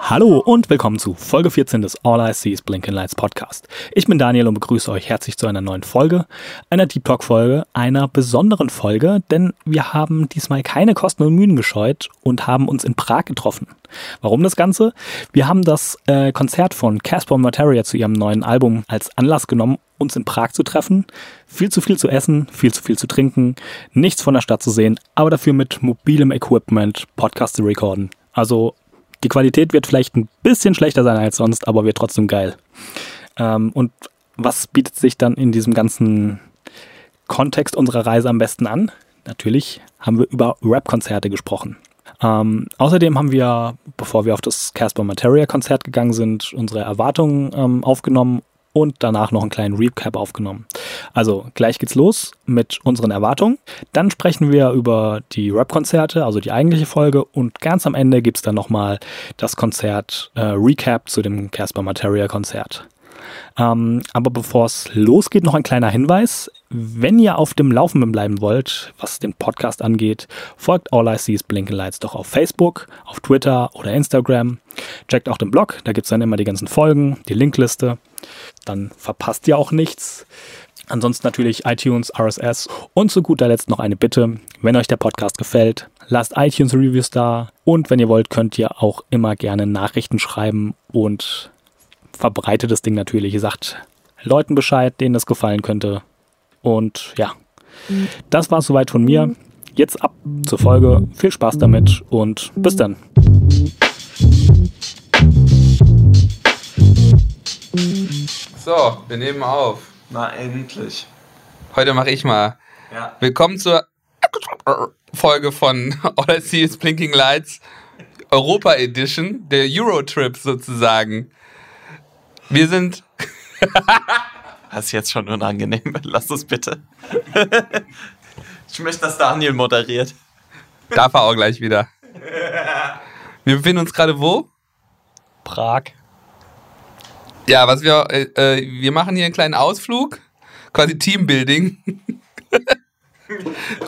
Hallo und willkommen zu Folge 14 des All I See is Blinking Lights Podcast. Ich bin Daniel und begrüße euch herzlich zu einer neuen Folge, einer Deep Talk Folge, einer besonderen Folge, denn wir haben diesmal keine Kosten und Mühen gescheut und haben uns in Prag getroffen. Warum das Ganze? Wir haben das äh, Konzert von Casper Materia zu ihrem neuen Album als Anlass genommen, uns in Prag zu treffen. Viel zu viel zu essen, viel zu viel zu trinken, nichts von der Stadt zu sehen, aber dafür mit mobilem Equipment Podcast zu recorden. Also die Qualität wird vielleicht ein bisschen schlechter sein als sonst, aber wird trotzdem geil. Ähm, und was bietet sich dann in diesem ganzen Kontext unserer Reise am besten an? Natürlich haben wir über Rap-Konzerte gesprochen. Ähm, außerdem haben wir, bevor wir auf das Casper Materia Konzert gegangen sind, unsere Erwartungen ähm, aufgenommen und danach noch einen kleinen Recap aufgenommen. Also gleich geht's los mit unseren Erwartungen. Dann sprechen wir über die Rap-Konzerte, also die eigentliche Folge. Und ganz am Ende gibt's dann nochmal das Konzert äh, zu dem Casper Materia Konzert. Ähm, aber bevor es losgeht, noch ein kleiner Hinweis. Wenn ihr auf dem Laufenden bleiben wollt, was den Podcast angeht, folgt All I See is Blinking Lights doch auf Facebook, auf Twitter oder Instagram. Checkt auch den Blog, da gibt's dann immer die ganzen Folgen, die Linkliste. Dann verpasst ihr auch nichts. Ansonsten natürlich iTunes, RSS und zu guter Letzt noch eine Bitte. Wenn euch der Podcast gefällt, lasst iTunes Reviews da und wenn ihr wollt, könnt ihr auch immer gerne Nachrichten schreiben und verbreitet das Ding natürlich. Ihr sagt Leuten Bescheid, denen das gefallen könnte. Und ja, das war soweit von mir. Jetzt ab zur Folge. Viel Spaß damit und bis dann. So, wir nehmen auf. Na, endlich. Heute mache ich mal. Ja. Willkommen zur Folge von All I See is Blinking Lights Europa Edition, der Eurotrip sozusagen. Wir sind. Das ist jetzt schon unangenehm. Lass das bitte. Ich möchte, dass Daniel moderiert. Darf er auch gleich wieder. Wir befinden uns gerade wo? Prag. Ja, was wir. Äh, äh, wir machen hier einen kleinen Ausflug. Quasi Teambuilding.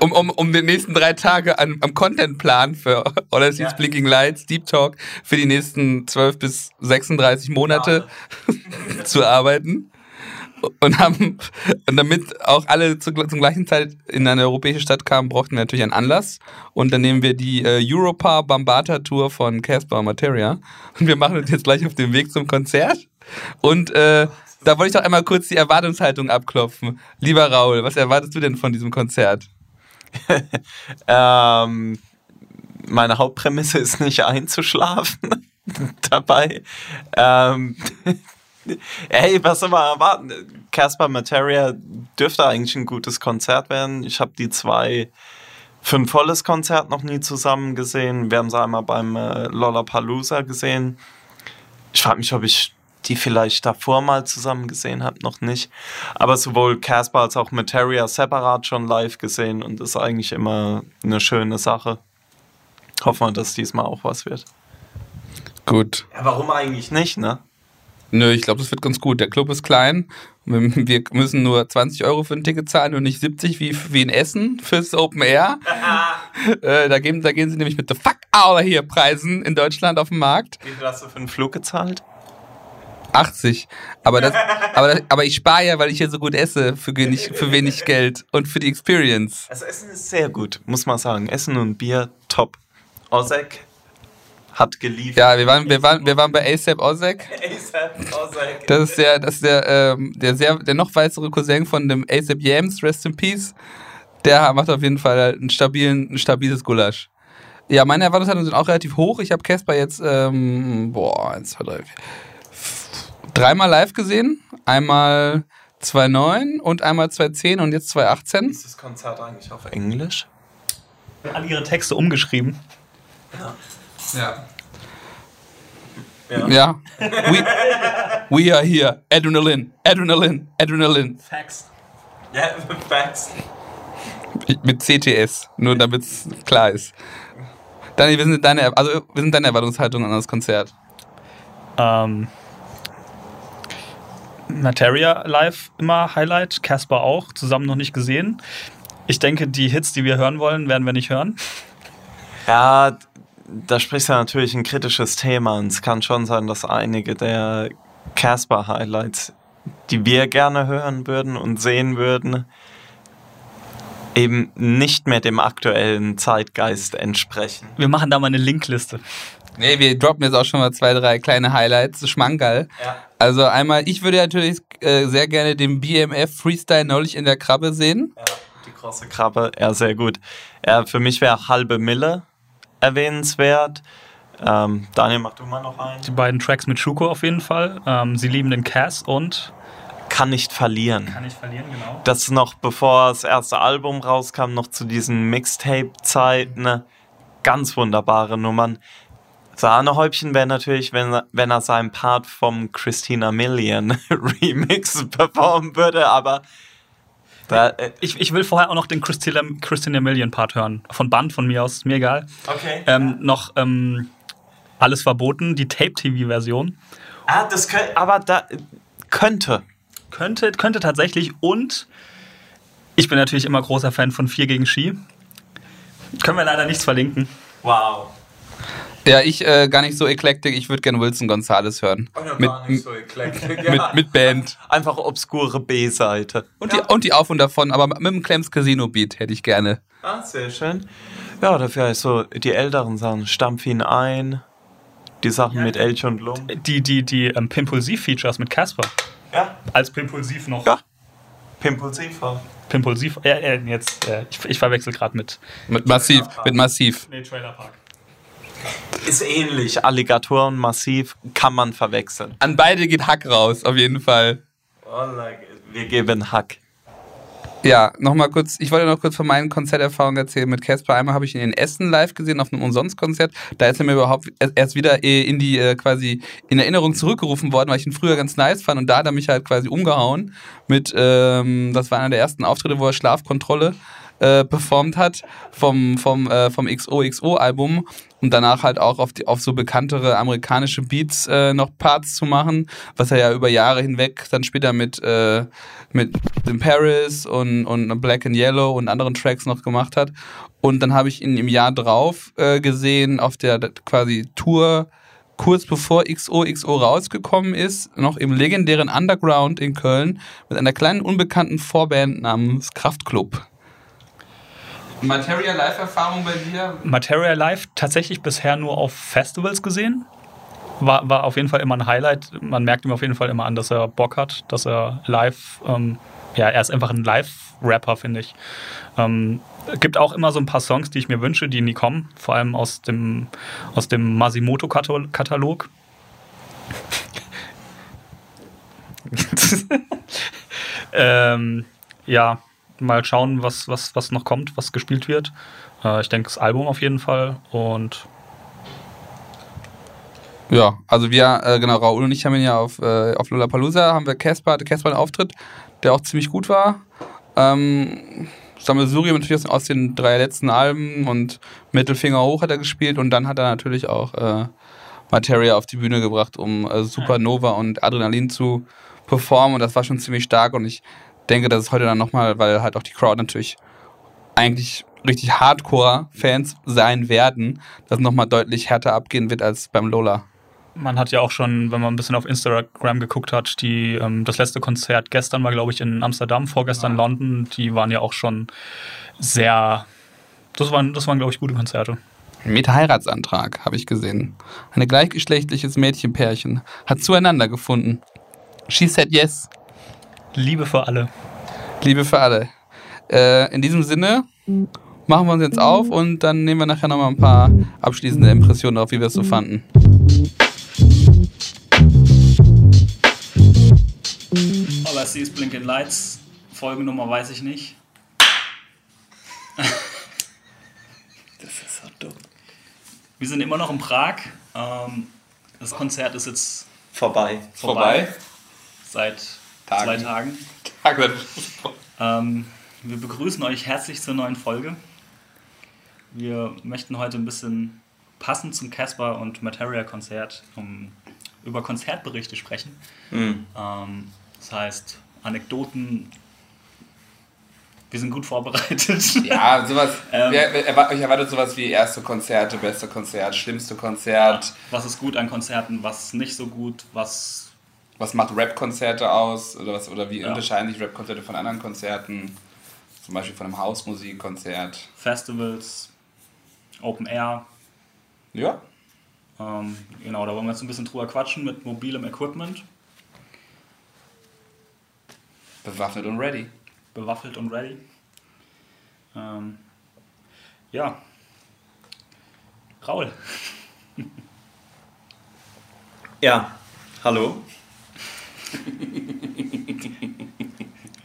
Um, um, um die nächsten drei Tage an, am Contentplan für All I Ja. Blinking Lights, Deep Talk für die nächsten 12 bis 36 Monate zu arbeiten. Und haben, und damit auch alle zu, zum gleichen Zeit in eine europäische Stadt kamen, brauchten wir natürlich einen Anlass. Und dann nehmen wir die äh, Europa Bambata Tour von Casper Materia. Und wir machen uns jetzt gleich auf den Weg zum Konzert. Und äh, da wollte ich doch einmal kurz die Erwartungshaltung abklopfen. Lieber Raul, was erwartest du denn von diesem Konzert? Ähm, meine Hauptprämisse ist nicht einzuschlafen dabei. Ähm, hey, was soll man erwarten? Casper Materia dürfte eigentlich ein gutes Konzert werden. Ich habe die zwei für ein volles Konzert noch nie zusammen gesehen. Wir haben sie einmal beim äh, Lollapalooza gesehen. Ich frage mich, ob ich die vielleicht davor mal zusammen gesehen habe, noch nicht. Aber sowohl Casper als auch Materia separat schon live gesehen und das ist eigentlich immer eine schöne Sache. Hoffen wir, dass diesmal auch was wird. Gut. Ja, warum eigentlich nicht, ne? Nö, ich glaube, das wird ganz gut. Der Club ist klein. Wir müssen nur 20 Euro für ein Ticket zahlen und nicht 70 wie, wie in Essen fürs Open Air. äh, da, gehen, da gehen sie nämlich mit The Fuck Out of Here Preisen in Deutschland auf den Markt. Wie viel hast du für einen Flug gezahlt? 80. Aber, das, aber, das, aber ich spare ja, weil ich hier so gut esse für wenig, für wenig Geld und für die Experience. Also Essen ist sehr gut, muss man sagen. Essen und Bier, top. Osek hat geliefert. Ja, wir waren, wir waren, wir waren bei ASAP Ozek. ASAP Osek. Das ist der, das ist der, ähm, der sehr, der noch weitere Cousin von dem ASAP Yams, Rest in Peace. Der macht auf jeden Fall einen stabilen, ein stabiles Gulasch. Ja, meine Erwartungshaltungen sind auch relativ hoch. Ich habe Casper jetzt, ähm, boah, eins, zwei, drei, vier, f- dreimal live gesehen. Einmal 2.9 und einmal 2.10 und jetzt 2.18. Ist das Konzert eigentlich auf Englisch? Alle ihre Texte umgeschrieben. Ja. Ja. We, we are here. Adrenaline, Adrenaline, Adrenaline. Facts. Ja, Facts. Mit CTS, nur damit es klar ist. Dani, wie sind deine, also, wie sind deine Erwartungshaltungen an das Konzert? Ähm, Materia live immer Highlight, Casper auch, zusammen noch nicht gesehen. Ich denke, die Hits, die wir hören wollen, werden wir nicht hören. Ja, da sprichst du natürlich ein kritisches Thema und es kann schon sein, dass einige der Casper-Highlights, die wir gerne hören würden und sehen würden, eben nicht mehr dem aktuellen Zeitgeist entsprechen. Wir machen da mal eine Linkliste. Nee, wir droppen jetzt auch schon mal zwei, drei kleine Highlights. Schmankerl. Ja. Also einmal, ich würde natürlich äh, sehr gerne den BMF Freestyle neulich in der Krabbe sehen. Ja, die große Krabbe, ja, sehr gut. Ja, für mich wäre halbe Mille erwähnenswert. Ähm, Daniel, mach du mal noch einen. Die beiden Tracks mit Schuko auf jeden Fall. Ähm, Sie lieben den Cass und Kann nicht verlieren. Kann ich verlieren, genau. Das noch bevor das erste Album rauskam, noch zu diesen Mixtape-Zeiten. ne? Ganz wunderbare Nummern. Sahnehäubchen wäre natürlich, wenn, er- wenn er seinen Part vom Christina Million Remix performen würde, aber da, äh, Ich, ich will vorher auch noch den Christina, Christina Million Part hören. Von Band von mir aus, ist mir egal. okay. Ähm, noch ähm, Alles verboten, die Tape-TV-Version. ah, das könnte, aber da könnte. Könnte, könnte tatsächlich und ich bin natürlich immer großer Fan von 4 gegen Ski. Können wir leider nichts verlinken. Wow. Ja, ich äh, gar nicht so eklektik. Ich würde gerne Wilson Gonzalez hören. mit, mit, mit Band. Einfach obskure B-Seite. Und, die, und die Auf und Davon, aber mit dem Clems Casino Beat hätte ich gerne. Ah, sehr schön. Ja, dafür ist so die älteren Sachen. Stampf ihn ein. Die Sachen mit Elch und Lum. Die, die, die ähm, Pimpulsiv-Features mit Casper. Ja. Als Pimpulsiv noch. Ja. Pimpulsiver. Pimpulsiv. Äh, äh, jetzt, äh, ich, ich verwechsel gerade mit. Mit Massiv, mit Massiv. Nee, Trailer Park. Ist ähnlich. Alligator und Massiv kann man verwechseln. An beide geht Hack raus, auf jeden Fall. Wir geben Hack. Ja, nochmal kurz, ich wollte noch kurz von meinen Konzerterfahrungen erzählen mit Casper. Einmal habe ich ihn in Essen live gesehen auf einem Umsonstkonzert. Da ist er mir überhaupt erst wieder äh, in die äh, quasi in Erinnerung zurückgerufen worden, weil ich ihn früher ganz nice fand und da hat er mich halt quasi umgehauen mit, ähm, das war einer der ersten Auftritte, wo er Schlafkontrolle äh, performt hat vom, vom, äh, vom XOXO-Album und danach halt auch auf, die, auf so bekanntere amerikanische Beats äh, noch Parts zu machen, was er ja über Jahre hinweg dann später mit, äh, mit In Paris und, und Black and Yellow und anderen Tracks noch gemacht hat. Und dann habe ich ihn im Jahr drauf äh, gesehen auf der quasi Tour kurz bevor XOXO rausgekommen ist, noch im legendären Underground in Köln mit einer kleinen unbekannten Vorband namens Kraftklub. Materia Live-Erfahrung bei dir? Materia Live tatsächlich bisher nur auf Festivals gesehen. War, war auf jeden Fall immer ein Highlight. Man merkt ihm auf jeden Fall immer an, dass er Bock hat, dass er live, ähm, ja, er ist einfach ein Live-Rapper, finde ich. Ähm, gibt auch immer so ein paar Songs, die ich mir wünsche, die nie kommen, vor allem aus dem, aus dem Masimoto-Katalog. ähm, ja, mal schauen, was, was, was noch kommt, was gespielt wird. Äh, ich denke, das Album auf jeden Fall. Und Ja, also wir, äh, genau, Raoul und ich haben ihn ja auf, äh, auf Lollapalooza, haben wir Casper, hatte Casper einen Auftritt, der auch ziemlich gut war. Ähm, Sammelsurium natürlich aus, den drei letzten Alben und Mittelfinger hoch hat er gespielt und dann hat er natürlich auch äh, Materia auf die Bühne gebracht, um äh, Supernova und Adrenalin zu performen und das war schon ziemlich stark und ich denke, dass es heute dann nochmal, weil halt auch die Crowd natürlich eigentlich richtig Hardcore-Fans sein werden, dass nochmal deutlich härter abgehen wird als beim Lola. man hat ja auch schon, wenn man ein bisschen auf Instagram geguckt hat, die, ähm, das letzte Konzert gestern war, glaube ich, in Amsterdam, vorgestern London. Die waren ja auch schon sehr. Das waren, das waren glaube ich, gute Konzerte. Mit Heiratsantrag, habe ich gesehen. Ein gleichgeschlechtliches Mädchenpärchen hat zueinander gefunden. She said yes. Liebe für alle. Liebe für alle. Äh, in diesem Sinne machen wir uns jetzt auf und dann nehmen wir nachher nochmal ein paar abschließende Impressionen darauf, wie wir es so fanden. All I see is Blinking Lights. Folgennummer weiß ich nicht. das ist so dumm. Wir sind immer noch in Prag. Ähm, Das Konzert ist jetzt Vorbei. vorbei. Seit Tagen. zwei Tagen. Tag wird Ähm, wir begrüßen euch herzlich zur neuen Folge. Wir möchten heute ein bisschen passend zum Casper und Materia Konzert um, über Konzertberichte sprechen. Mhm. Ähm, das heißt, Anekdoten. Wir sind gut vorbereitet. Ja, sowas. Ähm. euch erwartet sowas wie erste Konzerte, beste Konzert, schlimmste Konzert. Was ist gut an Konzerten, was nicht so gut, was. Was macht Rap-Konzerte aus? Oder, was, oder wie Ja. unterscheiden sich Rap-Konzerte von anderen Konzerten? Zum Beispiel von einem Hausmusikkonzert. Festivals, Open Air. Ja. Ähm, genau, da wollen wir jetzt ein bisschen drüber quatschen mit mobilem Equipment, Bewaffnet und ready. bewaffnet und ready. Ähm, ja. Raul, Ja, hallo.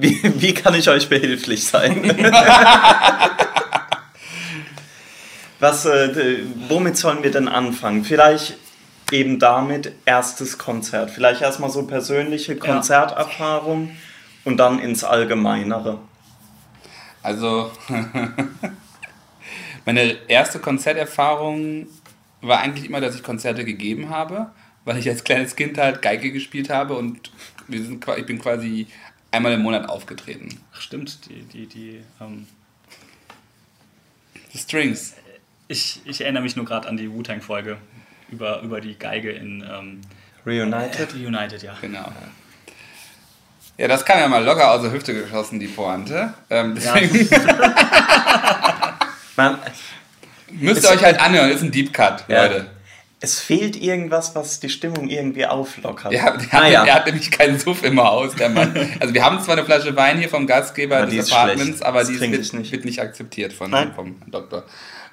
Wie, wie kann ich euch behilflich sein? Was, äh, womit sollen wir denn anfangen? Vielleicht eben damit erstes Konzert. Vielleicht erstmal so persönliche Konzerterfahrung und dann ins Allgemeinere. Also, meine erste Konzerterfahrung war eigentlich immer, dass ich Konzerte gegeben habe, weil ich als kleines Kind halt Geige gespielt habe und wir sind, ich bin quasi einmal im Monat aufgetreten. ach stimmt, die, die, die, ähm, The Strings. ich, ich erinnere mich nur gerade an die Wu-Tang-Folge über, über die Geige in ähm, Reunited? United, ja. Genau. Ja, das kam ja mal locker aus der Hüfte geschossen, die Pointe. Ähm, Ja, deswegen Man, müsst ihr euch halt anhören, ist ein Deep Cut, Ja. Leute. Es fehlt irgendwas, was die Stimmung irgendwie auflockert. Ja, der, Ah, hat, ja. er hat nämlich keinen Suff im Haus, der Mann. Also wir haben zwar eine Flasche Wein hier vom Gastgeber Aber die des Apartments, schlecht. aber Das die wird ich nicht. wird nicht akzeptiert von, Nein. vom Herrn Doktor.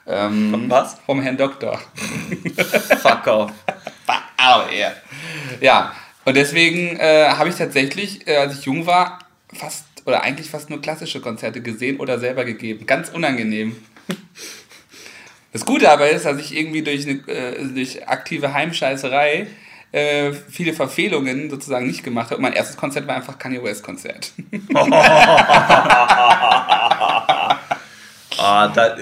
Ähm, Was? Vom Herrn Doktor. Fuck off. Aber er. Ja, und deswegen äh, habe ich tatsächlich, äh, als ich jung war, fast oder eigentlich fast nur klassische Konzerte gesehen oder selber gegeben. Ganz unangenehm. Das Gute aber ist, dass ich irgendwie durch, eine, äh, durch aktive Heimscheißerei äh, viele Verfehlungen sozusagen nicht gemacht habe. Und mein erstes Konzert war einfach Kanye West Konzert. Ah, da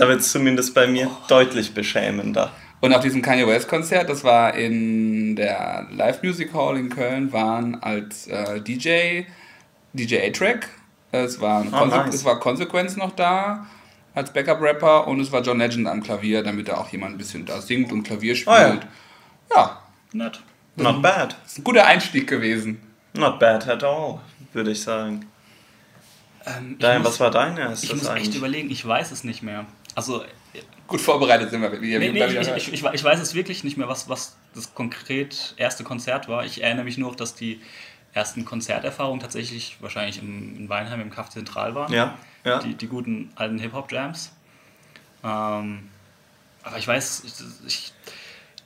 da wird es zumindest bei mir deutlich beschämender. Und auf diesem Kanye West Konzert, das war in der Live Music Hall in Köln, waren als äh, DJ DJ A-Track, es war, Conse nice. es war Consequence noch da als Backup-Rapper und es war John Legend am Klavier, damit da auch jemand ein bisschen da singt und Klavier spielt. Ah, ja. ja. Nett. Not bad. ist ein guter Einstieg gewesen. Not bad at all, würde ich sagen. Ähm, ich Dein, muss- was war dein Ich erstes muss echt eigentlich? überlegen, ich weiß es nicht mehr. Also, Gut vorbereitet sind wir. Wie, nee, nee, ich, ich, ich, ich weiß es wirklich nicht mehr, was, was das konkret erste Konzert war. Ich erinnere mich nur, dass die ersten Konzerterfahrungen tatsächlich wahrscheinlich im, in Weinheim im Café Zentral waren. Ja, ja. Die, die guten alten Hip-Hop-Jams. Ähm, aber ich weiß, ich,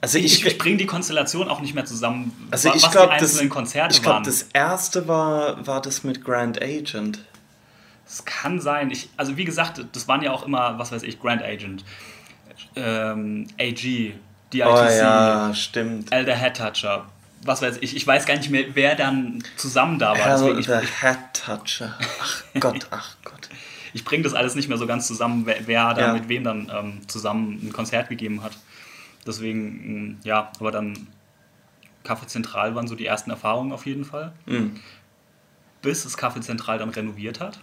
Also ich, ich, ich bringe die Konstellation auch nicht mehr zusammen, also wa- ich was glaube, die das, einzelnen Konzerte ich glaub, waren. das erste war, war das mit Grand Agent. Es kann sein. Ich, also wie gesagt, das waren ja auch immer, was weiß ich, Grand Agent, ähm, AG, DITC, Oh ja, stimmt. Elder Head Toucher, was weiß ich. Ich weiß gar nicht mehr, wer dann zusammen da war. Hell ich, the Hat Toucher. Ach Gott, ach Gott. ich bringe das alles nicht mehr so ganz zusammen, wer, wer da Ja. mit wem dann ähm, zusammen ein Konzert gegeben hat. Deswegen, mh, ja, aber dann Café Zentral waren so die ersten Erfahrungen auf jeden Fall. Mhm. Bis das Café Zentral dann renoviert hat.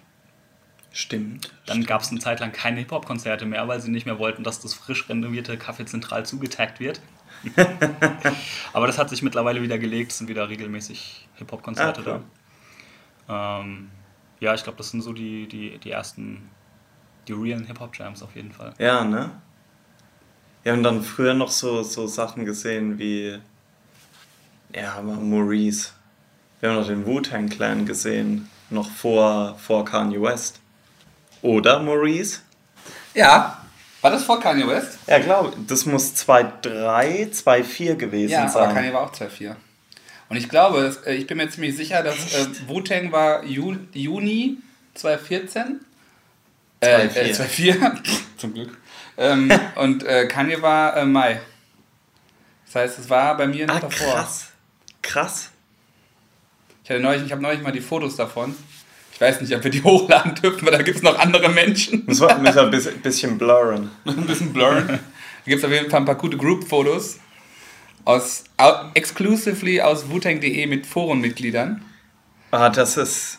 Stimmt. Dann gab es eine Zeit lang keine Hip-Hop-Konzerte mehr, weil sie nicht mehr wollten, dass das frisch renovierte Café Zentral zugetaggt wird. Aber das hat sich mittlerweile wieder gelegt, es sind wieder regelmäßig Hip-Hop-Konzerte Ah, cool. da. Ähm, ja, ich glaube, das sind so die, die, die ersten, die realen Hip-Hop-Jams auf jeden Fall. Ja, ne? Wir haben dann früher noch so, so Sachen gesehen wie. Ja, Maurice. Wir haben noch den Wu-Tang Clan gesehen. Noch vor, vor Kanye West. Oder Maurice? Ja. War das vor Kanye West? Ja, glaube Das muss 2.3, 2.4 gewesen Ja, sein. Kanye war auch 2-4. Und ich glaube, äh, ich bin mir ziemlich sicher, dass äh, Wu-Tang war Ju Juni 2014. Äh, 2,4. äh, 2,4. Zum Glück. Ähm, und äh, Kanye war äh, Mai Das heißt, es war bei mir noch Ah, davor. krass. Krass. Ich, hatte neulich, ich habe neulich mal die Fotos davon. Ich weiß nicht, ob wir die hochladen dürfen, weil da gibt es noch andere Menschen. Müssen wir, müssen wir ein bisschen, bisschen blurren. ein bisschen blurren. Da gibt es auf jeden Fall ein paar gute Group-Fotos. Aus, au, exclusively aus Wu-Tang.de mit Forenmitgliedern. Ah, das ist.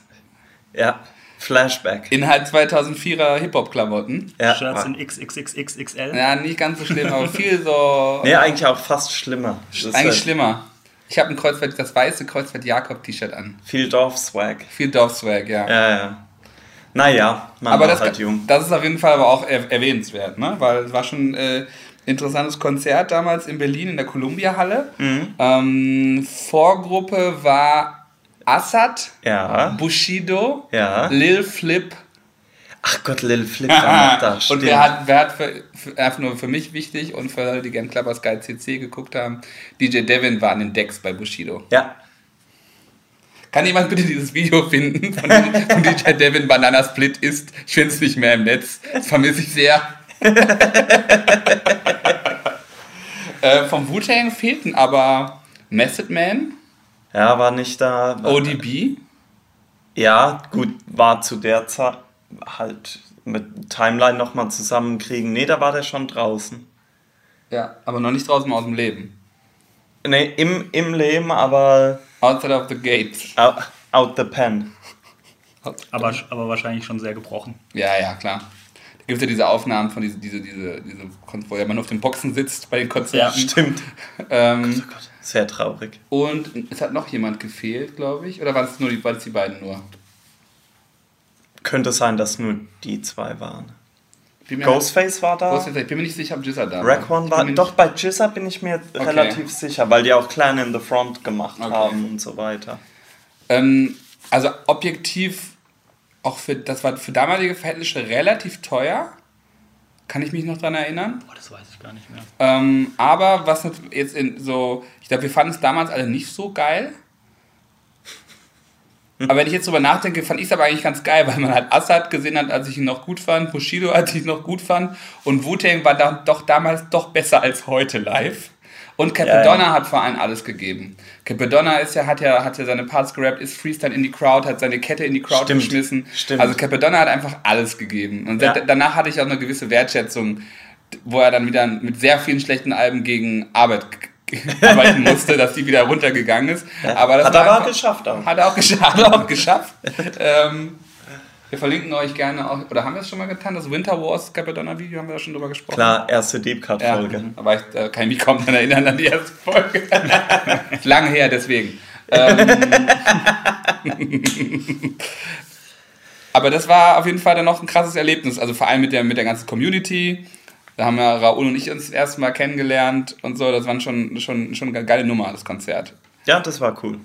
Ja, Flashback. In halt 2004er Hip-Hop-Klamotten. Ja, Shirts in XXXXL. Ja, nicht ganz so schlimm, aber viel so. Nee, eigentlich auch fast schlimmer. Das eigentlich halt schlimmer. Ich habe ein Kreuzfahrt, das weiße Kreuzfahrt-Jakob-T-Shirt an. Viel Dorf-Swag. Viel Dorfswag, ja. Ja, ja. Naja, man aber war das, halt jung. das ist auf jeden Fall aber auch er erwähnenswert, ne? weil es war schon äh, interessantes Konzert damals in Berlin in der Columbia-Halle. Mhm. Ähm, Vorgruppe war Assad, Ja. Bushido, Ja. Lil Flip. Ach Gott, Lil Flip war noch da. und wer hat, wer hat für, für, einfach nur für mich wichtig und für die gern Clubber Sky CC geguckt haben, DJ Devin war an den Decks bei Bushido. Ja. Kann jemand bitte dieses Video finden von, von DJ Devin Banana Split ist? Ich finde es nicht mehr im Netz. Das vermisse ich sehr. äh, vom Wu-Tang fehlten aber Method Man, Ja, war nicht da. ODB, Ja, gut, war zu der Zeit halt mit Timeline nochmal zusammenkriegen. Nee, da war der schon draußen. ja, aber noch nicht draußen aus dem Leben. Nee, im, im Leben, aber Outside of the Gates. out, out the pen. Aber, aber wahrscheinlich schon sehr gebrochen. Ja, ja, klar. Da gibt es ja diese Aufnahmen von diese, diese, diese, diese, wo ja man auf den Boxen sitzt bei den Konzerten. Stimmt. Ähm, Sehr traurig. und es hat noch jemand gefehlt, glaube ich. Oder waren es nur die, waren es die beiden nur? Könnte sein, dass nur die zwei waren. Ghostface war da. Ghostface, ich bin mir nicht sicher, ob Jizza da war. Raekwon war. Doch, bei Jizza bin ich mir relativ sicher, weil die auch Clan in the Front gemacht Okay. haben und so weiter. Ähm, also objektiv, auch für, das war für damalige Verhältnisse relativ teuer. Kann ich mich noch dran erinnern. Boah, das weiß ich gar nicht mehr. Ähm, aber was jetzt in so, ich glaube, wir fanden es damals alle nicht so geil. Aber wenn ich jetzt drüber nachdenke, fand ich es aber eigentlich ganz geil, weil man halt Assad gesehen hat, als ich ihn noch gut fand, Bushido, als ich ihn noch gut fand und Wu-Tang war dann doch damals doch besser als heute live. Und Capadonna Ja, ja. hat vor allem alles gegeben. Capadonna ist ja, hat ja, hat ja seine Parts gerappt, ist Freestyle in die Crowd, hat seine Kette in die Crowd Stimmt, geschmissen. stimmt. Also Capadonna hat einfach alles gegeben. Und Ja. da- danach hatte ich auch eine gewisse Wertschätzung, wo er dann wieder mit sehr vielen schlechten Alben gegen Arbeit arbeiten musste, dass die wieder runtergegangen ist. Aber das Hat er einfach- geschafft auch. Hat er auch geschafft. Hat er auch geschafft. ähm, wir verlinken euch gerne auch, oder haben wir es schon mal getan? Das Winter Wars Capadonna Video haben wir da schon drüber gesprochen. Klar, erste Deep Ja, Cut-Folge. aber ich äh, kann ich mich kaum daran erinnern an die erste Folge. Lange her, deswegen. Ähm, aber das war auf jeden Fall dann noch ein krasses Erlebnis. Also vor allem mit der, mit der ganzen Community. Da haben ja Raoul und ich uns das erste Mal kennengelernt und so. Das war schon, schon, schon eine geile Nummer, das Konzert. Ja, das war cool.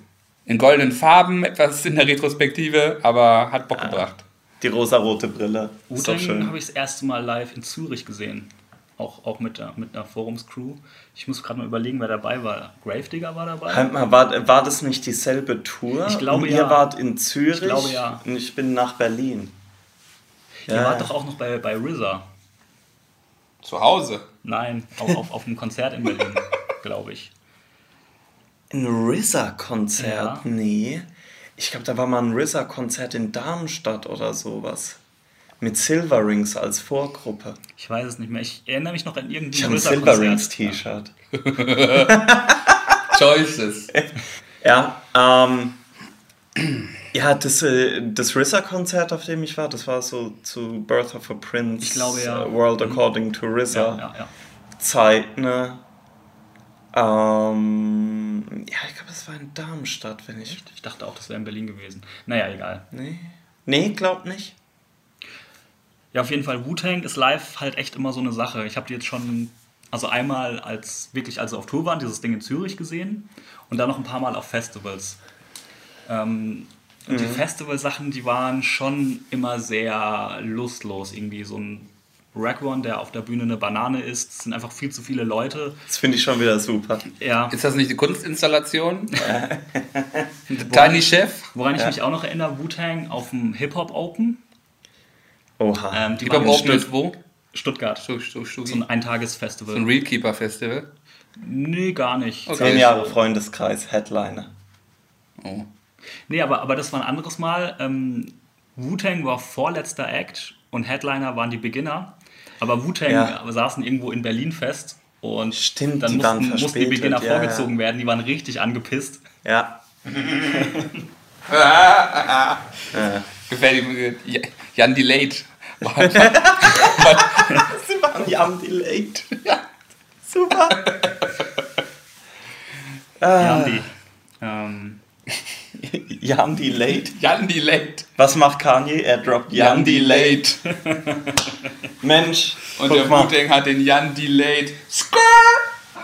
In goldenen Farben, etwas in der Retrospektive, aber hat Bock gebracht. Die rosarote Brille. Wu-Tang schön. habe ich das erste Mal live in Zürich gesehen. Auch, auch mit, der, mit einer Forumscrew. Ich muss gerade mal überlegen, wer dabei war. Gravedigger war dabei. Halt mal, war, war das nicht dieselbe Tour? Ich glaube, und ihr ja. wart in Zürich Ich glaube, ja. und ich bin nach Berlin. Ihr wart doch auch noch bei, bei RZA. Zu Hause. Nein, auf, auf, auf einem Konzert in Berlin, glaube ich. Ein RZA-Konzert? Ja. Nee. Ich glaube, da war mal ein RZA-Konzert in Darmstadt oder sowas. Mit Silverrings als Vorgruppe. Ich weiß es nicht mehr. Ich erinnere mich noch an Ich irgendein habe ein RZA-Konzert. Silverings-T-Shirt. Choices. Ja, ähm. Ja, das, äh, das RZA-Konzert, auf dem ich war, das war so zu Birth of a Prince, Ich glaube, ja. äh, World According to RZA Ja, ja, ja. Zeit, ne? Ähm, ja, ich glaube, das war in Darmstadt, wenn ich. Ich dachte auch, das wäre in Berlin gewesen. Naja, egal. Nee. Nee, glaub nicht. Ja, auf jeden Fall, Wu-Tang ist live halt echt immer so eine Sache. Ich habe die jetzt schon, also einmal als, wirklich als sie auf Tour waren, dieses Ding in Zürich gesehen und dann noch ein paar Mal auf Festivals. Ähm, und die Festivalsachen, die waren schon immer sehr lustlos. Irgendwie so ein One, der auf der Bühne eine Banane isst, es sind einfach viel zu viele Leute. Das finde ich schon wieder super. Ja, Ist das nicht die Kunstinstallation? Tiny Chef? woran ich Ja. mich auch noch erinnere, Wu-Tang auf dem Hip-Hop Open. Oha. Ähm, in Open Stutt- ist wo? Stuttgart. So, so, so, So ein so Eintagesfestival. ein Realkeeper Festival. Nee, gar nicht. Okay. Zehn Jahre Freundeskreis, Headliner. Oh. Nee, aber, aber das war ein anderes Mal. Ähm, Wu-Tang war vorletzter Act und Headliner waren die Beginner. Aber Wu-Tang Ja. saßen irgendwo in Berlin fest und Stimmt, dann mussten, mussten die Beginner ja, vorgezogen werden. Die waren richtig angepisst. Ja. Gefällt mir. Ja- Jan Delayed. Sie waren Jan delayed. Super. Ja, die. Ähm, Jan delayed. Jan Delayed. Was macht Kanye? Er droppt Jan, Jan delayed. Delayed. Mensch. Und guck der mal. Wu-Tang hat den Jan Delayed.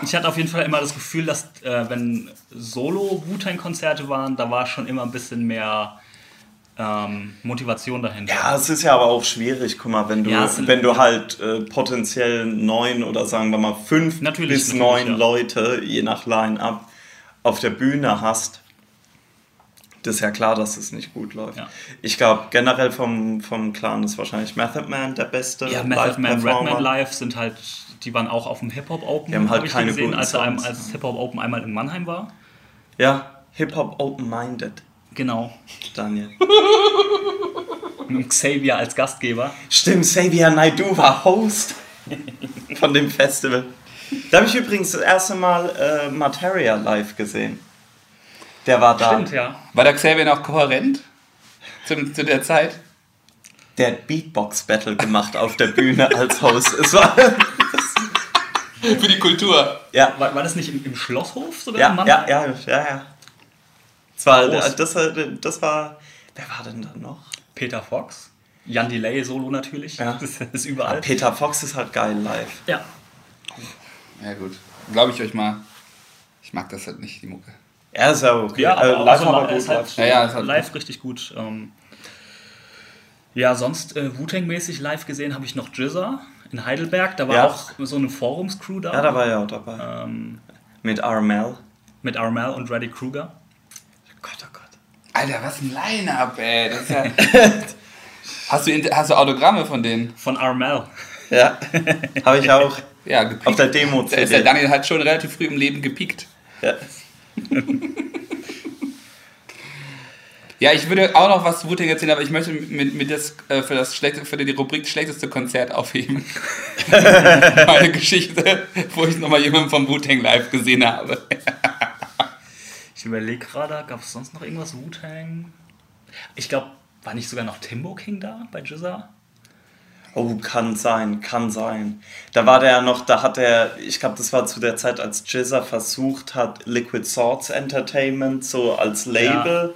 ich hatte auf jeden Fall immer das Gefühl, dass äh, wenn Solo-Wu-Tang-Konzerte waren, da war schon immer ein bisschen mehr ähm, Motivation dahinter. Ja, es ist ja aber auch schwierig. Guck mal, wenn du, Ja, wenn du halt äh, potenziell neun oder sagen wir mal fünf Natürlich, bis natürlich, neun ja. Leute, je nach Line-Up, auf der Bühne hast, das ist ja klar, dass es nicht gut läuft. Ja. Ich glaube, generell vom, vom Clan ist wahrscheinlich Method Man der beste Ja, Method Man. Redman Live sind halt, die waren auch auf dem Hip-Hop Open, Die haben halt hab keine gesehen, guten als, er als Hip-Hop Open einmal in Mannheim war. Ja, Hip-Hop Open-Minded, Genau. Daniel. Xavier als Gastgeber. Stimmt, Xavier Naidoo war Host von dem Festival. Da habe ich übrigens das erste Mal äh, Materia live gesehen. Der war da. Stimmt, ja. War der Xavier noch kohärent? Zu, zu der Zeit? Der hat Beatbox-Battle gemacht auf der Bühne als Host. Es war. Für die Kultur. ja, War, war das nicht im, im Schlosshof sogar? ja, ja, ja, ja, ja. Es war, das, war- das war. Wer war denn da noch? Peter Fox. Jan Delay Solo natürlich. Ja. Das ist überall. Peter Fox ist halt geil live. Ja. Ja, gut. Glaube ich euch mal. Ich mag das halt nicht, die Mucke. Er ist ja okay. Ja, äh, aber live also, aber ist gut. halt live. Ja, ja, ist halt live richtig gut. Ähm, ja, sonst äh, Wu-Tang-mäßig live gesehen habe ich noch Jizza in Heidelberg. Da war Ja. auch so eine Forumscrew da. Ja, da war er auch dabei. ähm, Mit Armel. mit Armel und Reddy Kruger. Gott, oh Gott. Alter, was ein Line-Up, ey. Das ist ja hast, du, hast du Autogramme von denen? Von Armel. Ja, habe ich auch. Ja, gepickt. Auf der Demo Da ist der Daniel halt schon relativ früh im Leben gepickt. Ja. Ja, ich würde auch noch was zu Wu-Tang erzählen, aber ich möchte mit, mit das, äh, für, das schlechte, für die Rubrik schlechteste Konzert aufheben. Meine Geschichte, wo ich nochmal jemanden vom Wu-Tang live gesehen habe. Ich überlege gerade, gab es sonst noch irgendwas Wu-Tang? Ich glaube, war nicht sogar noch Timbo King da bei Jizza? Oh, kann sein, kann sein. Da war der ja noch, da hat er, ich glaube, das war zu der Zeit, als Jizza versucht hat, Liquid Swords Entertainment so als Label.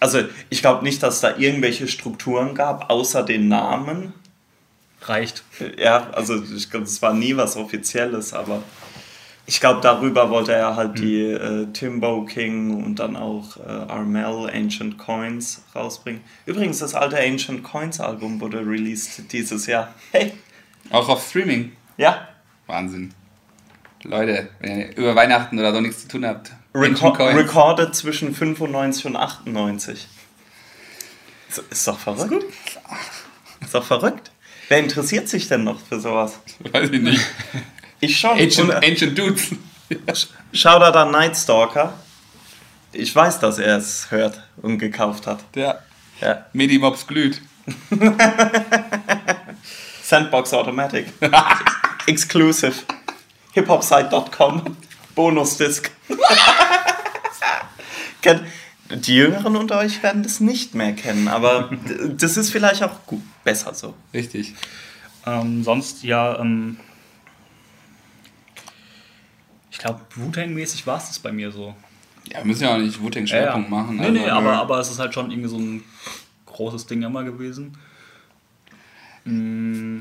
Also, ich glaube nicht, dass da irgendwelche Strukturen gab, außer den Namen. Reicht. Ja, also ich glaube, es war nie was Offizielles, aber ich glaube, darüber wollte er halt die äh, Timbo King und dann auch äh, Armel Ancient Coins rausbringen. Übrigens, das alte Ancient Coins Album wurde released dieses Jahr. Hey, Auch auf Streaming. ja. Wahnsinn. Leute, wenn ihr über Weihnachten oder so nichts zu tun habt. Reco recorded zwischen 95 und 98. Ist, ist doch verrückt. Ist doch verrückt. Wer interessiert sich denn noch für sowas? Weiß ich nicht. Ich schon. Ancient, Und, Ancient Dudes. Shoutout an Nightstalker. Ich weiß, dass er es hört und gekauft hat. Ja. Ja. Medimobs glüht. Sandbox Automatic. Exclusive. hiphopsite.com. Bonusdisk. Kennt- Die Jüngeren unter euch werden das nicht mehr kennen, aber das ist vielleicht auch gut, besser so. Richtig. Ähm, sonst, ja, ähm, ich glaube, Wu-Tang-mäßig war es das bei mir so. Ja, wir müssen ja auch nicht Wu-Tang-Schwerpunkt machen. Nee, also, nee, aber, aber es ist halt schon irgendwie so ein großes Ding immer gewesen.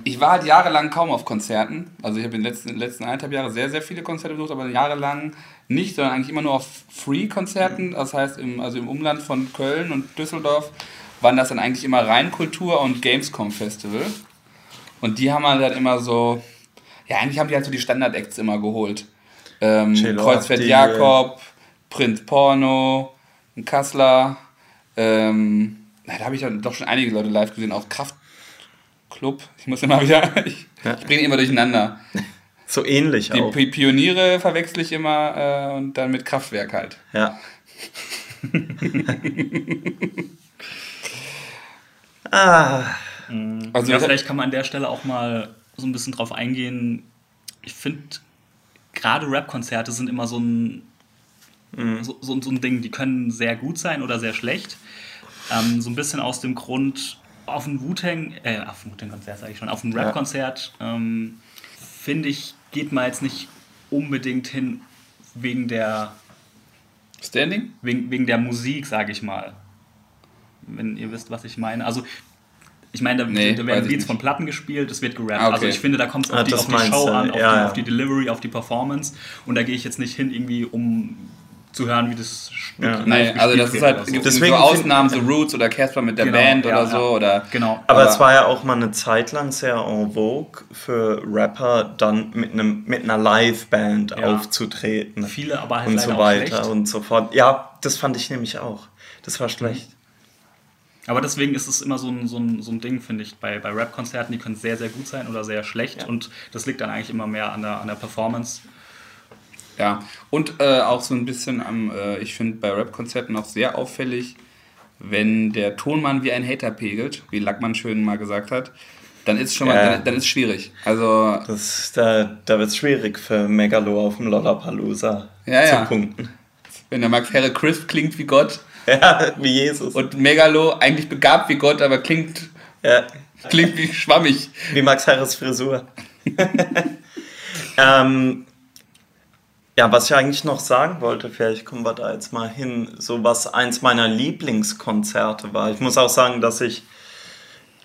Ich war halt jahrelang kaum auf Konzerten. Also ich habe in den letzten, letzten eineinhalb Jahren sehr, sehr viele Konzerte besucht, aber jahrelang nicht, sondern eigentlich immer nur auf Free-Konzerten. Das heißt, im, also im Umland von Köln und Düsseldorf waren das dann eigentlich immer Rheinkultur und Gamescom Festival. Und die haben halt immer so, ja, eigentlich haben die halt so die Standard-Acts immer geholt. Ähm, Kreuzfeld die- Jakob, Prinz Porno, ein Kassler. Ähm, na, da habe ich dann doch schon einige Leute live gesehen, auch Kraftklub. Ich muss immer wieder, ich, ich bringe immer durcheinander. So ähnlich Die auch. Pi- Pioniere verwechsel ich immer äh, und dann mit Kraftwerk halt. Ja. ah, Also ja, ich- vielleicht kann man an der Stelle auch mal so ein bisschen drauf eingehen. Ich finde, gerade Rap-Konzerte sind immer so ein, so, so, so ein Ding. Die können sehr gut sein oder sehr schlecht. Ähm, so ein bisschen aus dem Grund, auf ein Wu-Tang, äh, auf ein Wu-Tang-Konzert sage ich schon, auf ein Rap-Konzert, ähm, finde ich, geht man jetzt nicht unbedingt hin wegen der, Standing? wegen, wegen der Musik, sage ich mal. Wenn ihr wisst, was ich meine. Also, ich meine, da, Nee, da werden Beats von Platten gespielt, es wird gerappt. Ah, okay. Also ich finde, da kommt es auf, Ah, die, auf die Show du, an, auf, ja, die, ja. auf die Delivery, auf die Performance. Und da gehe ich jetzt nicht hin, irgendwie, um zu hören, wie das Stück Ja. Nee, also das ist halt, so. gibt Deswegen so Ausnahmen, so Roots oder Casper mit der Genau, Band ja, oder ja. so. Oder, Genau. aber, Aber- es war ja auch mal eine Zeit lang sehr en vogue für Rapper, dann mit, einem, mit einer Liveband Ja. aufzutreten. Viele aber halt und leider so weiter schlecht. und so fort. Ja, das fand ich nämlich auch. Das war schlecht. Aber deswegen ist es immer so ein, so ein, so ein Ding, finde ich, bei, bei Rap-Konzerten, die können sehr, sehr gut sein oder sehr schlecht. Ja. Und das liegt dann eigentlich immer mehr an der, an der Performance. ja. Und äh, auch so ein bisschen am, äh, ich finde bei Rap-Konzerten auch sehr auffällig, wenn der Tonmann wie ein Hater pegelt, wie Lackmann schön mal gesagt hat, dann ist schon mal, Ja. dann, dann ist schwierig. Also, Das, da da wird es schwierig für Megalo auf dem Lollapalooza Ja, zu ja. punkten. wenn der Max Herre Crisp klingt wie Gott Ja, wie Jesus. und Megalo eigentlich begabt wie Gott, aber klingt, ja, klingt wie schwammig. wie Max Harris Frisur. ähm, ja, was ich eigentlich noch sagen wollte, vielleicht kommen wir da jetzt mal hin, so was eins meiner Lieblingskonzerte war. Ich muss auch sagen, dass ich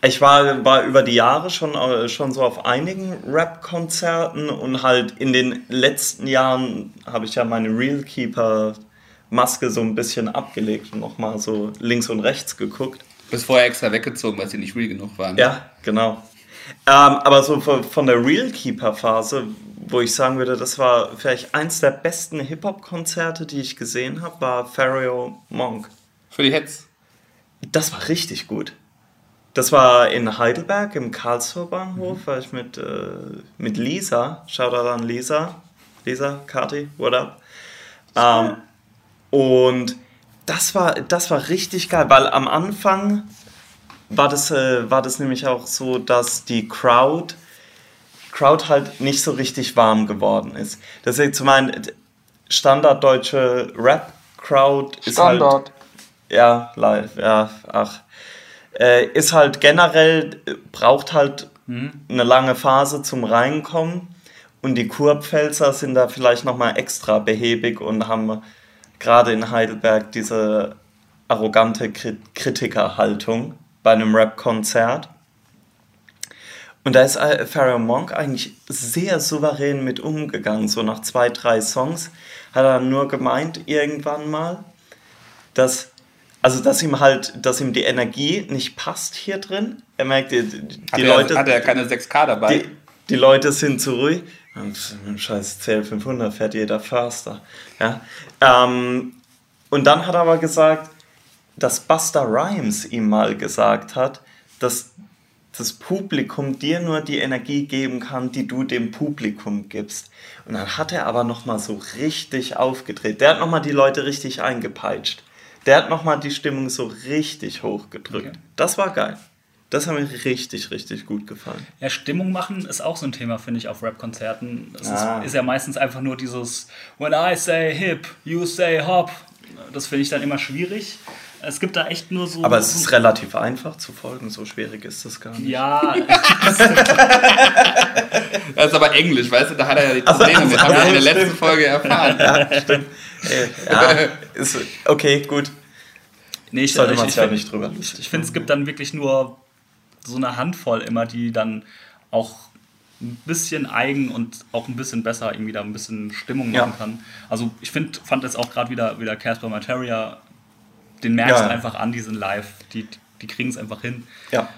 ich war, war über die Jahre schon, äh, schon so auf einigen Rap-Konzerten und halt in den letzten Jahren habe ich ja meine Real Keeper-Maske so ein bisschen abgelegt und nochmal so links und rechts geguckt. Bis vorher extra weggezogen, weil sie nicht real genug waren. Ja, genau. Ähm, aber so von der Real Keeper-Phase, wo ich sagen würde, das war vielleicht eins der besten Hip-Hop-Konzerte, die ich gesehen habe, war Pharaoh Monk. Für die Hetz. Das war richtig gut. Das war in Heidelberg im Karlsruher Bahnhof, war ich mit, äh, mit Lisa, Shoutout an Lisa, Lisa, Kati, what up? Ähm, und das war, das war richtig geil, weil am Anfang war das, äh, war das nämlich auch so, dass die Crowd, Crowd halt nicht so richtig warm geworden ist. Deswegen zu meinen, standarddeutsche Rap-Crowd ist halt ja, live, ja, ach. Äh, ist halt generell, braucht halt eine lange Phase zum Reinkommen. Und die Kurpfälzer sind da vielleicht nochmal extra behäbig und haben gerade in Heidelberg diese arrogante Krit Kritikerhaltung bei einem Rap-Konzert. Und da ist äh, Pharaoh Monk eigentlich sehr souverän mit umgegangen. So nach zwei, drei Songs hat er nur gemeint irgendwann mal, dass, also dass ihm halt, dass ihm die Energie nicht passt hier drin. Er merkt, die, die Hat, Leute, er, hat er keine 6K dabei? die, die Leute sind zu ruhig. Und Scheiß CL500 fährt jeder Faster. Ja? Ähm, und dann hat er aber gesagt, dass Buster Rhymes ihm mal gesagt hat, dass das Publikum dir nur die Energie geben kann, die du dem Publikum gibst. Und dann hat er aber nochmal so richtig aufgedreht. Der hat nochmal die Leute richtig eingepeitscht. Der hat nochmal die Stimmung so richtig hochgedrückt. Okay. Das war geil. Das hat mir richtig, richtig gut gefallen. Ja, Stimmung machen ist auch so ein Thema, finde ich, auf Rap-Konzerten. Es Ah. ist, ist ja meistens einfach nur dieses When I say hip, you say hop. Das finde ich dann immer schwierig. Es gibt da echt nur so. Aber es ist relativ einfach zu folgen, so schwierig ist das gar nicht. Ja, Das ist aber Englisch, weißt du, da hat er ja die Probleme mit. Haben wir in der letzten Folge erfahren. Ja, stimmt. Äh, ja, ist, okay, gut. nee, ich, Sollte ich, man ich, sich ja nicht drüber Ich, ich finde, es gibt dann wirklich nur so eine Handvoll immer, die dann auch ein bisschen eigen und auch ein bisschen besser irgendwie da ein bisschen Stimmung Ja. machen kann. Also ich find, fand jetzt auch gerade wieder wieder Casper Materia, den merkst Ja. du einfach an, die sind live. Die, die kriegen es einfach hin. Ja.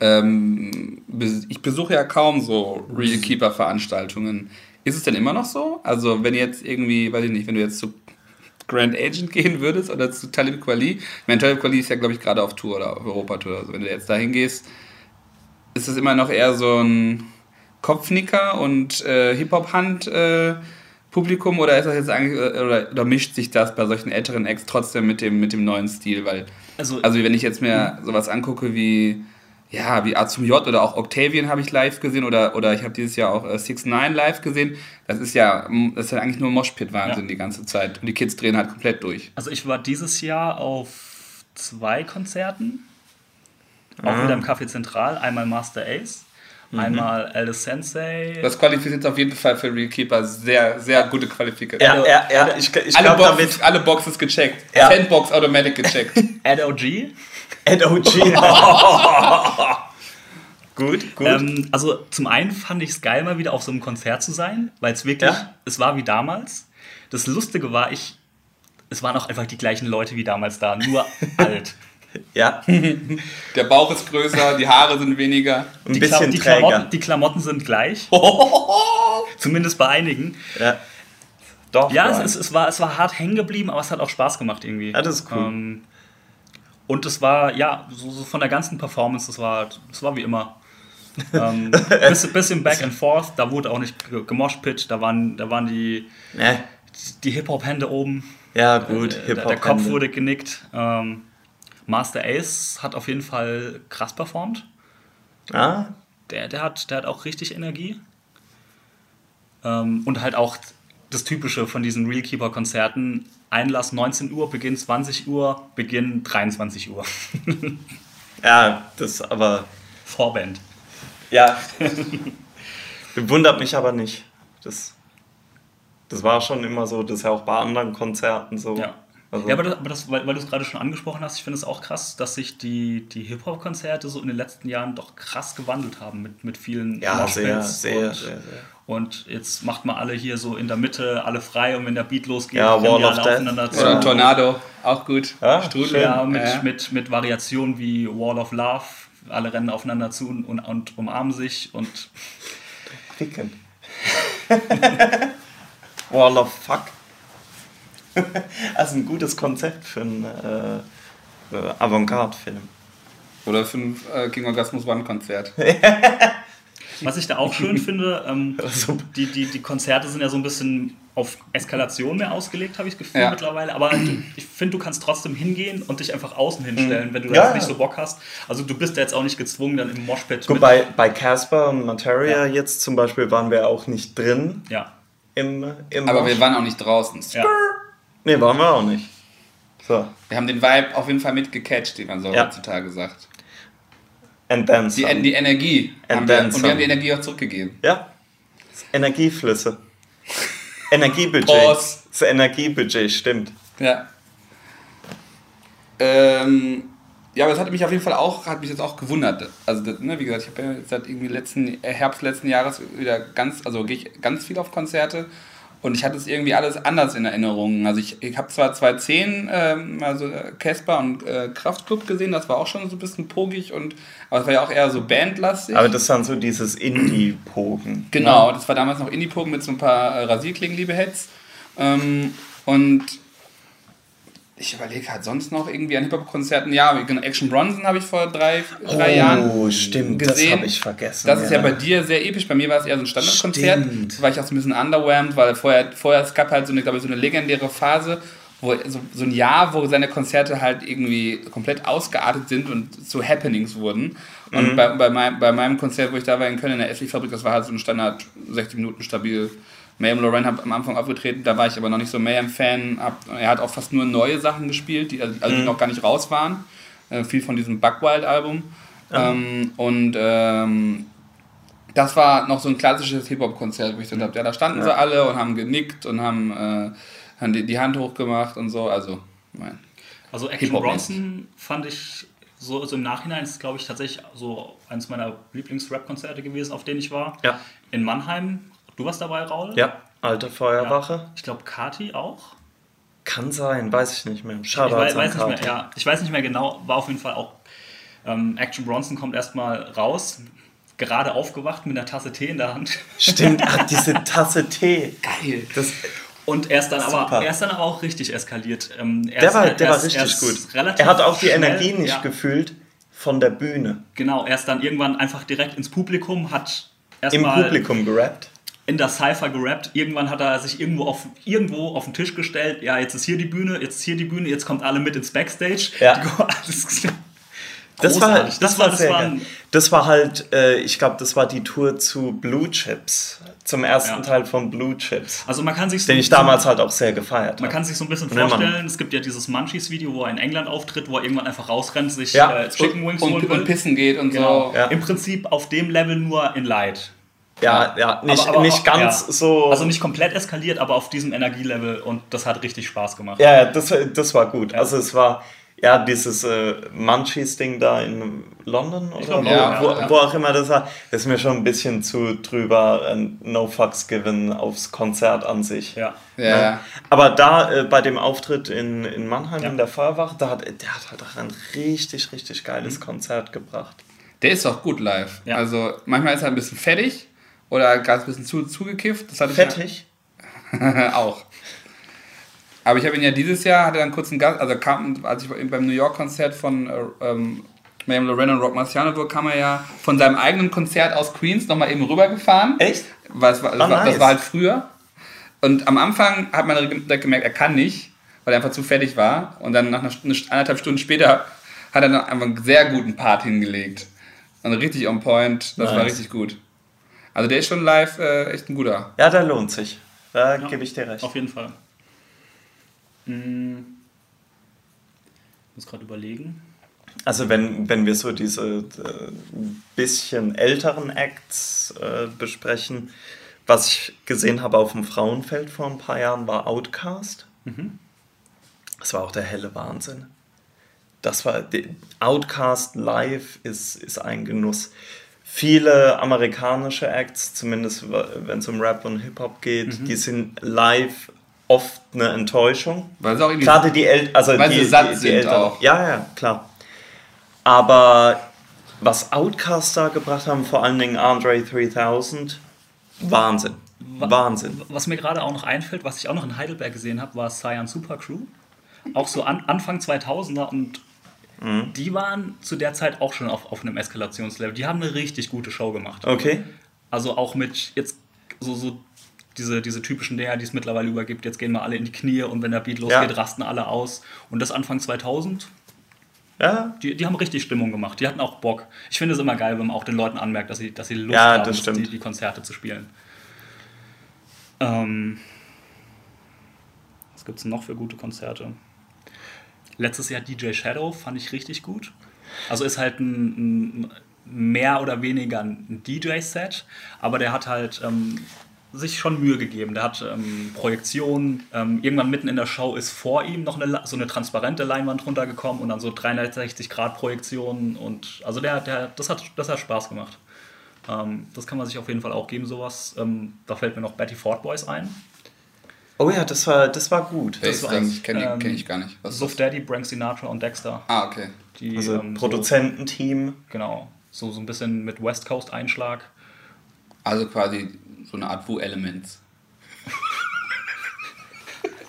Ähm, ich besuche ja kaum so Real Keeper Veranstaltungen. Ist es denn immer noch so? Also, wenn jetzt irgendwie, weiß ich nicht, wenn du jetzt zu Grand Agent gehen würdest oder zu Talib Kweli. Ich meine, Talib Kweli ist ja, glaube ich, gerade auf Tour oder auf Europatour. Also, wenn du jetzt dahin gehst, ist es immer noch eher so ein Kopfnicker und äh, Hip-Hop-Hand äh, Publikum oder ist das jetzt eigentlich äh, oder, oder mischt sich das bei solchen älteren Acts trotzdem mit dem mit dem neuen Stil, weil Also- also wenn ich jetzt mir sowas angucke wie ja, wie A zum J oder auch Octavian habe ich live gesehen oder, oder ich habe dieses Jahr auch äh, 6 9 live gesehen. Das ist ja, mm, das ist ja eigentlich nur Moshpit-Wahnsinn Ja. die ganze Zeit. Und die Kids drehen halt komplett durch. Also ich war dieses Jahr auf zwei Konzerten, auch Ah. wieder im Café Zentral. Einmal Master Ace, Mhm. einmal Alice Sensei. Das qualifiziert auf jeden Fall für Real Keeper sehr, sehr gute Qualifikation. Ja, ja, ja, ich, ich alle, glaube Boxes, damit. alle Boxes gecheckt. Ja. Sandbox Automatic gecheckt. Ed OG. Ed OG. gut, gut. Ähm, also zum einen fand ich es geil, mal wieder auf so einem Konzert zu sein, weil es wirklich, Ja. es war wie damals. Das Lustige war, ich, es waren auch einfach die gleichen Leute wie damals da, nur alt. ja, Der Bauch ist größer, die Haare sind weniger. ein Die, bisschen Kla die, träger. Klamotten, die Klamotten sind gleich, zumindest bei einigen. Ja. Doch, Ja, es, es, war, es war hart hängen geblieben, aber es hat auch Spaß gemacht irgendwie. Ja, das ist cool. Ähm, und es war, ja, so, so von der ganzen Performance, das war, das war wie immer. ähm, bisschen, bisschen back and forth, da wurde auch nicht ge- gemoshpit, da waren, da waren die, Ne? die Hip-Hop-Hände oben, Ja, gut, äh, der, Hip-Hop. der Kopf wurde genickt. Ähm, Master Ace hat auf jeden Fall krass performt. Ah, Der, der, hat, der hat auch richtig Energie. Ähm, und halt auch das Typische von diesen Realkeeper-Konzerten. Einlass 19 Uhr, Beginn 20 Uhr, Beginn 23 Uhr. ja, das aber. Vorband. Ja. Wundert mich aber nicht. Das, das war schon immer so, das ist ja auch bei anderen Konzerten so. Ja. Also, Ja, aber das, aber das weil, weil du es gerade schon angesprochen hast, ich finde es auch krass, dass sich die, die Hip-Hop-Konzerte so in den letzten Jahren doch krass gewandelt haben mit, mit vielen ja, sehr, sehr, und, sehr, sehr. und jetzt macht man alle hier so in der Mitte, alle frei und wenn der Beat losgeht, Ja, rennen Wall die of aufeinander zu. Oder Tornado, auch gut. Ja, Strudel. schön. Ja, mit, Ja. Mit, mit Variationen wie Wall of Love, alle rennen aufeinander zu und, und, und umarmen sich und Ficken. Wall of Fuck. Also ein gutes Konzept für einen äh, äh, Avantgarde-Film. Oder für ein äh, King Orgasmus One Konzert. Was ich da auch schön finde, ähm, Also- die, die, die Konzerte sind ja so ein bisschen auf Eskalation mehr ausgelegt, habe ich das Gefühl Ja. mittlerweile. Aber ich finde, du kannst trotzdem hingehen und dich einfach außen hinstellen, wenn du da Ja, jetzt nicht ja. so Bock hast. Also du bist ja jetzt auch nicht gezwungen, dann im Moshpit Gut, bei, bei Casper und Materia jetzt zum Beispiel waren wir auch nicht drin Ja, im, im Aber Mosh. wir waren auch nicht draußen. ja. Nee, waren wir auch nicht. So. Wir haben den Vibe auf jeden Fall mitgecatcht, wie man so Ja. heutzutage sagt. And then Die, some. die Energie. And wir, und wir haben die. Energie auch zurückgegeben. Ja. Energieflüsse. Energiebudget. Pause. Das Energiebudget, stimmt. Ja. Ähm, ja, aber es hat mich auf jeden Fall auch, hat mich jetzt auch gewundert. Also, das, ne, wie gesagt, ich habe ja seit irgendwie letzten, äh, Herbst letzten Jahres wieder ganz, also gehe ich ganz viel auf Konzerte und ich hatte es irgendwie alles anders in Erinnerung. Also ich, ich habe zwar 2010 ähm, also äh, Casper und äh, Kraftklub gesehen, das war auch schon so ein bisschen pogig und aber es war ja auch eher so bandlastig. Aber das waren so dieses Indie-Pogen. Genau, das war damals noch Indie-Pogen mit so ein paar äh, Rasierklingen, liebe Heads. Ähm, und ich überlege halt sonst noch irgendwie an Hip-Hop-Konzerten. Ja, genau, Action Bronson habe ich vor drei, drei Jahren Oh, stimmt, gesehen. das habe ich vergessen. Das ist ja bei dir sehr episch. Bei mir war es eher so ein Standardkonzert. Stimmt. Da war ich auch so ein bisschen underwhelmed, weil vorher, vorher es gab halt so eine, glaube ich, so eine legendäre Phase, wo so, so ein Jahr, wo seine Konzerte halt irgendwie komplett ausgeartet sind und zu Happenings wurden. Und Mhm. bei, bei, mein, bei meinem Konzert, wo ich da war in Köln in der Essig-Fabrik, das war halt so ein Standard 60 Minuten stabil. Mayhem Lorraine hat am Anfang aufgetreten, da war ich aber noch nicht so Mayhem-Fan. Er hat auch fast nur neue Sachen gespielt, die, also, also die noch gar nicht raus waren. Äh, viel von diesem Buckwild-Album. Ähm, und ähm, das war noch so ein klassisches Hip-Hop-Konzert, wo ich so dachte, ja, da standen sie alle und haben genickt und haben, äh, haben die, die Hand hochgemacht und so. Also, mein, Also Action Bronson fand ich so, so im Nachhinein ist, glaube ich, tatsächlich so eines meiner Lieblings-Rap-Konzerte gewesen, auf denen ich war. Ja. In Mannheim. Du warst dabei, Raul? Ja, alte Feuerwache. Ja. Ich glaube, Kati auch. Kann sein, weiß ich nicht mehr. Ich Schade, weiß, weiß nicht mehr, ja, ich weiß nicht mehr genau, war auf jeden Fall auch. Ähm, Action Bronson kommt erstmal raus, gerade aufgewacht mit einer Tasse Tee in der Hand. Stimmt, ach, diese Tasse Tee. Geil. Das, Und er ist dann, aber, er ist dann aber auch richtig eskaliert. Ähm, er der war, er der war richtig er ist gut. relativ Er hat auch die schnell, Energie nicht ja. gefühlt von der Bühne. Genau, er ist dann irgendwann einfach direkt ins Publikum, hat Im erstmal Publikum gerappt. In der Cypher gerappt. Irgendwann hat er sich irgendwo auf, irgendwo auf den Tisch gestellt. Ja, jetzt ist hier die Bühne, jetzt ist hier die Bühne, jetzt kommt alle mit ins Backstage. Ja. Das war, Großartig. das, war, das sehr war Das war halt, äh, ich glaube, das war die Tour zu Blue Chips. Zum ersten Ja. Teil von Blue Chips. Also man kann sich so, Den ich damals halt auch sehr gefeiert Man habe. kann sich so ein bisschen Und vorstellen, es gibt ja dieses Munchies-Video, wo er in England auftritt, wo er irgendwann einfach rausrennt, sich Ja. äh, Chicken Wings und, holen und will. pissen geht und Genau. so. Ja. Im Prinzip auf dem Level nur in Light. Ja, ja, nicht, Aber- aber nicht auch- ganz ja. so. Also nicht komplett eskaliert, aber auf diesem Energielevel und das hat richtig Spaß gemacht. Ja, ja, das, das war gut. Also es war ja dieses äh, Munchies-Ding da in London oder glaub, wo, ja, wo, ja. wo auch immer das war, ist mir schon ein bisschen zu drüber and no fucks given aufs Konzert an sich. Ja. Ja, ja. Aber da äh, bei dem Auftritt in, in Mannheim Ja. in der Feuerwache, da hat, der hat halt auch ein richtig, richtig geiles Mhm. Konzert gebracht. Der ist auch gut live. Ja. Also manchmal ist er ein bisschen fettig oder ein bisschen zu, zugekifft. Das hatte ich Fettig? Ja, auch. Aber ich habe ihn ja dieses Jahr, hatte dann kurz einen Gast, also kam, als ich beim New York-Konzert von äh, ähm, Miriam Loren und Rock Marciano war, kam er ja von seinem eigenen Konzert aus Queens nochmal eben rübergefahren. Echt? Weil war, das, Ah, war, das nice. war halt früher. Und am Anfang hat man direkt gemerkt, er kann nicht, weil er einfach zu fertig war. Und dann nach einer Stunde, anderthalb Stunden später hat er dann einfach einen sehr guten Part hingelegt. Also richtig on point, das war Nice. richtig gut. Also der ist schon live äh, echt ein guter. Ja, der lohnt sich. Da Ja. gebe ich dir recht. Auf jeden Fall. Hm. muss gerade überlegen. Also wenn, wenn wir so diese äh, bisschen älteren Acts äh, besprechen, was ich gesehen habe auf dem Frauenfeld vor ein paar Jahren, war Outcast. Das war auch der helle Wahnsinn. Das war die- Outcast live ist, ist ein Genuss. Viele amerikanische Acts, zumindest wenn es um Rap und Hip-Hop geht, die sind live oft eine Enttäuschung. Weil es auch irgendwie Gerade die El also Weil die, sie satt die, die sind Älteren. auch. Ja, ja, klar. Aber was Outcast da gebracht haben, vor allen Dingen Andre 3000, Wahnsinn. Wahnsinn. Was mir gerade auch noch einfällt, was ich auch noch in Heidelberg gesehen habe, war Cyan Super Crew. Auch so an, Anfang 2000er und Mhm. die waren zu der Zeit auch schon auf, auf einem Eskalationslevel. Die haben eine richtig gute Show gemacht. Okay. Also auch mit jetzt so, so diese, diese typischen Dinger, die es mittlerweile übergibt. Jetzt gehen wir alle in die Knie und wenn der Beat losgeht, Ja. rasten alle aus. Und das Anfang 2000, Ja, die, die haben richtig Stimmung gemacht. Die hatten auch Bock. Ich finde es immer geil, wenn man auch den Leuten anmerkt, dass sie, dass sie Lust Ja, haben. Die, die Konzerte zu spielen. Ähm, was gibt es noch für gute Konzerte? Letztes Jahr DJ Shadow fand ich richtig gut. Also ist halt ein, ein mehr oder weniger ein DJ-Set, aber der hat halt ähm, sich schon Mühe gegeben. Der hat ähm, Projektionen. Ähm, irgendwann mitten in der Show ist vor ihm noch eine, so eine transparente Leinwand runtergekommen und dann so 360-Grad-Projektionen. Und also der, der, das, hat, das hat Spaß gemacht. Ähm, das kann man sich auf jeden Fall auch geben, sowas. Ähm, da fällt mir noch Betty Ford Boys ein. Oh ja, das war, das war gut. Wer ist war das? eigentlich, Kenne ähm, kenn ich gar nicht. Was das? Daddy, Brank Sinatra und Dexter. Ah, okay. Die, Also ähm, Produzententeam. So, genau. So, so ein bisschen mit West Coast Einschlag. Also quasi so eine Art Wu Elements.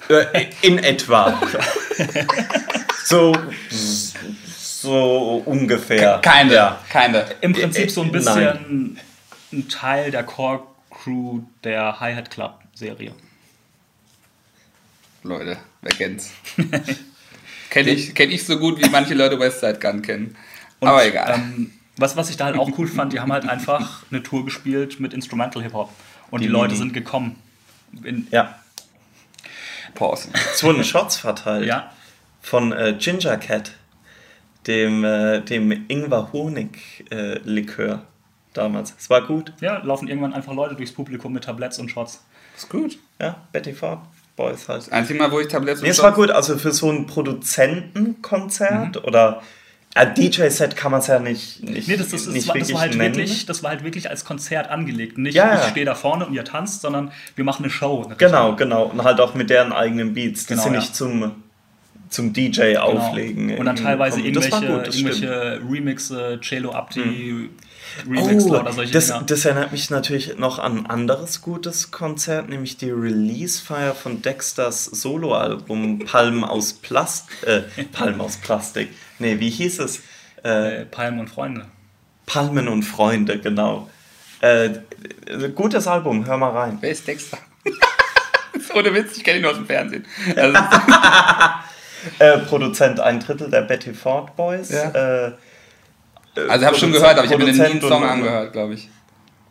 Äh, in etwa. so, so ungefähr. Keine, Ja. keine. Im Prinzip so ein Äh, bisschen ein Teil der Core Crew der Hi-Hat Club Serie. Leute, wer kennt's? Kenne ich, kenn ich so gut, wie manche Leute Westside Gun kennen. Und, Aber egal. Ähm, was, was ich da halt auch cool fand, die haben halt einfach eine Tour gespielt mit Instrumental Hip-Hop. Und die Die- Leute sind gekommen. In, Ja. Pause. Es wurden Shots verteilt. ja, Von äh, Ginger Cat, dem, äh, dem Ingwer-Honig-Likör damals. Es war gut. ja, laufen irgendwann einfach Leute durchs Publikum mit Tabletts und Shots. Ist gut. Ja, Betty Ford Boys halt. Einzig Mal, wo ich Tabletts Nee, es war gut, also für so ein Produzentenkonzert oder äh, DJ-Set kann man es ja nicht, nicht, Nee, das, das, das, nicht war, das, wirklich war halt nennen. wirklich, das war halt wirklich als Konzert angelegt. Nicht, Ja, ja. ich stehe da vorne und ihr tanzt, sondern wir machen eine Show. Eine Genau, genau. Und halt auch mit deren eigenen Beats. Die Genau, sind ja. nicht zum, zum DJ Genau. auflegen. Und dann teilweise irgendwelche, war gut, irgendwelche Remixe, Cello Abdi, Remixler Oh, oder solche das, Dinger. das erinnert mich natürlich noch an ein anderes gutes Konzert, nämlich die Release-Feier von Dexters Soloalbum Palmen aus Plast äh, Palmen aus Plastik. Nee, wie hieß es? Äh, äh, Palmen und Freunde. Palmen und Freunde, genau. Äh, gutes Album, hör mal rein. Wer ist Dexter? Ohne Witz, ich kenne ihn nur aus dem Fernsehen. Also, Äh, Produzent ein Drittel der Betty Ford Boys. Ja. Äh, also ich habe schon gehört, aber ich habe mir nie einen Song angehört, glaube ich.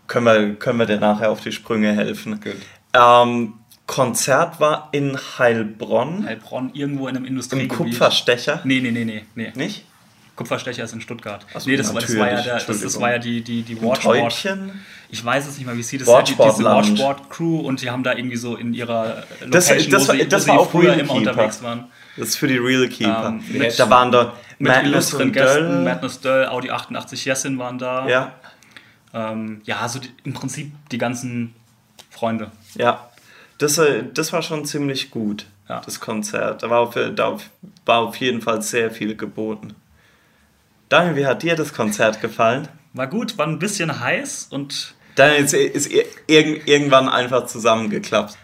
können, wir, können wir dir nachher auf die Sprünge helfen. Gut. Ähm, Konzert war in Heilbronn Heilbronn irgendwo in einem im Industriegebiet. Kupferstecher. Nee, nee, nee, nee, nee. Nicht? Kupferstecher ist in Stuttgart. so, nee, das, war, das war ja der, das, das war ja die, die, die Watchboard. Ich weiß es nicht mal, wie sie das Watchboard diese. Watchboard-Crew und die haben da irgendwie so in ihrer Location, Das- das wo war- sie, das wo war sie auch früher immer unterwegs waren. Das ist für die Real Keeper. Ähm, mit- da waren da Mit Madness illustren und Gästen, Döll. Madness Döll, Audi 88 Jessin waren da. Ja, ähm, ja so die, im Prinzip die ganzen Freunde. ja. Das, äh, das war schon ziemlich gut, Ja. das Konzert. Da war, auf, da war auf jeden Fall sehr viel geboten. Daniel, wie hat dir das Konzert gefallen? War gut, war ein bisschen heiß und Daniel ist, ist ir- irg irgendwann einfach zusammengeklappt.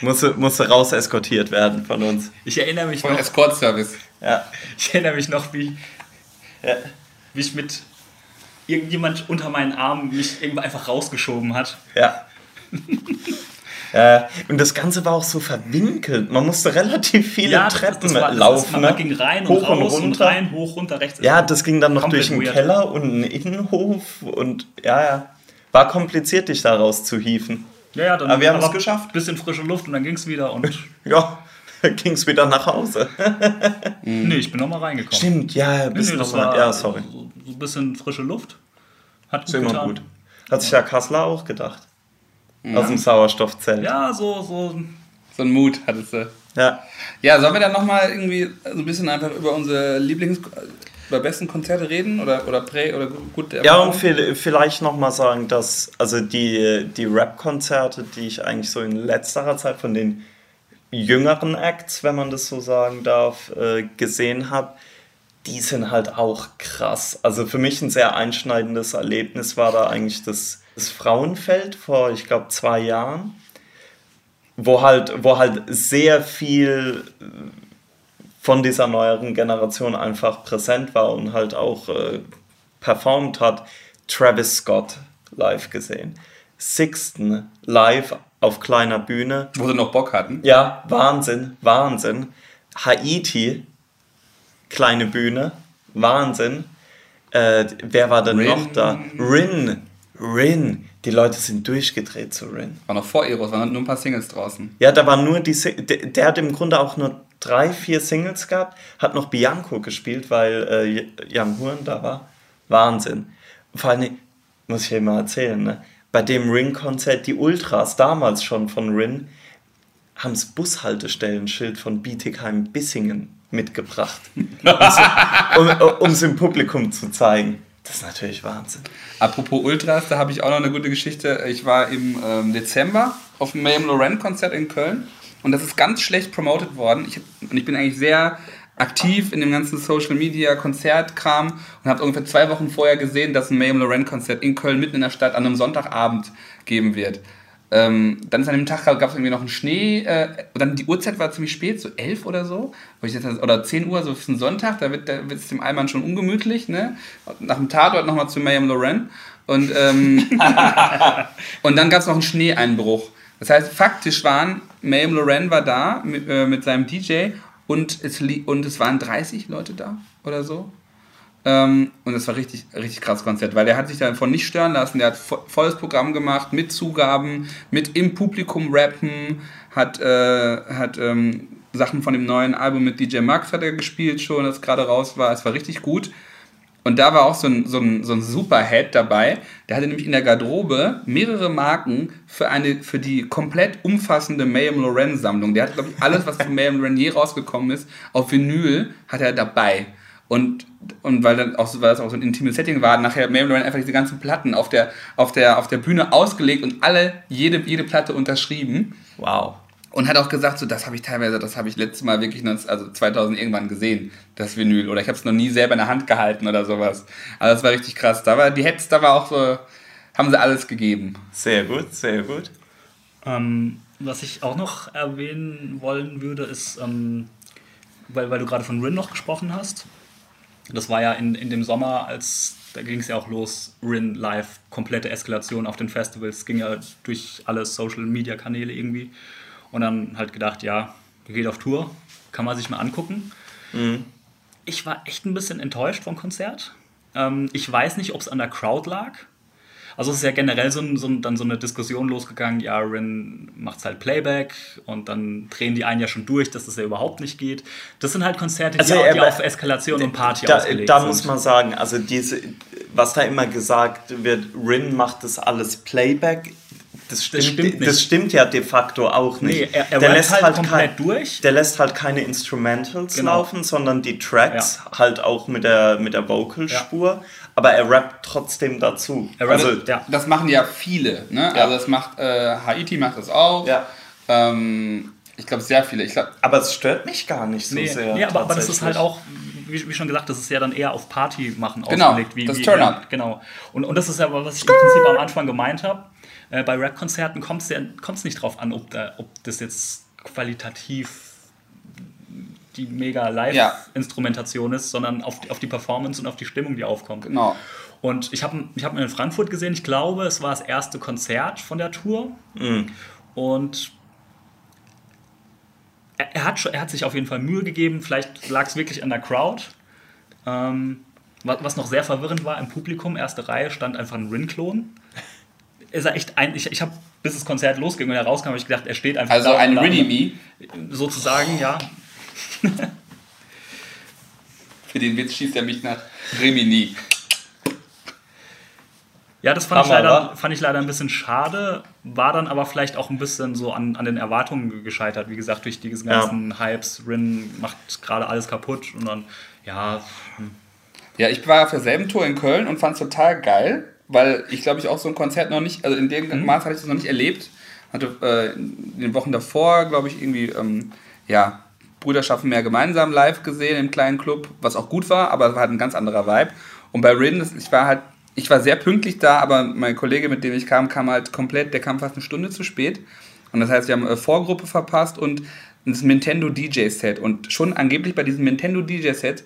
Musste, musste raus eskortiert werden von uns. ich erinnere mich Von noch, Escort-Service. Ja. ich erinnere mich noch, wie, ja. wie ich mit irgendjemand unter meinen Arm mich irgendwo einfach rausgeschoben hat. Ja. ja. Und das Ganze war auch so verwinkelt. Man musste relativ viele das- Treppen das war- das laufen. ist- man, ne? man ging rein Hoch und raus und und, runter. rein, hoch, runter, rechts. Ja, das ging dann noch durch einen weird. Keller und einen Innenhof und ja, ja. War kompliziert, dich da rauszuhieven. Ja, ja, dann Aber wir haben es geschafft. Bisschen frische Luft und dann ging es wieder und Ja, ging es wieder nach Hause. nee, ich bin nochmal reingekommen. Stimmt, ja, Nee, bis nee, das noch mal. war Ja, sorry. So, so ein bisschen frische Luft. Hat gut Ist immer gut. Hat sich ja Kassler auch gedacht. Aus dem Sauerstoffzelt. Ja, so, so. So ein Mut hattest du. ja. Ja, sollen wir dann nochmal irgendwie so ein bisschen einfach über unsere Lieblings- oder besten Konzerte reden? Oder, oder Prä- oder gute Ja, und viel- vielleicht nochmal sagen, dass also die, die Rap-Konzerte, die ich eigentlich so in letzterer Zeit von den jüngeren Acts, wenn man das so sagen darf, äh, gesehen habe, die sind halt auch krass. Also für mich ein sehr einschneidendes Erlebnis war da eigentlich das, das Frauenfeld vor, ich glaube, zwei Jahren, wo halt, wo halt sehr viel von dieser neueren Generation einfach präsent war und halt auch äh, performt hat, Travis Scott live gesehen. Sixten live auf kleiner Bühne. Wo sie noch Bock hatten. Ja, Wahnsinn, Wahnsinn. Haiti, kleine Bühne, Wahnsinn. Äh, wer war denn Rin. noch da? Rin, Rin. Die Leute sind durchgedreht zu Rin. War noch vor Eros, waren nur ein paar Singles draußen. Ja, da waren nur die. Der hat im Grunde auch nur drei, vier Singles gehabt, hat noch Bianco gespielt, weil äh, Jan Huren da war. Wahnsinn. Vor allem, muss ich dir mal erzählen, ne? bei dem Ring-Konzert, die Ultras damals schon von Rin, haben das Bushaltestellenschild von Bietigheim-Bissingen mitgebracht, um es im Publikum zu zeigen. Das ist natürlich Wahnsinn. Apropos Ultras, da habe ich auch noch eine gute Geschichte. Ich war im ähm, Dezember auf dem Mayhem Loren Konzert in Köln und das ist ganz schlecht promoted worden. Ich, und ich bin eigentlich sehr aktiv in dem ganzen Social Media Konzertkram und habe ungefähr zwei Wochen vorher gesehen, dass ein Mayhem Loren Konzert in Köln mitten in der Stadt an einem Sonntagabend geben wird. Ähm, dann ist an dem Tag gab es irgendwie noch einen Schnee. Äh, und dann die Uhrzeit war ziemlich spät, so elf oder so. Dachte, oder 10 Uhr, so für einen Sonntag, da wird es dem Allmann schon ungemütlich. Ne? Nach dem Tatort nochmal zu Mayhem Loren. Und, ähm, und dann gab es noch einen Schneeeinbruch. Das heißt, faktisch waren, Mayhem Loren war da mit, äh, mit seinem DJ und es, und es waren 30 Leute da oder so. Ähm, und es war richtig, richtig krasses Konzert, weil der hat sich davon nicht stören lassen. Der hat vo volles Programm gemacht, mit Zugaben, mit im Publikum rappen, hat, äh, hat ähm, Sachen von dem neuen Album mit DJ Max hat er gespielt schon, das gerade raus war. Es war richtig gut. Und da war auch so ein, so ein, so ein Superhead dabei. Der hatte nämlich in der Garderobe mehrere Marken für, eine, für die komplett umfassende Mayhem Loren Sammlung. Der hat, glaube ich, alles, was von Mayhem Loren je rausgekommen ist, auf Vinyl hat er dabei. Und, und weil, dann auch, weil das auch so ein intimes Setting war, nachher hat Mayhem Loren einfach diese ganzen Platten auf der, auf der, auf der Bühne ausgelegt und alle, jede, jede Platte unterschrieben. Wow. Und hat auch gesagt, so, das habe ich teilweise, das habe ich letztes Mal wirklich, 19 also 2000 irgendwann gesehen, das Vinyl. Oder ich habe es noch nie selber in der Hand gehalten oder sowas. Also das war richtig krass. Da war die Heads, da war auch so, haben sie alles gegeben. Sehr gut, sehr gut. Ähm, was ich auch noch erwähnen wollen würde, ist, ähm, weil, weil du gerade von Rin noch gesprochen hast. Das war ja in, in dem Sommer, als da ging es ja auch los, Rin live, komplette Eskalation auf den Festivals, ging ja durch alle Social-Media-Kanäle irgendwie. Und dann halt gedacht, ja, geht auf Tour, kann man sich mal angucken. Mhm. Ich war echt ein bisschen enttäuscht vom Konzert. Ähm, ich weiß nicht, ob es an der Crowd lag. Also es ist ja generell so, ein, so ein, dann so eine Diskussion losgegangen, ja, Rin macht halt Playback und dann drehen die einen ja schon durch, dass das ja überhaupt nicht geht. Das sind halt Konzerte, die, Also, auch, die aber- auf Eskalation und Party da, ausgelegt da sind. muss man sagen, also diese, was da immer gesagt wird, Rin macht das alles Playback. Das stimmt, das stimmt stimmt, nicht. ja de facto auch nicht. Nee, er- er rappt halt komplett kein, durch. Der lässt halt keine Instrumentals Genau. laufen, sondern die Tracks halt auch mit der, mit der Vocalspur. Aber er rappt trotzdem dazu. Er rappt- also, ja. Das machen ja viele. Ne? Ja. Also das macht äh, Haiti macht das auch. Ja. Ähm, ich glaube sehr viele. Ich glaube aber es stört mich gar nicht so Nee, sehr. nee aber, aber das ist halt auch, wie, wie schon gesagt, das ist ja dann eher auf Party machen Genau, ausgelegt. Wie, das wie, Turn-up. Genau. Und, und das ist ja, was ich im Prinzip am Anfang gemeint habe. Äh, bei Rap-Konzerten kommt es ja, nicht drauf an, ob, da, ob das jetzt qualitativ die mega. Live-Instrumentation ist, sondern auf die, auf die Performance und auf die Stimmung, die aufkommt. genau. Und ich habe ich hab ihn in Frankfurt gesehen. Ich glaube, es war das erste Konzert von der Tour. Und er, er, hat schon, er hat sich auf jeden Fall Mühe gegeben. Vielleicht lag es wirklich an der Crowd. Ähm, was, was noch sehr verwirrend war, im Publikum, erste Reihe, stand einfach ein Rin-Klon. Ist er echt ein, ich, ich habe, bis das Konzert losging und er rauskam, habe ich gedacht, er steht einfach Also da. ein und- Rinny-Me. Sozusagen, ja. Für den Witz schießt er mich nach Rimini. Ja, das fand ich, leider, fand ich leider ein bisschen schade, war dann aber vielleicht auch ein bisschen so an, an den Erwartungen gescheitert. Wie gesagt, durch diese Ja. ganzen Hypes, Rin macht gerade alles kaputt und dann, ja, hm, Ja, ich war auf derselben Tour in Köln und fand es total geil, weil ich glaube ich auch so ein Konzert noch nicht, also in dem Mhm. Maß hatte ich das noch nicht erlebt. Hatte äh, in den Wochen davor, glaube ich, irgendwie, ähm, ja, Brüder schaffen mehr gemeinsam live gesehen im kleinen Club, was auch gut war, aber es war halt ein ganz anderer Vibe. Und bei Rin, ich war halt, ich war sehr pünktlich da, aber mein Kollege, mit dem ich kam, kam halt komplett, der kam fast eine Stunde zu spät. Und das heißt, wir haben äh, Vorgruppe verpasst und das Nintendo DJ-Set. Und schon angeblich bei diesem Nintendo DJ-Set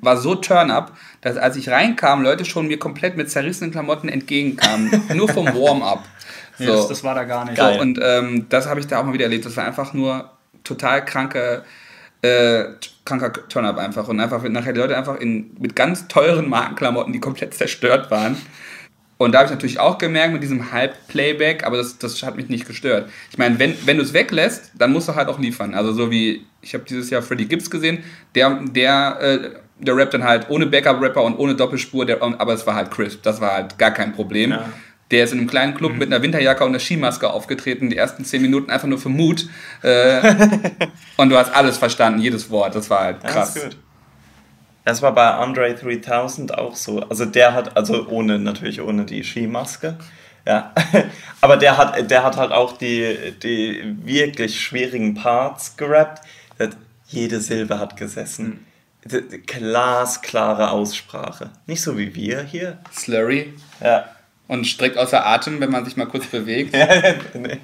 war so Turn-up, dass als ich reinkam, Leute schon mir komplett mit zerrissenen Klamotten entgegenkamen. nur vom Warm-up. So. das, das war da gar nicht. So, und ähm, das habe ich da auch mal wieder erlebt. Das war einfach nur total kranke, äh, kranker Turn-up einfach. Und einfach nachher die Leute einfach in, mit ganz teuren Markenklamotten, die komplett zerstört waren. Und da habe ich natürlich auch gemerkt mit diesem Halb-Playback, aber das, das hat mich nicht gestört. Ich meine, wenn, wenn du es weglässt, dann musst du halt auch liefern. Also so wie, ich habe dieses Jahr Freddie Gibbs gesehen, der, der, äh, der rappt dann halt ohne Backup-Rapper und ohne Doppelspur, der, aber es war halt crisp. Das war halt gar kein Problem. Ja. Der ist in einem kleinen Club mit einer Winterjacke und einer Skimaske aufgetreten, die ersten zehn Minuten einfach nur für Mut. Äh, und du hast alles verstanden, jedes Wort. Das war halt Ja, krass. ist gut. Das war bei Andre 3000 auch so. Also der hat, also ohne, natürlich ohne die Skimaske. Ja. Aber der hat, der hat halt auch die, die wirklich schwierigen Parts gerappt. Jede Silbe hat gesessen. Glasklare Aussprache. Nicht so wie wir hier. Slurry Ja. und streckt außer Atem, wenn man sich mal kurz bewegt. nee.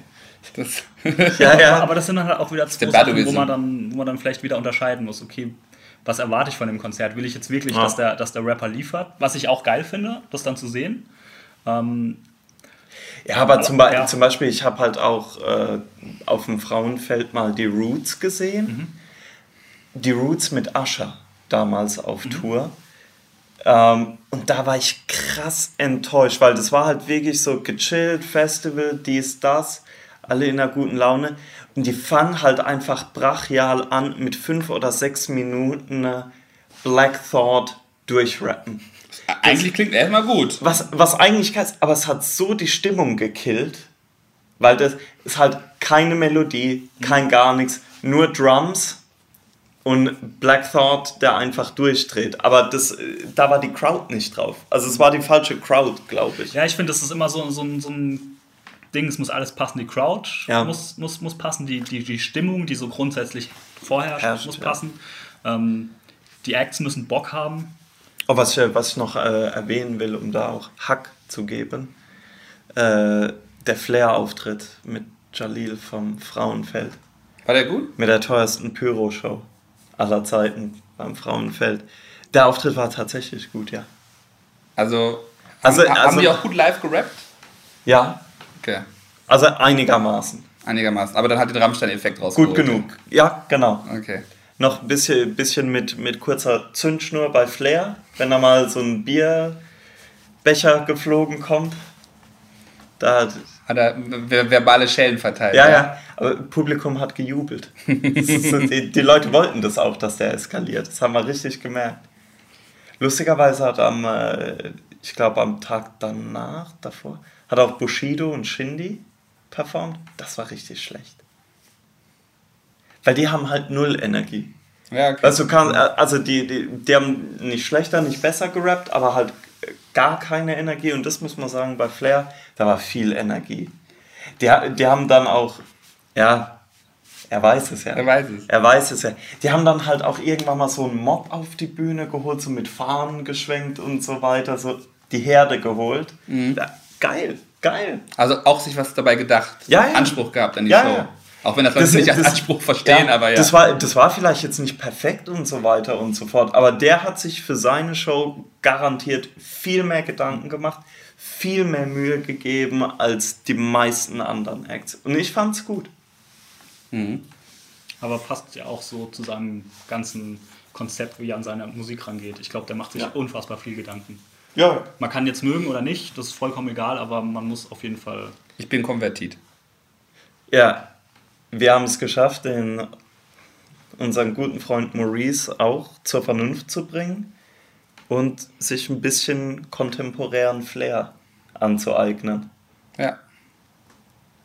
Das ja, ja. Aber das sind dann halt auch wieder zwei Sachen, wo man, dann, wo man dann vielleicht wieder unterscheiden muss. Okay, was erwarte ich von dem Konzert? Will ich jetzt wirklich, Ja. dass, der, dass der Rapper liefert? Was ich auch geil finde, das dann zu sehen. Ähm, Ja, aber zum, Be Ja. zum Beispiel, ich habe halt auch äh, auf dem Frauenfeld mal die Roots gesehen. Die Roots mit Ascher damals auf Tour. Ähm, und da war ich krass enttäuscht, weil das war halt wirklich so gechillt, Festival, dies, das, alle in einer guten Laune. Und die fangen halt einfach brachial an mit fünf oder sechs Minuten äh, Black Thought durchrappen. eigentlich klingt erstmal gut. Was, was eigentlich heißt, aber es hat so die Stimmung gekillt, weil das ist halt keine Melodie, kein gar nichts, nur Drums und Black Thought, der einfach durchdreht. Aber das, da war die Crowd nicht drauf. Also es war die falsche Crowd, glaube ich. ja, ich finde, das ist immer so, so, ein- so ein Ding, es muss alles passen. Die Crowd Ja. muss, muss, muss passen, die, die, die Stimmung, die so grundsätzlich vorherrscht, Herrscht, muss ja. passen. Ähm, die Acts müssen Bock haben. Oh, was, ich, was ich noch äh, erwähnen will, um da auch Hack zu geben, äh, der Flair-Auftritt mit Jalil vom Frauenfeld. War der gut? mit der teuersten Pyro-Show aller Zeiten beim Frauenfeld. Der Auftritt war tatsächlich gut, ja. Also, Also- haben, haben also- die auch gut live gerappt? Ja, Okay, also einigermaßen. einigermaßen. Aber dann hat den Rammstein-Effekt Gut rausgeholt. genug. Ja, genau. Okay. Noch ein bisschen, bisschen mit, mit kurzer Zündschnur bei Flair, wenn da mal so ein Bierbecher geflogen kommt. Da, Hat er ver- verbale Schellen verteilt. ja, ja, aber Publikum hat gejubelt. So, die, die Leute wollten das auch, dass der eskaliert. Das haben wir richtig gemerkt. Lustigerweise hat am, äh, ich glaube am Tag danach, davor, hat auch Bushido und Shindy performt. Das war richtig schlecht. Weil die haben halt null Energie. Ja, okay. Also, kann, also die, die, die haben nicht schlechter, nicht besser gerappt, aber halt gar keine Energie. Und das muss man sagen, bei Flair, da war viel Energie. Die, die haben dann auch, ja, er weiß es ja. Er weiß es. Er weiß es ja. Die haben dann halt auch irgendwann mal so einen Mob auf die Bühne geholt, so mit Fahnen geschwenkt und so weiter, so die Herde geholt. Mhm. Ja, geil, geil. Also auch sich was dabei gedacht. Ja, ja. Anspruch gehabt an die Ja, Show. ja. Auch wenn das Leute nicht als Anspruch verstehen, aber ja. Das war, das war vielleicht jetzt nicht perfekt und so weiter und so fort, aber der hat sich für seine Show garantiert viel mehr Gedanken gemacht, viel mehr Mühe gegeben als die meisten anderen Acts. Und ich fand's gut. Aber passt ja auch so zu seinem ganzen Konzept, wie er an seine Musik rangeht. Ich glaube, der macht sich Ja. unfassbar viel Gedanken. Ja. Man kann jetzt mögen oder nicht, das ist vollkommen egal, aber man muss auf jeden Fall. ich bin konvertiert. Ja, wir haben es geschafft, den, unseren guten Freund Maurice auch zur Vernunft zu bringen und sich ein bisschen kontemporären Flair anzueignen. Ja.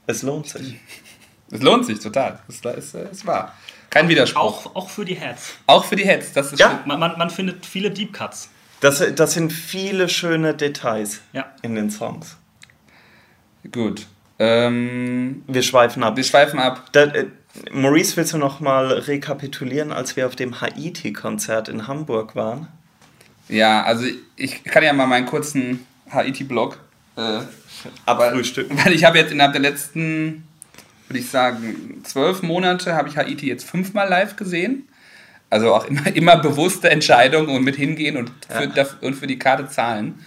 Es lohnt sich. Es lohnt sich total. Das ist, ist wahr. Kein Widerspruch. Auch, auch für die Heads. Auch für die Heads. Das ist Ja. Man, man, man findet viele Deep Cuts. Das, das sind viele schöne Details Ja. in den Songs. gut. Ähm, Wir schweifen ab. wir schweifen ab. Da, äh, Maurice, willst du noch mal rekapitulieren, als wir auf dem Haiti-Konzert in Hamburg waren? Ja, also ich kann ja mal meinen kurzen Haiti-Blog. Äh, aber Abfrühstücken. weil ich habe jetzt innerhalb der letzten, würde ich sagen, zwölf Monate habe ich Haiti jetzt fünfmal live gesehen. Also auch immer, immer bewusste Entscheidung und mit hingehen und für, Ja. und für die Karte zahlen.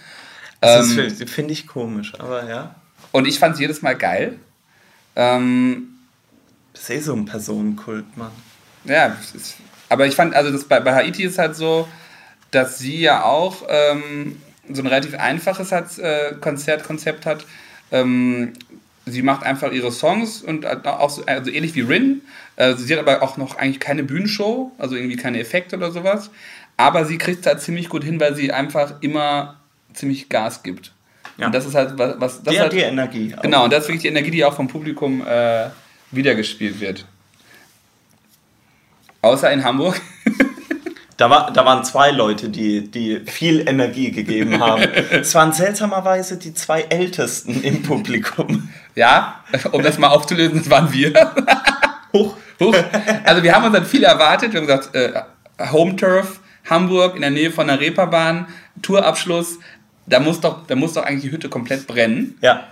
Das Ähm, finde ich komisch, aber ja. Und ich fand es jedes Mal geil. Ähm, Das ist eh so ein Personenkult, Mann. Ja, ist, aber ich fand, also das bei, bei Haiti ist halt so, dass sie ja auch ähm, so ein relativ einfaches hat, äh, Konzertkonzept hat. Ähm, sie macht einfach ihre Songs und auch so, also ähnlich wie Rin. Äh, sie hat aber auch noch eigentlich keine Bühnenshow, also irgendwie keine Effekte oder sowas. Aber sie kriegt es halt ziemlich gut hin, weil sie einfach immer ziemlich Gas gibt. Ja. Und das ist halt was, was das Die halt, die Energie. Genau, und das ist wirklich die Energie, die auch vom Publikum äh, wiedergespielt wird. Außer in Hamburg. Da, war, da waren zwei Leute, die, die viel Energie gegeben haben. es waren seltsamerweise die zwei Ältesten im Publikum. Ja, um das mal aufzulösen, das waren wir. Huch. Huch. Also wir haben uns dann viel erwartet. Wir haben gesagt, äh, Home Turf, Hamburg in der Nähe von der Reeperbahn, Tourabschluss. Da muss, doch, da muss doch eigentlich die Hütte komplett brennen. Ja,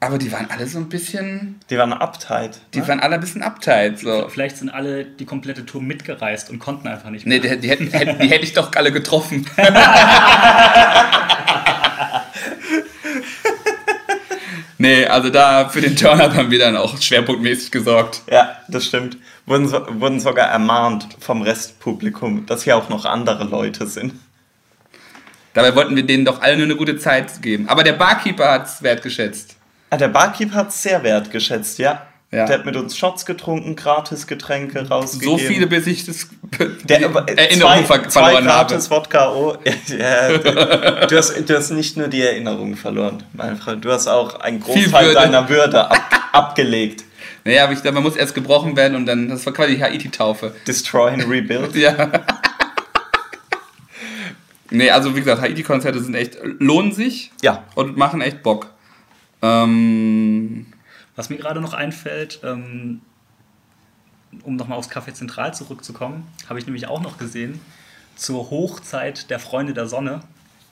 Aber die waren alle so ein bisschen, die waren uptight. die ne? waren alle ein bisschen uptight. So. Vielleicht sind alle die komplette Tour mitgereist und konnten einfach nicht mehr. Nee, die, die, hätten, hätten- die hätte ich doch alle getroffen. nee, also da für den Turn-Up haben wir dann auch schwerpunktmäßig gesorgt. Ja, das stimmt. Wurden, so, wurden sogar ermahnt vom Restpublikum, dass hier auch noch andere Leute sind. Dabei wollten wir denen doch alle nur eine gute Zeit geben. Aber der Barkeeper hat es wertgeschätzt. Ah, der Barkeeper hat es sehr wertgeschätzt, ja. Ja. Der hat mit uns Shots getrunken, gratis Getränke rausgegeben. So viele, bis ich das der, äh, Erinnerung zwei, ver zwei verloren habe. gratis Wodka O. Ja, du, hast, du hast nicht nur die Erinnerung verloren, mein Freund. Du hast auch einen Großteil Würde. deiner Würde ab, abgelegt. Naja, aber ich glaube, man muss erst gebrochen werden und dann, das war quasi die Haiti-Taufe. Destroy and rebuild. Ja. Nee, also wie gesagt, Haiti-Konzerte sind echt, lohnen sich Ja. und machen echt Bock. Ähm, Was mir gerade noch einfällt, ähm, um nochmal aufs Café Zentral zurückzukommen, habe ich nämlich auch noch gesehen, zur Hochzeit der Freunde der Sonne,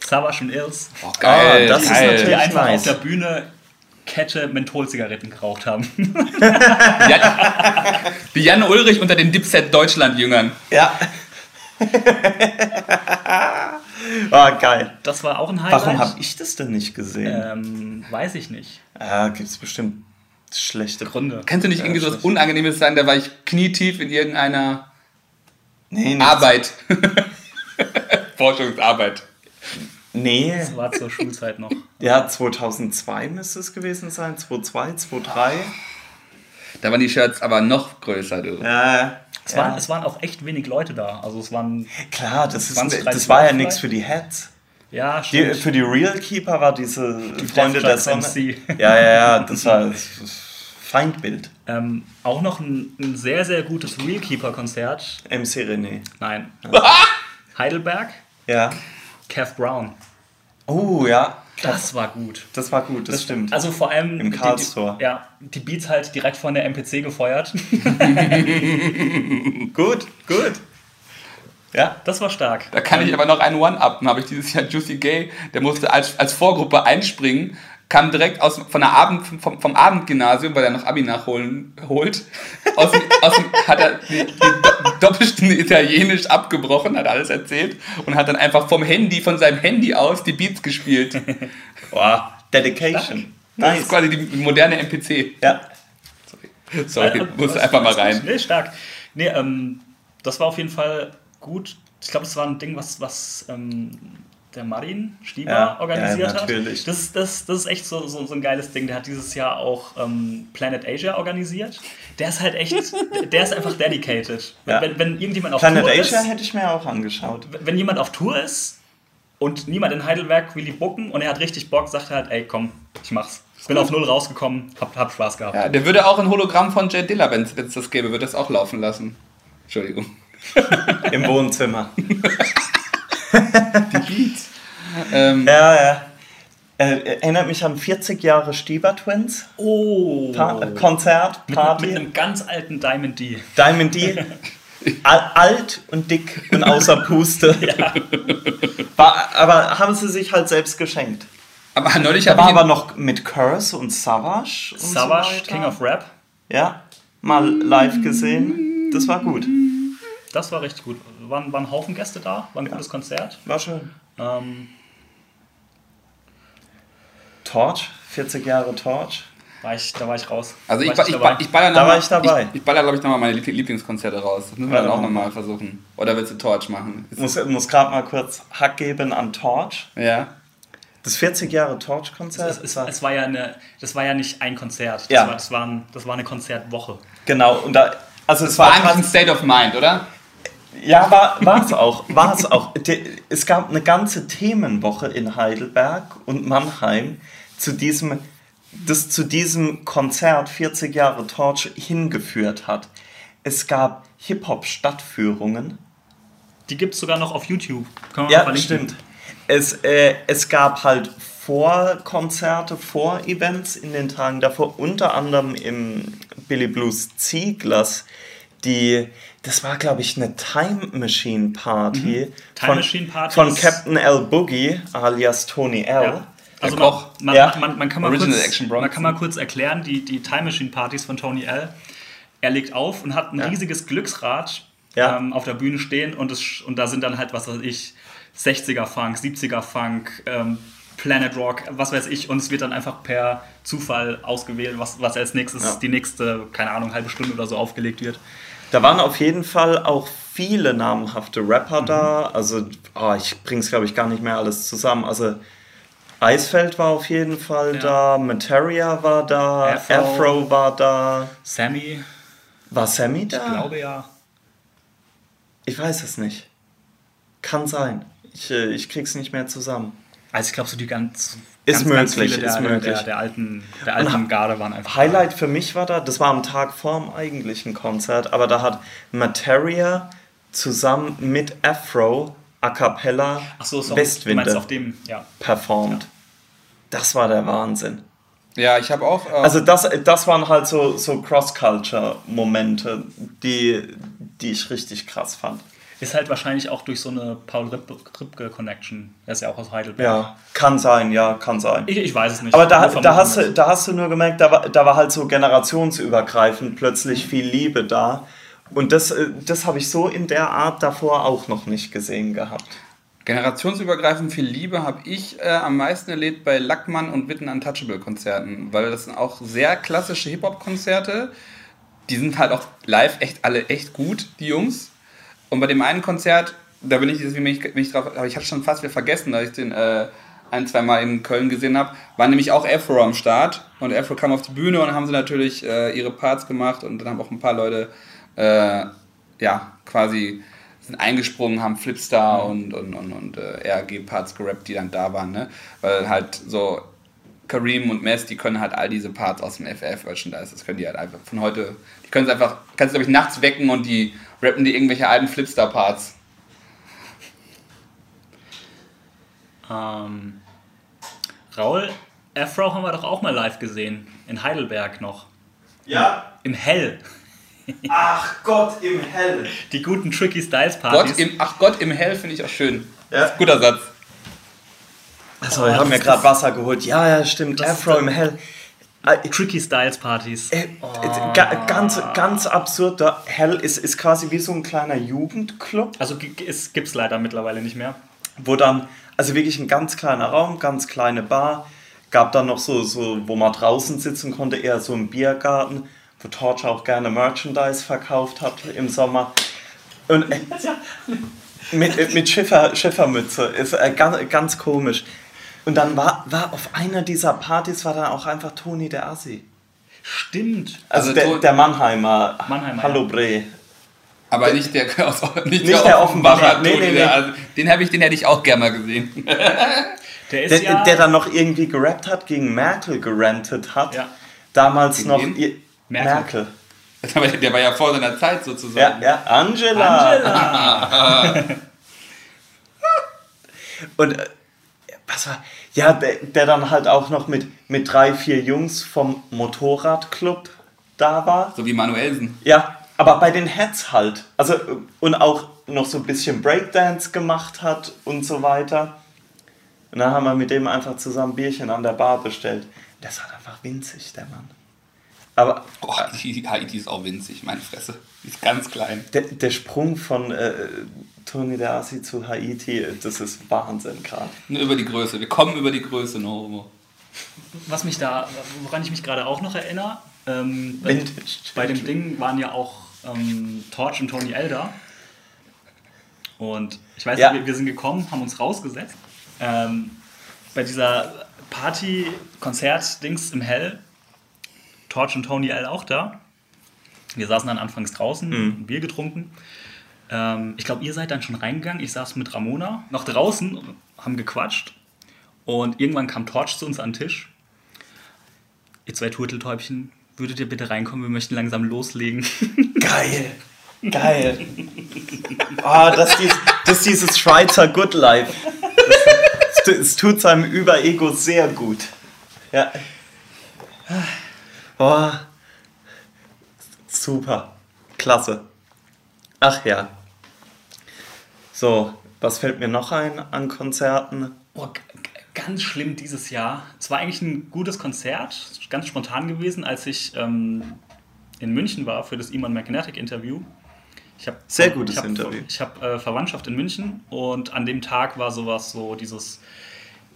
Savage und Ills, oh, geil, Ah, das ist geil. die natürlich- einfach nice. auf der Bühne Kette Mentholzigaretten geraucht haben. Jan, die Jan Ulrich unter den Dipset Deutschland-Jüngern. Ja. Ah, geil. Das war auch ein Highlight. Warum habe ich das denn nicht gesehen? Ähm, weiß ich nicht. Ja, gibt es bestimmt schlechte Gründe. Kannst du nicht irgendwie so was Unangenehmes sein, da war ich knietief in irgendeiner Nee, Arbeit. Forschungsarbeit. Nee, Das war zur Schulzeit noch. ja, 2002 müsste es gewesen sein. 2002, 2003. Da waren die Shirts aber noch größer, du. Äh, Es, ja. waren, es waren auch echt wenig Leute da. Also es waren, Klar, das, ist, 20, das 30 war ja nichts für die Heads. ja, Die, stimmt. für die Real Keeper war diese Freunde der Sonne. MC. Ja, ja, ja, das war das Feindbild. ähm, auch noch ein, ein sehr, sehr gutes Realkeeper-Konzert. MC René. Nein. Heidelberg, Ja. Kev Brown. Oh, ja. Das war gut. Das war gut, das, stimmt. Also vor allem Im die- Karlstor. Die, ja, die Beats halt direkt von der MPC gefeuert. gut, gut. Ja. Das war stark. Da kann ich aber noch einen One-Upen, habe ich dieses Jahr Juicy Gay, der musste als, als Vorgruppe einspringen, kam direkt aus, von der Abend, vom, vom Abendgymnasium, weil er noch Abi nachholen holt. Aus, aus, hat er die, die Do- Doppelstunde Italienisch abgebrochen, hat alles erzählt und hat dann einfach vom Handy, von seinem Handy aus die Beats gespielt. Wow. Dedication. Das Nice. ist quasi die moderne MPC. Ja. Sorry, Äh, musste was- einfach mal rein. Nee, stark. Nee, ähm, das war auf jeden Fall gut. Ich glaube, das war ein Ding, was, was ähm, der Marin Stieber Ja, organisiert ja, natürlich. hat. Das, das, das ist echt so, so, so ein geiles Ding. Der hat dieses Jahr auch ähm, Planet Asia organisiert. Der ist halt echt, der ist einfach dedicated. Ja. Wenn, wenn irgendjemand auf Planet Tour Asia ist, hätte ich mir auch angeschaut. wenn jemand auf Tour ist und niemand in Heidelberg will ihn booken und er hat richtig Bock, sagt er halt, ey komm, ich mach's. Bin auf Null rausgekommen, hab, hab Spaß gehabt. Ja, der würde auch ein Hologramm von Jay Dilla, wenn es das gäbe, würde das auch laufen lassen. Entschuldigung. Im Wohnzimmer. Ähm, Ja, ja. Äh, erinnert mich an 40 Jahre Stieber Twins. Oh. Pa Konzert, Mit, Party. mit einem ganz alten Diamond D. Diamond D. Al alt und dick und außer Puste. War, aber haben sie sich halt selbst geschenkt. aber neulich Da war aber noch mit Curse und Savage. Und Savage, so. King of Rap. Ja, mal live gesehen. Das war gut. Das war richtig gut. Waren, waren Haufen Gäste da, war ein gutes Konzert. War schön. Ähm, Torch, 40 Jahre Torch. war ich, da war ich raus. also ich, war ba- ich, dabei. ich baller Da noch war ich dabei. Ich, ich baller, glaube ich, nochmal meine Liebl- Lieblingskonzerte raus. Das müssen wir Ja, dann auch nochmal versuchen. Oder willst du Torch machen? Ist- Muss, muss gerade mal kurz Hack geben an Torch. Ja. Das 40 Jahre Torch-Konzert. es, es, es war ja eine, das war ja nicht ein Konzert. Das, Ja. war, das, war, ein, das war eine Konzertwoche. Genau, und da. Also es War war, eigentlich ein State of Mind, oder? Ja, war, es auch. War es auch. Es gab eine ganze Themenwoche in Heidelberg und Mannheim zu diesem, das zu diesem Konzert 40 Jahre Torch hingeführt hat. Es gab Hip-Hop-Stadtführungen. Die gibt es sogar noch auf YouTube. Wir mal Ja, verlinken. stimmt. Es, äh, es gab halt Vorkonzerte, Vorevents in den Tagen davor, unter anderem im Billy Blues Zieglers, die, das war glaube ich eine Time Machine Party, Mhm. Time Machine Party von Captain L. Boogie alias Tony L. Ja. Also man, man, Ja. man, man, kann mal Original kurz, Action man kann mal kurz erklären, die, die Time Machine Partys von Tony L. Er legt auf und hat ein Ja. riesiges Glücksrad Ja. ähm, auf der Bühne stehen und, es, und da sind dann halt, was weiß ich, 60er Funk, 70er Funk, ähm, Planet Rock, was weiß ich, und es wird dann einfach per Zufall ausgewählt, was, was als nächstes Ja. die nächste, keine Ahnung, halbe Stunde oder so aufgelegt wird. Da waren auf jeden Fall auch viele namhafte Rapper Mhm. da. Also, oh, ich bring's glaube ich gar nicht mehr alles zusammen. Also, Eisfeld war auf jeden Fall Ja. da, Materia war da, Afro. Afro, war da. Sammy, War Sammy da? ich glaube ja. Ich weiß es nicht. Kann sein. Ich, äh, ich krieg's nicht mehr zusammen. Also ich glaube, so die ganz, Ist ganz, ganz möglich, viele der, ist möglich. Der, der alten, der alten Garde waren einfach Highlight für mich war da, das war am Tag vorm eigentlichen Konzert, aber da hat Materia zusammen mit Afro a cappella Ach so, so Westwinde dem, ja. performt. Das war der Wahnsinn. Ja, ich habe auch. Äh, Also das, das waren halt so, so Cross-Culture-Momente, die, die ich richtig krass fand. Ist halt wahrscheinlich auch durch so eine Paul Ripke-Connection. Er ist ja auch aus Heidelberg. Ja, kann sein, ja, kann sein. Ich, ich weiß es nicht. Aber da, da, hast du, da hast du nur gemerkt, da war, da war halt so generationsübergreifend plötzlich viel Liebe da. Und das, äh, das habe ich so in der Art davor auch noch nicht gesehen gehabt. Generationsübergreifend viel Liebe habe ich äh, am meisten erlebt bei Lackmann und Witten Untouchable Konzerten, weil das sind auch sehr klassische Hip-Hop-Konzerte. Die sind halt auch live echt alle echt gut, die Jungs. Und bei dem einen Konzert, da bin ich, deswegen bin ich, bin ich drauf, aber ich hatte schon fast wieder vergessen, da ich den äh, ein, zwei Mal in Köln gesehen habe, war nämlich auch Afro am Start. Und Afro kam auf die Bühne und haben sie natürlich äh, ihre Parts gemacht und dann haben auch ein paar Leute äh, ja, quasi sind eingesprungen, haben Flipstar und, und, und, und äh, RG-Parts gerappt, die dann da waren, ne? Weil halt so Kareem und Mess, die können halt all diese Parts aus dem FF-Merchandise, das können die halt einfach von heute, die können es einfach, kannst du glaube ich nachts wecken und die rappen die irgendwelche alten Flipstar-Parts. Ähm, Raul, Afro haben wir doch auch mal live gesehen. In Heidelberg noch. Ja. Im Hell. Ach Gott im Hell. Die guten Tricky Styles Partys. Gott im, ach Gott im Hell finde ich auch schön. Ja. Guter Satz. Achso, ich habe mir gerade Wasser geholt. Ja, ja, stimmt. Afro im Hell. Äh, Tricky Styles Partys. äh, ga, ganz, ganz absurd. Der Hell ist, ist quasi wie so ein kleiner Jugendclub, Also g- g- es gibt's leider mittlerweile nicht mehr. wo dann, also wirklich ein ganz kleiner Raum, ganz kleine Bar. Gab dann noch so, so, wo man draußen sitzen konnte, eher so im Biergarten, wo Torch auch gerne Merchandise verkauft hat im Sommer. Und äh, mit, äh, mit Schiffer, Schiffermütze. Ist äh, ganz, ganz komisch. Und dann war, war auf einer dieser Partys war dann auch einfach Toni der Assi. Stimmt. Also, Also der, der Mannheimer. Mannheimer, Hallo ja. Bre. Aber nicht der, aus, nicht Nicht der Offenbacher, nee, Toni, nee, der- nee. den, hab ich, den hätte ich auch gerne mal gesehen. Der ist Der, ja. der dann noch irgendwie gerappt hat, gegen Merkel gerantet hat. Ja. Damals Gegen noch. Merkel. Merkel. Aber der war ja vor seiner Zeit Ja, sozusagen. ja, Angela. Angela. Und äh, was war. Ja, der, der dann halt auch noch mit, mit drei, vier Jungs vom Motorradclub da war. So wie Manuelsen. Ja, aber bei den Heads halt. Also, und auch noch so ein bisschen Breakdance gemacht hat und so weiter. Und dann haben wir mit dem einfach zusammen Bierchen an der Bar bestellt. Der ist halt einfach winzig, der Mann. Aber Boah, die Haiti ist auch winzig, meine Fresse. Die ist ganz klein. der, der Sprung von äh, Tony Assi zu Haiti, das ist Wahnsinn gerade. Nur über die Größe. Wir kommen über die Größe, no homo. Was mich da, woran ich mich gerade auch noch erinnere, ähm, bei, Vintage. bei dem Ding waren ja auch ähm, Torch und Tony Elder. Und ich weiß Ja. nicht, wir, wir sind gekommen, haben uns rausgesetzt. Ähm, bei dieser Party, Konzert, Dings im Hell, Torch und Tony L auch da. Wir saßen dann anfangs draußen, ein Bier getrunken. Ähm, ich glaube, ihr seid dann schon reingegangen. Ich saß mit Ramona noch draußen, haben gequatscht. Und irgendwann kam Torch zu uns an den Tisch. Ihr zwei Turteltäubchen, würdet ihr bitte reinkommen? Wir möchten langsam loslegen. Geil. Geil. Ah, das, das ist dieses Schweizer Good Life. Es, tut seinem Überego sehr gut. Ja. Oh. Super. Klasse. Ach ja. So, was fällt mir noch ein an Konzerten? Oh, ganz schlimm dieses Jahr. Es war eigentlich ein gutes Konzert, ganz spontan gewesen, als ich ähm, in München war für das Iman Magnetic Interview. Ich hab, Sehr gutes ich hab, Interview. Ich habe äh, Verwandtschaft in München und an dem Tag war sowas so dieses,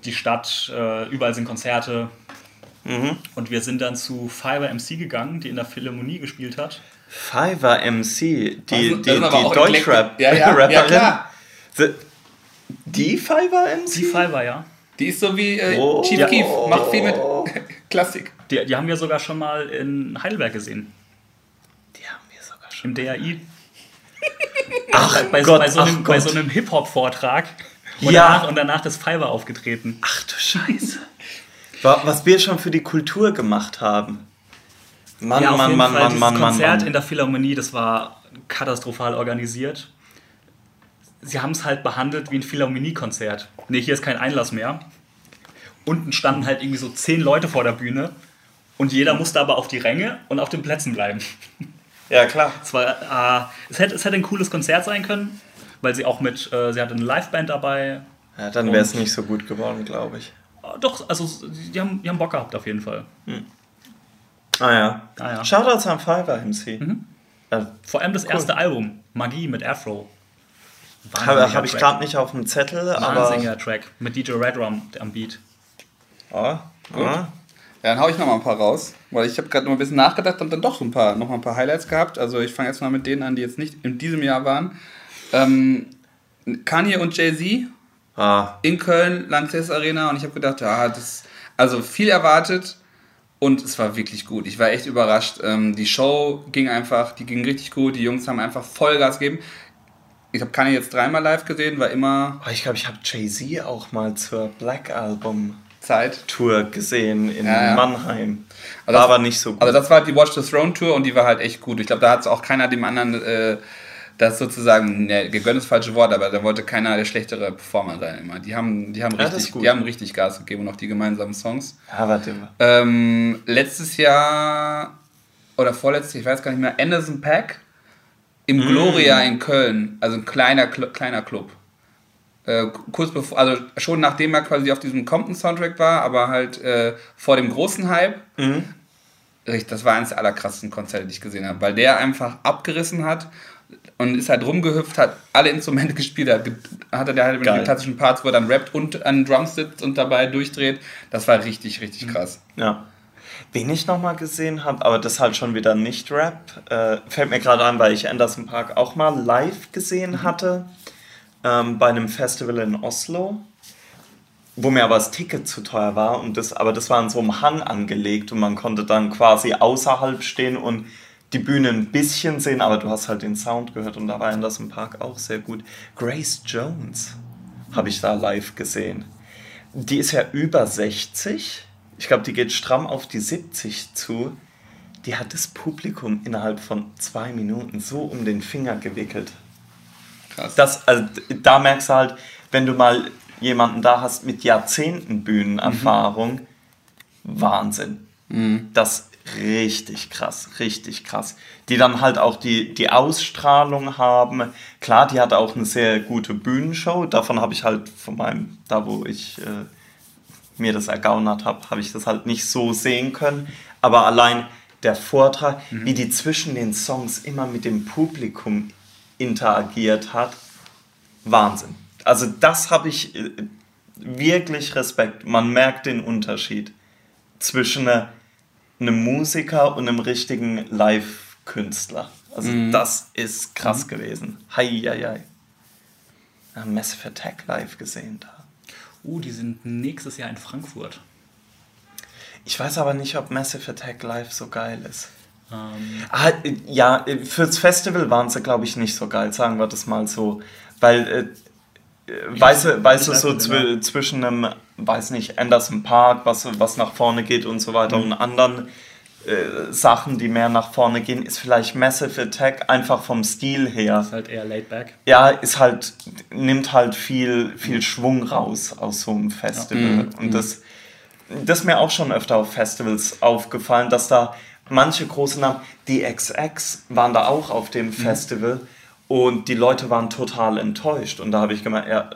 die Stadt, äh, überall sind Konzerte. Mhm. Und wir sind dann zu Fiverr MC gegangen, die in der Philharmonie gespielt hat. Fiverr MC, die, Also, die, die sind aber auch Deutschrap Eklektik. Ja, ja, ja, Die Fiverr MC? Die Fiverr, ja. Die ist so wie äh, Oh. Chief Ja. Keef. Macht viel mit Klassik. Die, die haben wir sogar schon mal in Heidelberg gesehen, Die haben wir sogar schon. im DAI. Ach bei, Gott, bei, so einem, ach so einem Hip-Hop-Vortrag. Und, Ja. danach, und danach ist Fiverr aufgetreten. Ach du Scheiße. Wa- Was wir schon für die Kultur gemacht haben. Mann, ja, auf Mann, jeden Mann, Fall Mann, dieses Mann, Mann, Konzert in Mann. der Philharmonie, das war katastrophal organisiert. Sie haben es halt behandelt wie ein Philharmonie-Konzert. Ne, hier ist kein Einlass mehr. Unten standen halt irgendwie so zehn Leute vor der Bühne und jeder musste aber auf die Ränge und auf den Plätzen bleiben. Ja, klar. Es, war, äh, es, hätte, es hätte ein cooles Konzert sein können, weil sie auch mit, äh, sie hatte eine Liveband dabei. Ja, dann wäre es nicht so gut geworden, glaube ich. Doch, also die haben, die haben Bock gehabt auf jeden Fall. Ah ja. Ah ja. Shoutouts an Fiverr MC. Mhm. Ja, Vor allem das erste Album, Magie mit Afro. Habe hab ich gerade nicht auf dem Zettel, aber. Track mit DJ Red Rum am Beat. Oh, gut. Ja, dann hau ich noch mal ein paar raus, weil ich habe gerade noch ein bisschen nachgedacht und dann doch ein paar, noch mal ein paar Highlights gehabt. Also ich fange jetzt mal mit denen an, die jetzt nicht in diesem Jahr waren. Ähm, Kanye und Jay-Z Ah, in Köln, Lanxess Arena und ich habe gedacht, ja, das also viel erwartet und es war wirklich gut. Ich war echt überrascht. Ähm, die Show ging einfach, die ging richtig gut. Die Jungs haben einfach Vollgas gegeben. Ich habe Kanye jetzt dreimal live gesehen, war immer Oh, ich glaube, ich habe Jay-Z auch mal zur Black Album Zeit. Tour gesehen in Ja, ja. Mannheim. Also War das- aber nicht so gut. Also das war die Watch the Throne Tour und die war halt echt gut. Ich glaube, da hat es auch keiner dem anderen äh, das sozusagen, ne, gegönnt ist das falsche Wort, aber da wollte keiner der schlechtere Performer sein immer. Die haben, die haben, Ja, ist richtig, die haben richtig Gas gegeben und auch die gemeinsamen Songs. ja, warte. Ähm, letztes Jahr oder vorletztes, ich weiß gar nicht mehr, Anderson Pack im Mm. Gloria in Köln, also ein kleiner, kleiner Club. Äh, kurz bevor, also schon nachdem er quasi auf diesem Compton-Soundtrack war, aber halt äh, vor dem großen Hype. Mhm. Das war eines der allerkrassesten Konzerte, die ich gesehen habe, weil der einfach abgerissen hat und ist halt rumgehüpft, hat alle Instrumente gespielt, hat, hatte der halt mit den klassischen Parts, wo er dann rappt und an Drums sitzt und dabei durchdreht. Das war richtig, richtig Mhm. krass. Ja. Wen ich nochmal gesehen habe, aber das halt schon wieder nicht Rap, äh, fällt mir gerade ein, weil ich Anderson Park auch mal live gesehen hatte, ähm, bei einem Festival in Oslo, wo mir aber das Ticket zu teuer war, und das, aber das war an so einem Hang angelegt und man konnte dann quasi außerhalb stehen und die Bühne ein bisschen sehen, aber du hast halt den Sound gehört und da war Anderson Park auch sehr gut. Grace Jones habe ich da live gesehen. Die ist ja über 60. Ich glaube, die geht stramm auf die 70 zu. Die hat das Publikum innerhalb von zwei Minuten so um den Finger gewickelt. Krass. Das, also, da merkst du halt, wenn du mal jemanden da hast mit Jahrzehnten Bühnenerfahrung, Wahnsinn. Das richtig krass, richtig krass. Die dann halt auch die, die Ausstrahlung haben. Klar, die hat auch eine sehr gute Bühnenshow. Davon habe ich halt von meinem, da wo ich äh, mir das ergaunert habe, habe ich das halt nicht so sehen können. Aber allein der Vortrag, wie die zwischen den Songs immer mit dem Publikum interagiert hat, Wahnsinn. Also das habe ich äh, wirklich Respekt. Man merkt den Unterschied zwischen äh, einem Musiker und einem richtigen Live-Künstler. Also das ist krass gewesen. Hei, hei, hei. Ja, Massive Attack live gesehen da. Uh, die sind nächstes Jahr in Frankfurt. Ich weiß aber nicht, ob Massive Attack live so geil ist. Ähm, Ah, ja, fürs Festival waren sie, glaube ich, nicht so geil, sagen wir das mal so. Weil, äh, weißt du, weißt du so nicht, zwischen einem, weiß nicht, Anderson Park, was, was nach vorne geht und so weiter, und anderen äh, Sachen, die mehr nach vorne gehen, ist vielleicht Massive Attack einfach vom Stil her. ist halt eher laid back. Ja, ist halt, nimmt halt viel, viel Schwung raus aus so einem Festival. Und das, das ist mir auch schon öfter auf Festivals aufgefallen, dass da manche große Namen, die XX waren da auch auf dem Festival und die Leute waren total enttäuscht. Und da habe ich gemeint, ja,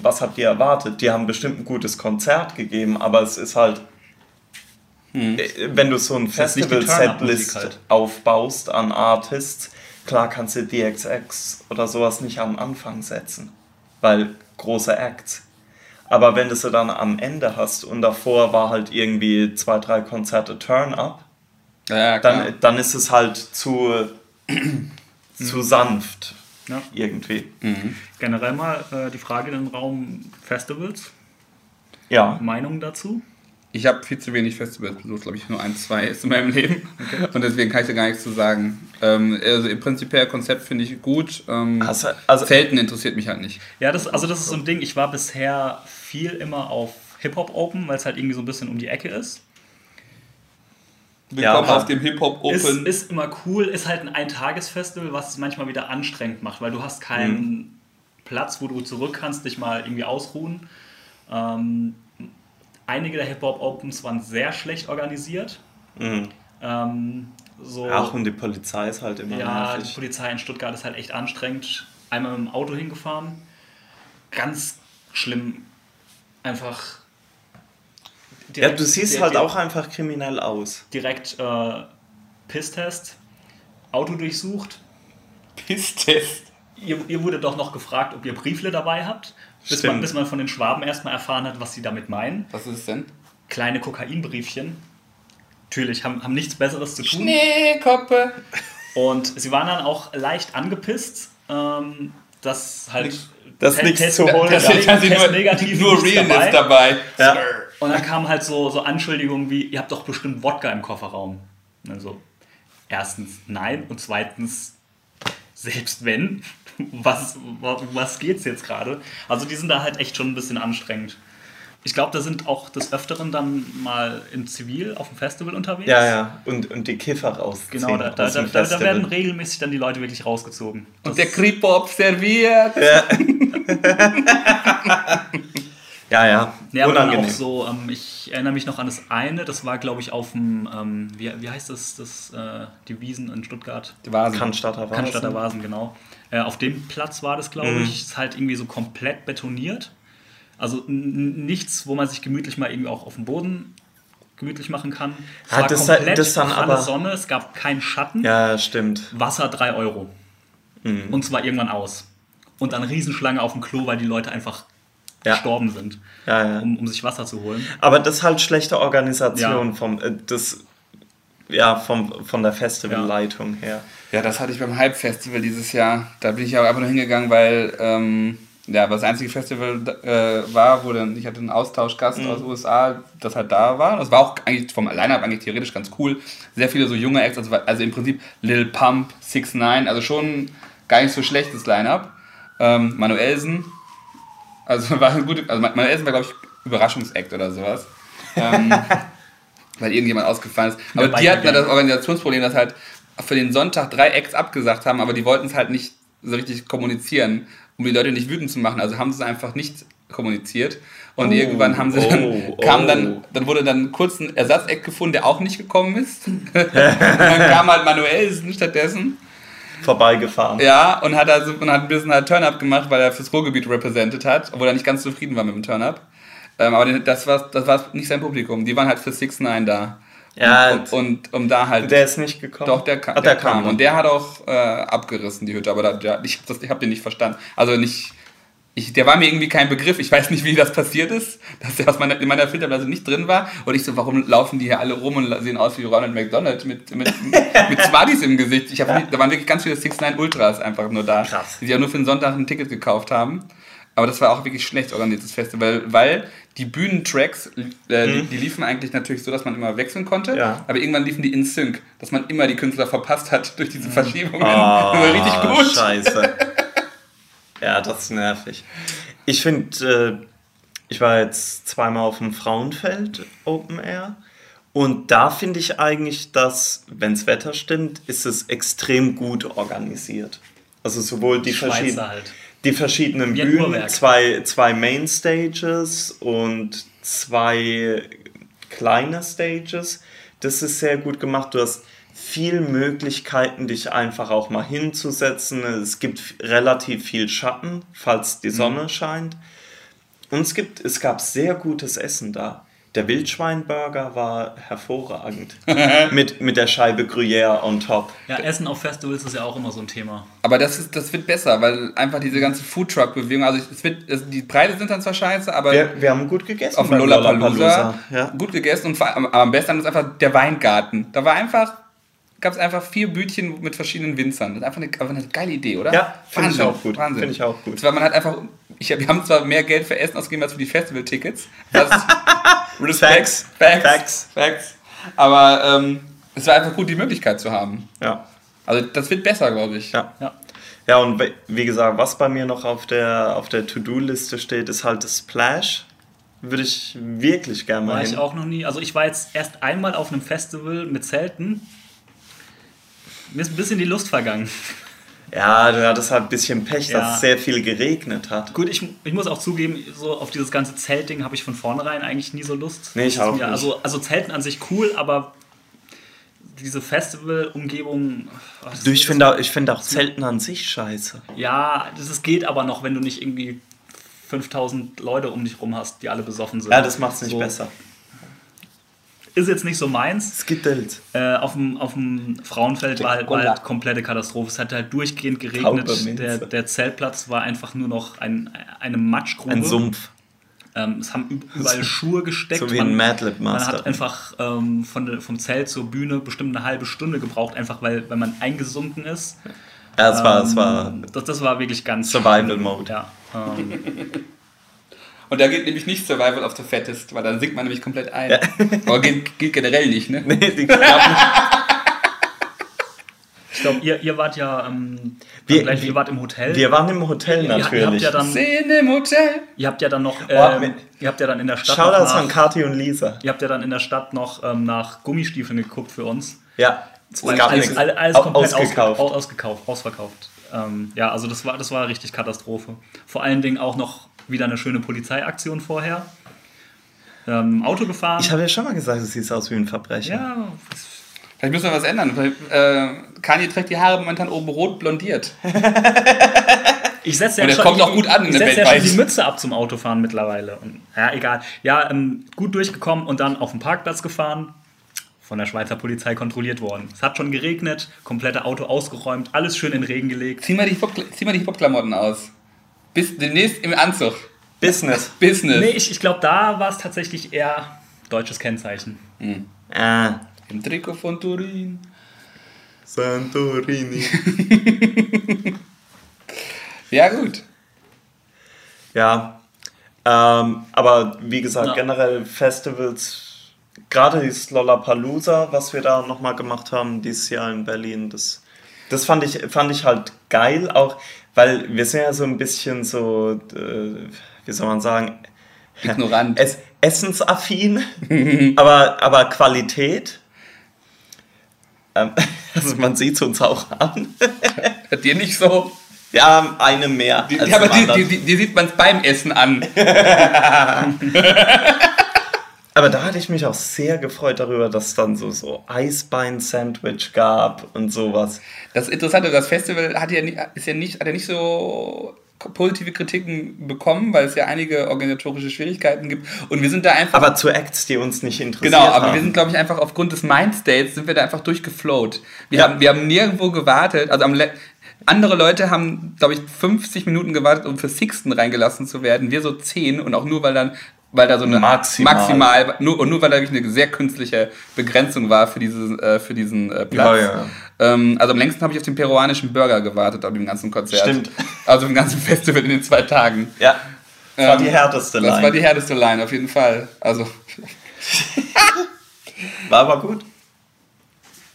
was habt ihr erwartet? Die haben bestimmt ein gutes Konzert gegeben, aber es ist halt, äh, wenn du so ein Festival-Setlist halt. aufbaust an Artists, klar kannst du DXX oder sowas nicht am Anfang setzen, weil große Acts. Aber wenn du sie dann am Ende hast und davor war halt irgendwie zwei, drei Konzerte Turn-Up, Ja, dann, dann ist es halt zu, zu sanft Ja. irgendwie. Generell mal äh, die Frage in den Raum Festivals. Ja. Meinung dazu? Ich habe viel zu wenig Festivals besucht, glaube ich, nur ein, zwei ist in meinem Leben. Und deswegen kann ich da gar nichts zu sagen. Ähm, also im prinzipiell Konzept finde ich gut. Ähm, Also, also Zelten interessiert mich halt nicht. Ja, das, also das ist so ein Ding. Ich war bisher viel immer auf Hip-Hop Open, weil es halt irgendwie so ein bisschen um die Ecke ist. Ja, aber- dem Hip-Hop Ist, ist immer cool, ist halt ein Eintagesfestival, was es manchmal wieder anstrengend macht, weil du hast keinen Platz, wo du zurück kannst, dich mal irgendwie ausruhen. Ähm, einige der Hip-Hop Opens waren sehr schlecht organisiert. Mhm. Ähm, so, Ach, und die Polizei ist halt immer ja, die nervig. Polizei in Stuttgart ist halt echt anstrengend. Einmal mit dem Auto hingefahren. Ganz schlimm. Einfach. Ja, du siehst direkt- halt auch einfach kriminell aus. Direkt äh, Pisstest, Auto durchsucht. Pisstest. ihr, ihr wurde doch noch gefragt, ob ihr Briefle dabei habt, bis man, bis man von den Schwaben erstmal erfahren hat, was sie damit meinen. Was ist es denn? Kleine Kokainbriefchen. Natürlich, haben, haben nichts Besseres zu tun. Schneekoppe. Und sie waren dann auch leicht angepisst, ähm, dass halt Dass Te- nichts zu holen. Test- dass sie Test nur, negativ, nur nichts Realness dabei. Ja. Und dann kamen halt so, so Anschuldigungen wie, ihr habt doch bestimmt Wodka im Kofferraum. Also, erstens nein und zweitens, selbst wenn, was, wa- was geht's jetzt gerade? Also die sind da halt echt schon ein bisschen anstrengend. Ich glaube, da sind auch des Öfteren dann mal in Zivil auf dem Festival unterwegs. Ja, ja. Und, und die Kiffer rausziehen. Genau, da, da, aus da, dem da, werden regelmäßig dann die Leute wirklich rausgezogen. Und der Kripo observiert. Ja, ja. Ja, aber dann Unangenehm. auch so, ähm, ich erinnere mich noch an das eine, das war, glaube ich, auf dem, ähm, wie, wie heißt das, das äh, die Wiesen in Stuttgart? Die Vasen. Cannstatter Vasen. Cannstatter Vasen, genau. Äh, auf dem Platz war das, glaube Mhm. ich. Ist halt irgendwie so komplett betoniert. Also nichts, wo man sich gemütlich mal irgendwie auch auf dem Boden gemütlich machen kann. Es Hat war das- komplett das dann aber- Sonne, es gab keinen Schatten. Ja, stimmt. Wasser 3 Euro. Mhm. Und zwar irgendwann aus. Und dann Riesenschlange auf dem Klo, weil die Leute einfach Ja. gestorben sind, Ja, ja. um, um sich Wasser zu holen. Aber das ist halt schlechte Organisation Ja. vom, äh, das, ja, vom, von der Festivalleitung her. Ja, das hatte ich beim Hype-Festival dieses Jahr. Da bin ich aber einfach nur hingegangen, weil ähm, ja, das einzige Festival äh, war, wo dann ich hatte einen Austauschgast aus den USA, das halt da war. Das war auch eigentlich vom Line-Up eigentlich theoretisch ganz cool. Sehr viele so junge Acts, also, also im Prinzip Lil Pump, 6 9 also schon gar nicht so schlechtes Line-Up. Ähm, Manuelsen, also war ein gute, also Manuelsen war glaube ich Überraschungsact oder sowas. Ähm, weil irgendjemand ausgefallen ist. Aber die hatten ja Biker das Organisationsproblem, dass halt für den Sonntag drei Acts abgesagt haben, aber die wollten es halt nicht so richtig kommunizieren, um die Leute nicht wütend zu machen. Also haben sie es einfach nicht kommuniziert. Und irgendwann haben sie dann, oh, kam oh. dann, dann wurde dann kurz ein Ersatzeck gefunden, der auch nicht gekommen ist. und dann kam halt Manuelsen stattdessen. Vorbeigefahren. Ja, und hat also und hat ein bisschen halt Turn-Up gemacht, weil er fürs Ruhrgebiet represented hat, obwohl er nicht ganz zufrieden war mit dem Turn-Up. Ähm, aber das war, das war nicht sein Publikum. Die waren halt für 6 9 da. Ja, und, und um da halt. der ist nicht gekommen. doch, der, Ach, der, kam. Und der hat auch äh, abgerissen, die Hütte. Aber da, der, ich, hab das- ich habe den nicht verstanden. Also nicht. Ich, der war mir irgendwie kein Begriff. Ich weiß nicht, wie das passiert ist, dass der aus meiner, in meiner Filterblase nicht drin war. Und ich so, warum laufen die hier alle rum und sehen aus wie Ronald McDonald mit, mit, mit Smarties im Gesicht? Ich hab nicht, da waren wirklich ganz viele 6 Ultras einfach nur da. Krass. Die sich ja nur für den Sonntag ein Ticket gekauft haben. Aber das war auch wirklich schlecht organisiertes Festival, weil die Bühnentracks, äh, die, die liefen eigentlich natürlich so, dass man immer wechseln konnte. Mhm. Ja. Aber irgendwann liefen die in Sync, dass man immer die Künstler verpasst hat durch diese Verschiebungen. Ah, das war richtig gut. Scheiße. Ja, das ist nervig. Ich finde, äh, ich war jetzt zweimal auf dem Frauenfeld Open Air. Und da finde ich eigentlich, dass, wenn das Wetter stimmt, ist es extrem gut organisiert. Also sowohl die, verschiedenen, halt. die verschiedenen Wie Bühnen, zwei, zwei Main Stages und zwei kleine Stages. Das ist sehr gut gemacht. Du hast viel Möglichkeiten, dich einfach auch mal hinzusetzen. Es gibt relativ viel Schatten, falls die Sonne scheint. Und es, gibt, es gab sehr gutes Essen da. Der Wildschweinburger war hervorragend. mit, mit der Scheibe Gruyère on top. Ja, Essen auf Festivals ist ja auch immer so ein Thema. Aber das, ist, das wird besser, weil einfach diese ganze Foodtruck-Bewegung, also es wird, es, die Preise sind dann zwar scheiße, aber Wir, wir haben gut gegessen. auf dem beim Lollapalooza Ja. gut gegessen und vor aber am besten ist einfach der Weingarten. Da war einfach, gab es einfach vier Bütchen mit verschiedenen Winzern. Das ist einfach eine, einfach eine geile Idee, oder? Ja, finde ich auch gut. Wahnsinn. Finde ich auch gut. Zwar man hat einfach, ich, wir haben zwar mehr Geld für Essen ausgegeben als für die Festival-Tickets. Das Respekt. Facts. Facts. Facts. Facts. Aber ähm, es war einfach gut, die Möglichkeit zu haben. Ja. Also das wird besser, glaube ich. Ja. Ja. Ja, und wie gesagt, was bei mir noch auf der, auf der To-Do-Liste steht, ist halt das Splash. Würde ich wirklich gerne mal War hin. ich auch noch nie. Also ich war jetzt erst einmal auf einem Festival mit Zelten. Mir ist ein bisschen die Lust vergangen. Ja, du hattest halt ein bisschen Pech, Ja. dass es sehr viel geregnet hat. Gut, ich, ich muss auch zugeben, so auf dieses ganze Zeltding habe ich von vornherein eigentlich nie so Lust. Nee, ich auch mir, nicht. Also, also Zelten an sich cool, aber diese Festival-Umgebung. oh, Du, ich finde auch, ich find auch Zelten an sich scheiße. Ja, das ist, geht aber noch, wenn du nicht irgendwie 5000 Leute um dich rum hast, die alle besoffen sind. Ja, das macht es nicht So. besser. Ist jetzt nicht so meins. Skittles. Äh, auf, dem, auf dem Frauenfeld war halt, war halt komplette Katastrophe. Es hat halt durchgehend geregnet. Der, der Zeltplatz war einfach nur noch ein, eine Matschgrube. Ein Sumpf. Ähm, es haben üb- überall Schuhe gesteckt. So wie ein Madlib Man Master. hat einfach ähm, von vom Zelt zur Bühne bestimmt eine halbe Stunde gebraucht, einfach weil, weil man eingesunken ist. Ja, es war, es war. Ähm, das, das war wirklich ganz Survival schlimm. Mode. Ja, ähm, Und da geht nämlich nicht Survival of the Fattest, weil dann sinkt man nämlich komplett ein. Aber geht, geht generell nicht, ne? Nee, die knappen. ich glaube, ihr, ihr wart ja ähm, Wir- gleich, wir- ihr wart im Hotel. Wir waren im Hotel ihr, ihr habt natürlich. ja dann, im Hotel. ihr habt ja dann noch, Boah, ähm, mit- ihr habt ja dann in der Stadt Shoutouts noch an nach, Kati und Lisa. ihr habt ja dann in der Stadt noch ähm, nach Gummistiefeln geguckt für uns. Ja, es Weil gab alles, nichts. alles, alles komplett ausgekauft. Ausge, ausgekauft, ausverkauft. Ähm, ja, also das war, das war richtig Katastrophe. Vor allen Dingen auch noch wieder eine schöne Polizeiaktion vorher. Ähm, Auto gefahren. Ich habe ja schon mal gesagt, du siehst aus wie ein Verbrecher. ja, Vielleicht müssen wir was ändern. Äh, Kanye trägt die Haare momentan oben rot blondiert. ich setze Und ja er kommt auch gut an ich der setze ja schon die Mütze ab zum Autofahren mittlerweile. Und, ja, egal. Ja, ähm, gut durchgekommen und dann auf den Parkplatz gefahren. Von der Schweizer Polizei kontrolliert worden. Es hat schon geregnet, komplette Auto ausgeräumt, alles schön in den Regen gelegt. Zieh mal die Hip-Hop- zieh mal die Hip-Hop-Klamotten aus. Bis demnächst im Anzug. Business. Business. Nee, ich, ich glaube, da war es tatsächlich eher deutsches Kennzeichen. Ah, Im Trikot von Turin. Santorini. Ja, gut. ja. Ähm, aber wie gesagt, Ja. generell Festivals, gerade dieses Lollapalooza, was wir da nochmal gemacht haben dieses Jahr in Berlin, das, das fand, ich, fand ich halt geil, auch weil wir sind ja so ein bisschen so, äh, wie soll man sagen, Ignorant. es, essensaffin, aber, aber Qualität. Ähm, also man sieht es uns auch an. Dir nicht so. Ja, eine mehr. Die, aber die, die, die sieht man es beim Essen an. Aber da hatte ich mich auch sehr gefreut darüber, dass es dann so, so Eisbein-Sandwich gab und sowas. Das Interessante, das Festival hat ja, nie- ist ja nicht, hat ja nicht so positive Kritiken bekommen, weil es ja einige organisatorische Schwierigkeiten gibt. Und wir sind da einfach. Aber zu Acts, die uns nicht interessiert Genau, aber haben. wir sind, glaube ich, einfach aufgrund des Mindstates sind wir da einfach durchgeflowt. Wir, Ja. haben, wir haben nirgendwo gewartet. Also andere Leute haben, glaube ich, 50 Minuten gewartet, um für Sixten reingelassen zu werden. Wir so 10 und auch nur, weil dann weil da so eine Maximal. maximal nur, und nur weil da wirklich eine sehr künstliche Begrenzung war für, diese, äh, für diesen äh, Platz. Ja, ja. Ähm, also am längsten habe ich auf den peruanischen Burger gewartet, auf dem ganzen Konzert. Stimmt. Also im ganzen Festival in den zwei Tagen. Ja, das war Ähm, die härteste Das Line. war die härteste Line, auf jeden Fall. Also war aber gut.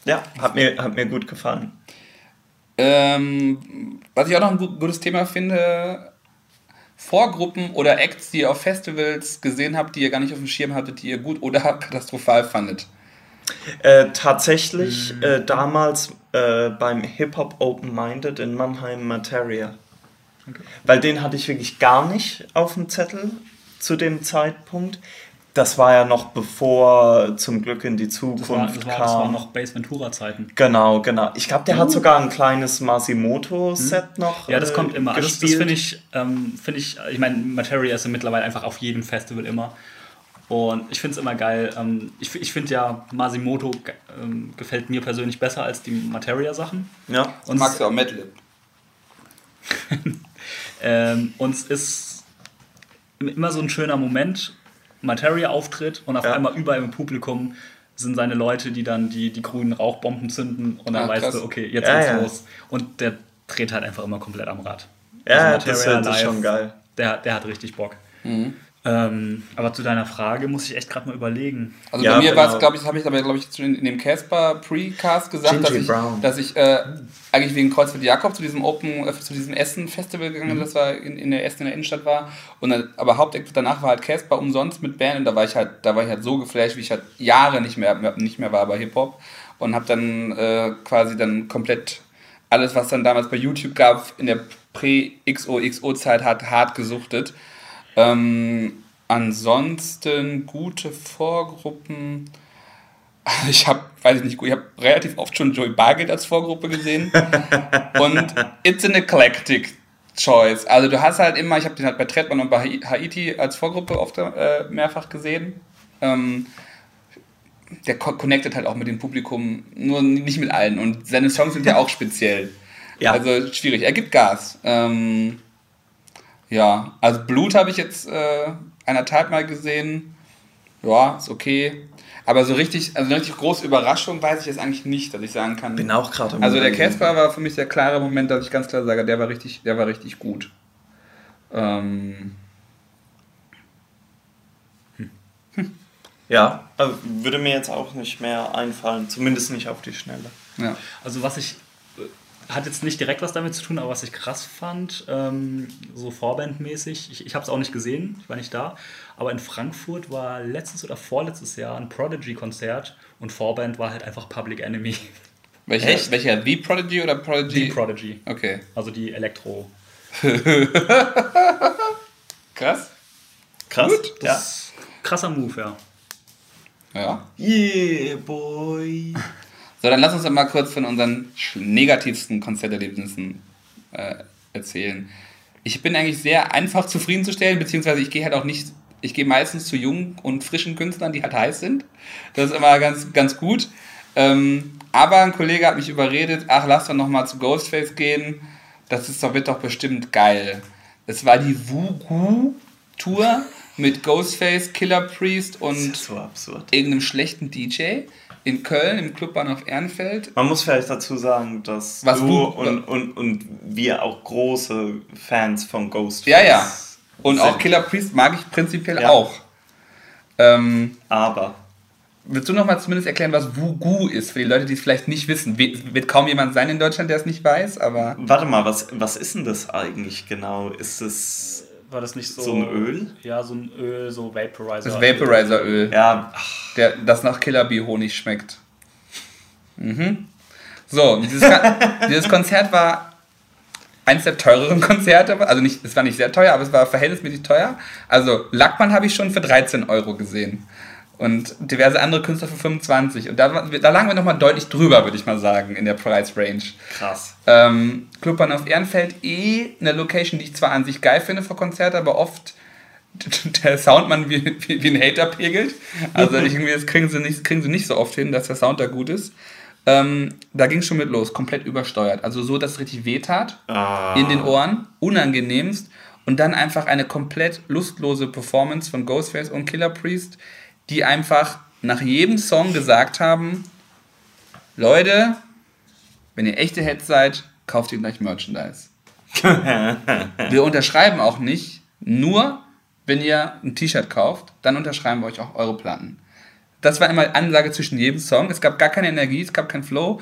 Ja, hat mir, hat mir gut gefallen. Ähm, was ich auch noch ein gu- gutes Thema finde, Vorgruppen oder Acts, die ihr auf Festivals gesehen habt, die ihr gar nicht auf dem Schirm hattet, die ihr gut oder katastrophal fandet. Äh, tatsächlich äh, damals äh, beim Hip-Hop Open Minded in Mannheim Materia. Weil den hatte ich wirklich gar nicht auf dem Zettel zu dem Zeitpunkt. Das war ja noch bevor zum Glück in die Das Zukunft war, das war, kam. das war noch Base Ventura-Zeiten. Genau, genau. Ich glaube, der hat sogar ein kleines Masimoto-Set noch. Uh. Ja, das äh, kommt immer. Also Das, das gespielt. finde ich, ähm, finde ich, ich meine, Materia ist ja mittlerweile einfach auf jedem Festival immer. Und ich finde es immer geil. Ähm, ich ich finde ja, Masimoto ähm, gefällt mir persönlich besser als die Materia-Sachen. Ja. Und Magst du auch Madlib? Ähm, und es ist immer so ein schöner Moment, Materia auftritt und auf Ja. einmal überall im Publikum sind seine Leute, die dann die, die grünen Rauchbomben zünden und dann Ah, weißt du, okay, jetzt Ja, geht's ja. los. Und der dreht halt einfach immer komplett am Rad. Ja, Also das, Materia das ist live, schon geil. Der, der hat richtig Bock. Mhm. Ähm, aber zu deiner Frage muss ich echt gerade mal überlegen. Also Ja, bei mir genau. war es, glaube ich, das habe ich aber, glaube ich, in, in dem Casper Precast gesagt, Gingy dass ich, Brown. dass ich äh, eigentlich wegen Kreuzfeld Jakob zu diesem Open, äh, zu diesem Essen-Festival gegangen bin, das war in, in der Essen in der Innenstadt war. Und dann, aber Haupteck danach war halt Casper umsonst mit Band und da war ich halt, da war ich halt so geflasht, wie ich halt Jahre nicht mehr, nicht mehr war bei Hip-Hop. Und habe dann äh, quasi dann komplett alles, was dann damals bei YouTube gab, in der Prä-XOXO-Zeit hat hart gesuchtet. Ähm, ansonsten gute Vorgruppen. Ich habe, weiß ich nicht, ich habe relativ oft schon Joey Bargeld als Vorgruppe gesehen. und it's an eclectic choice. Also du hast halt immer, ich habe den halt bei Tretman und bei Haiti als Vorgruppe oft äh, mehrfach gesehen. Ähm, der co- connectet halt auch mit dem Publikum, nur nicht mit allen. Und seine Songs sind ja auch speziell. Ja. Also schwierig. Er gibt Gas. Ähm, ja, also Blut habe ich jetzt äh, anderthalb Mal gesehen. Ja, ist okay. Aber so richtig, also eine richtig große Überraschung weiß ich jetzt eigentlich nicht, dass ich sagen kann. Bin auch gerade am Also der. Casper war für mich der klare Moment, dass ich ganz klar sage, der war richtig, der war richtig gut. Ähm, Ja, aber würde mir jetzt auch nicht mehr einfallen, zumindest nicht auf die Schnelle. ja. Also was ich, hat jetzt nicht direkt was damit zu tun, aber was ich krass fand, ähm, so vorbandmäßig, ich, ich habe es auch nicht gesehen, ich war nicht da, aber in Frankfurt war letztes oder vorletztes Jahr ein Prodigy-Konzert und Vorband war halt einfach Public Enemy. Welcher, Echt? welcher? The Prodigy oder Prodigy? Die Prodigy. Okay. Also die Elektro. Krass. Krass. Das Ja. krasser Move, ja. Ja. Yeah, boy. So, dann lass uns doch mal kurz von unseren negativsten Konzerterlebnissen äh, erzählen. Ich bin eigentlich sehr einfach zufriedenzustellen, beziehungsweise ich gehe halt auch nicht, ich gehe meistens zu jungen und frischen Künstlern, die halt heiß sind. Das ist immer ganz, ganz gut. Ähm, aber ein Kollege hat mich überredet, ach, lass doch noch mal zu Ghostface gehen. Das ist doch, wird doch bestimmt geil. Es war die Wugu-Tour mit Ghostface, Killer Priest und so irgendeinem schlechten DJ in Köln im Clubbahnhof Ehrenfeld. Man muss vielleicht dazu sagen, dass Was du du- und, und, und wir auch große Fans von Ghostface Ja, ja. Und sind. auch Killer Priest mag ich prinzipiell Ja. auch. Ähm, Aber willst du noch mal zumindest erklären, was Wugu ist, für die Leute, die es vielleicht nicht wissen? We- Wird kaum jemand sein in Deutschland, der es nicht weiß, aber warte mal, was, was ist denn das eigentlich genau? Ist es. War das nicht so... So ein Öl? Ja, so ein Öl, so Vaporizer. das Vaporizeröl, Ja, ach, der, das nach Killer Bee Honig schmeckt. Mhm. So, dieses, dieses Konzert war eins der teureren Konzerte, also nicht, es war nicht sehr teuer, aber es war verhältnismäßig teuer. Also Lackmann habe ich schon für 13 Euro gesehen. Und diverse andere Künstler für 25. Und da, da lagen wir nochmal deutlich drüber, würde ich mal sagen, in der Price Range. krass. Ähm, Clubbahnhof Ehrenfeld eh eine Location, die ich zwar an sich geil finde für Konzerte, aber oft der Soundmann wie, wie, wie ein Hater pegelt. Also irgendwie, das kriegen sie, nicht, kriegen sie nicht so oft hin, dass der Sound da gut ist. Ähm, da ging es schon mit los, komplett übersteuert. Also so, dass es richtig wehtat Ah. in den Ohren, unangenehmst. Und dann einfach eine komplett lustlose Performance von Ghostface und Killer Priest, die einfach nach jedem Song gesagt haben, Leute, wenn ihr echte Heads seid, kauft ihr gleich Merchandise. wir unterschreiben auch nicht, nur wenn ihr ein T-Shirt kauft, dann unterschreiben wir euch auch eure Platten. Das war immer Ansage zwischen jedem Song. Es gab gar keine Energie, es gab keinen Flow.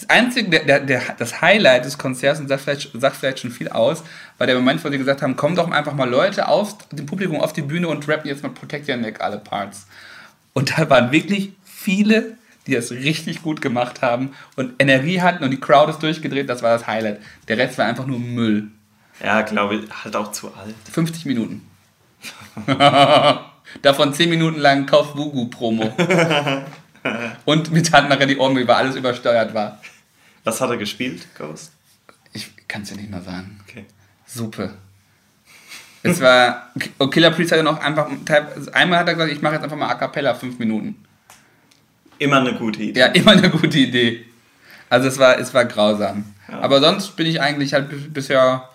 Das einzige, der, der, der, das Highlight des Konzerts, und sagt vielleicht, sagt vielleicht schon viel aus, war der Moment, wo sie gesagt haben, kommen doch einfach mal Leute auf dem Publikum auf die Bühne und rappen jetzt mal Protect Your Neck alle Parts. Und da waren wirklich viele, die das richtig gut gemacht haben und Energie hatten und die Crowd ist durchgedreht, das war das Highlight. Der Rest war einfach nur Müll. Ja, glaube ich, halt auch zu alt. 50 Minuten. Davon 10 Minuten lang Kauf Wugu Promo. und mit hatten nachher die Ohren, wie alles übersteuert war. Was hat er gespielt, Ghost? Ich kann es dir nicht mal sagen. Okay. Suppe. Es war. Killer Priest hatte noch einfach. Einmal hat er gesagt, ich mache jetzt einfach mal A Cappella 5 Minuten. Immer eine gute Idee. Ja, immer eine gute Idee. Also es war, es war grausam. Aber sonst bin ich eigentlich halt bis- bisher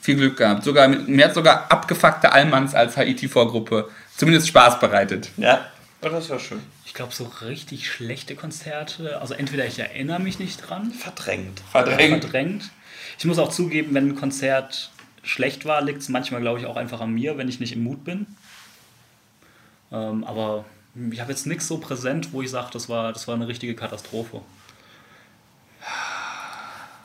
viel Glück gehabt. Sogar, mir hat sogar abgefuckte Allmanns als Haiti-Vorgruppe zumindest Spaß bereitet. Ja, das war schön. Ich glaube, so richtig schlechte Konzerte, also entweder ich erinnere mich nicht dran, Verdrängt. Verdrängt. verdrängt. Ich muss auch zugeben, wenn ein Konzert schlecht war, liegt es manchmal, glaube ich, auch einfach an mir, wenn ich nicht im Mut bin. Ähm, aber ich habe jetzt nichts so präsent, wo ich sage, das war, das war eine richtige Katastrophe.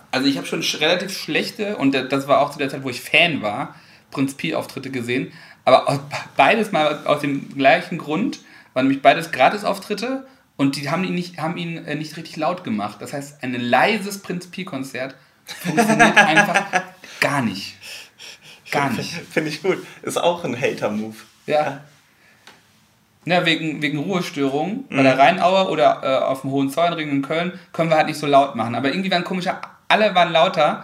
Also ich habe schon sch relativ schlechte, und das war auch zu der Zeit, wo ich Fan war, Prinz Pi-Auftritte gesehen. Aber beides mal aus dem gleichen Grund, waren nämlich beides Gratis-Auftritte und die haben ihn, nicht, haben ihn äh, nicht richtig laut gemacht. Das heißt, ein leises Prinz Pi-Konzert funktioniert einfach gar nicht. Gar nicht. Finde ich gut. Ist auch ein Hater-Move. Ja. Ja, wegen, wegen Ruhestörungen bei der Rheinaue oder äh, auf dem Hohenzollernring in Köln können wir halt nicht so laut machen. Aber irgendwie waren komischer, alle waren lauter.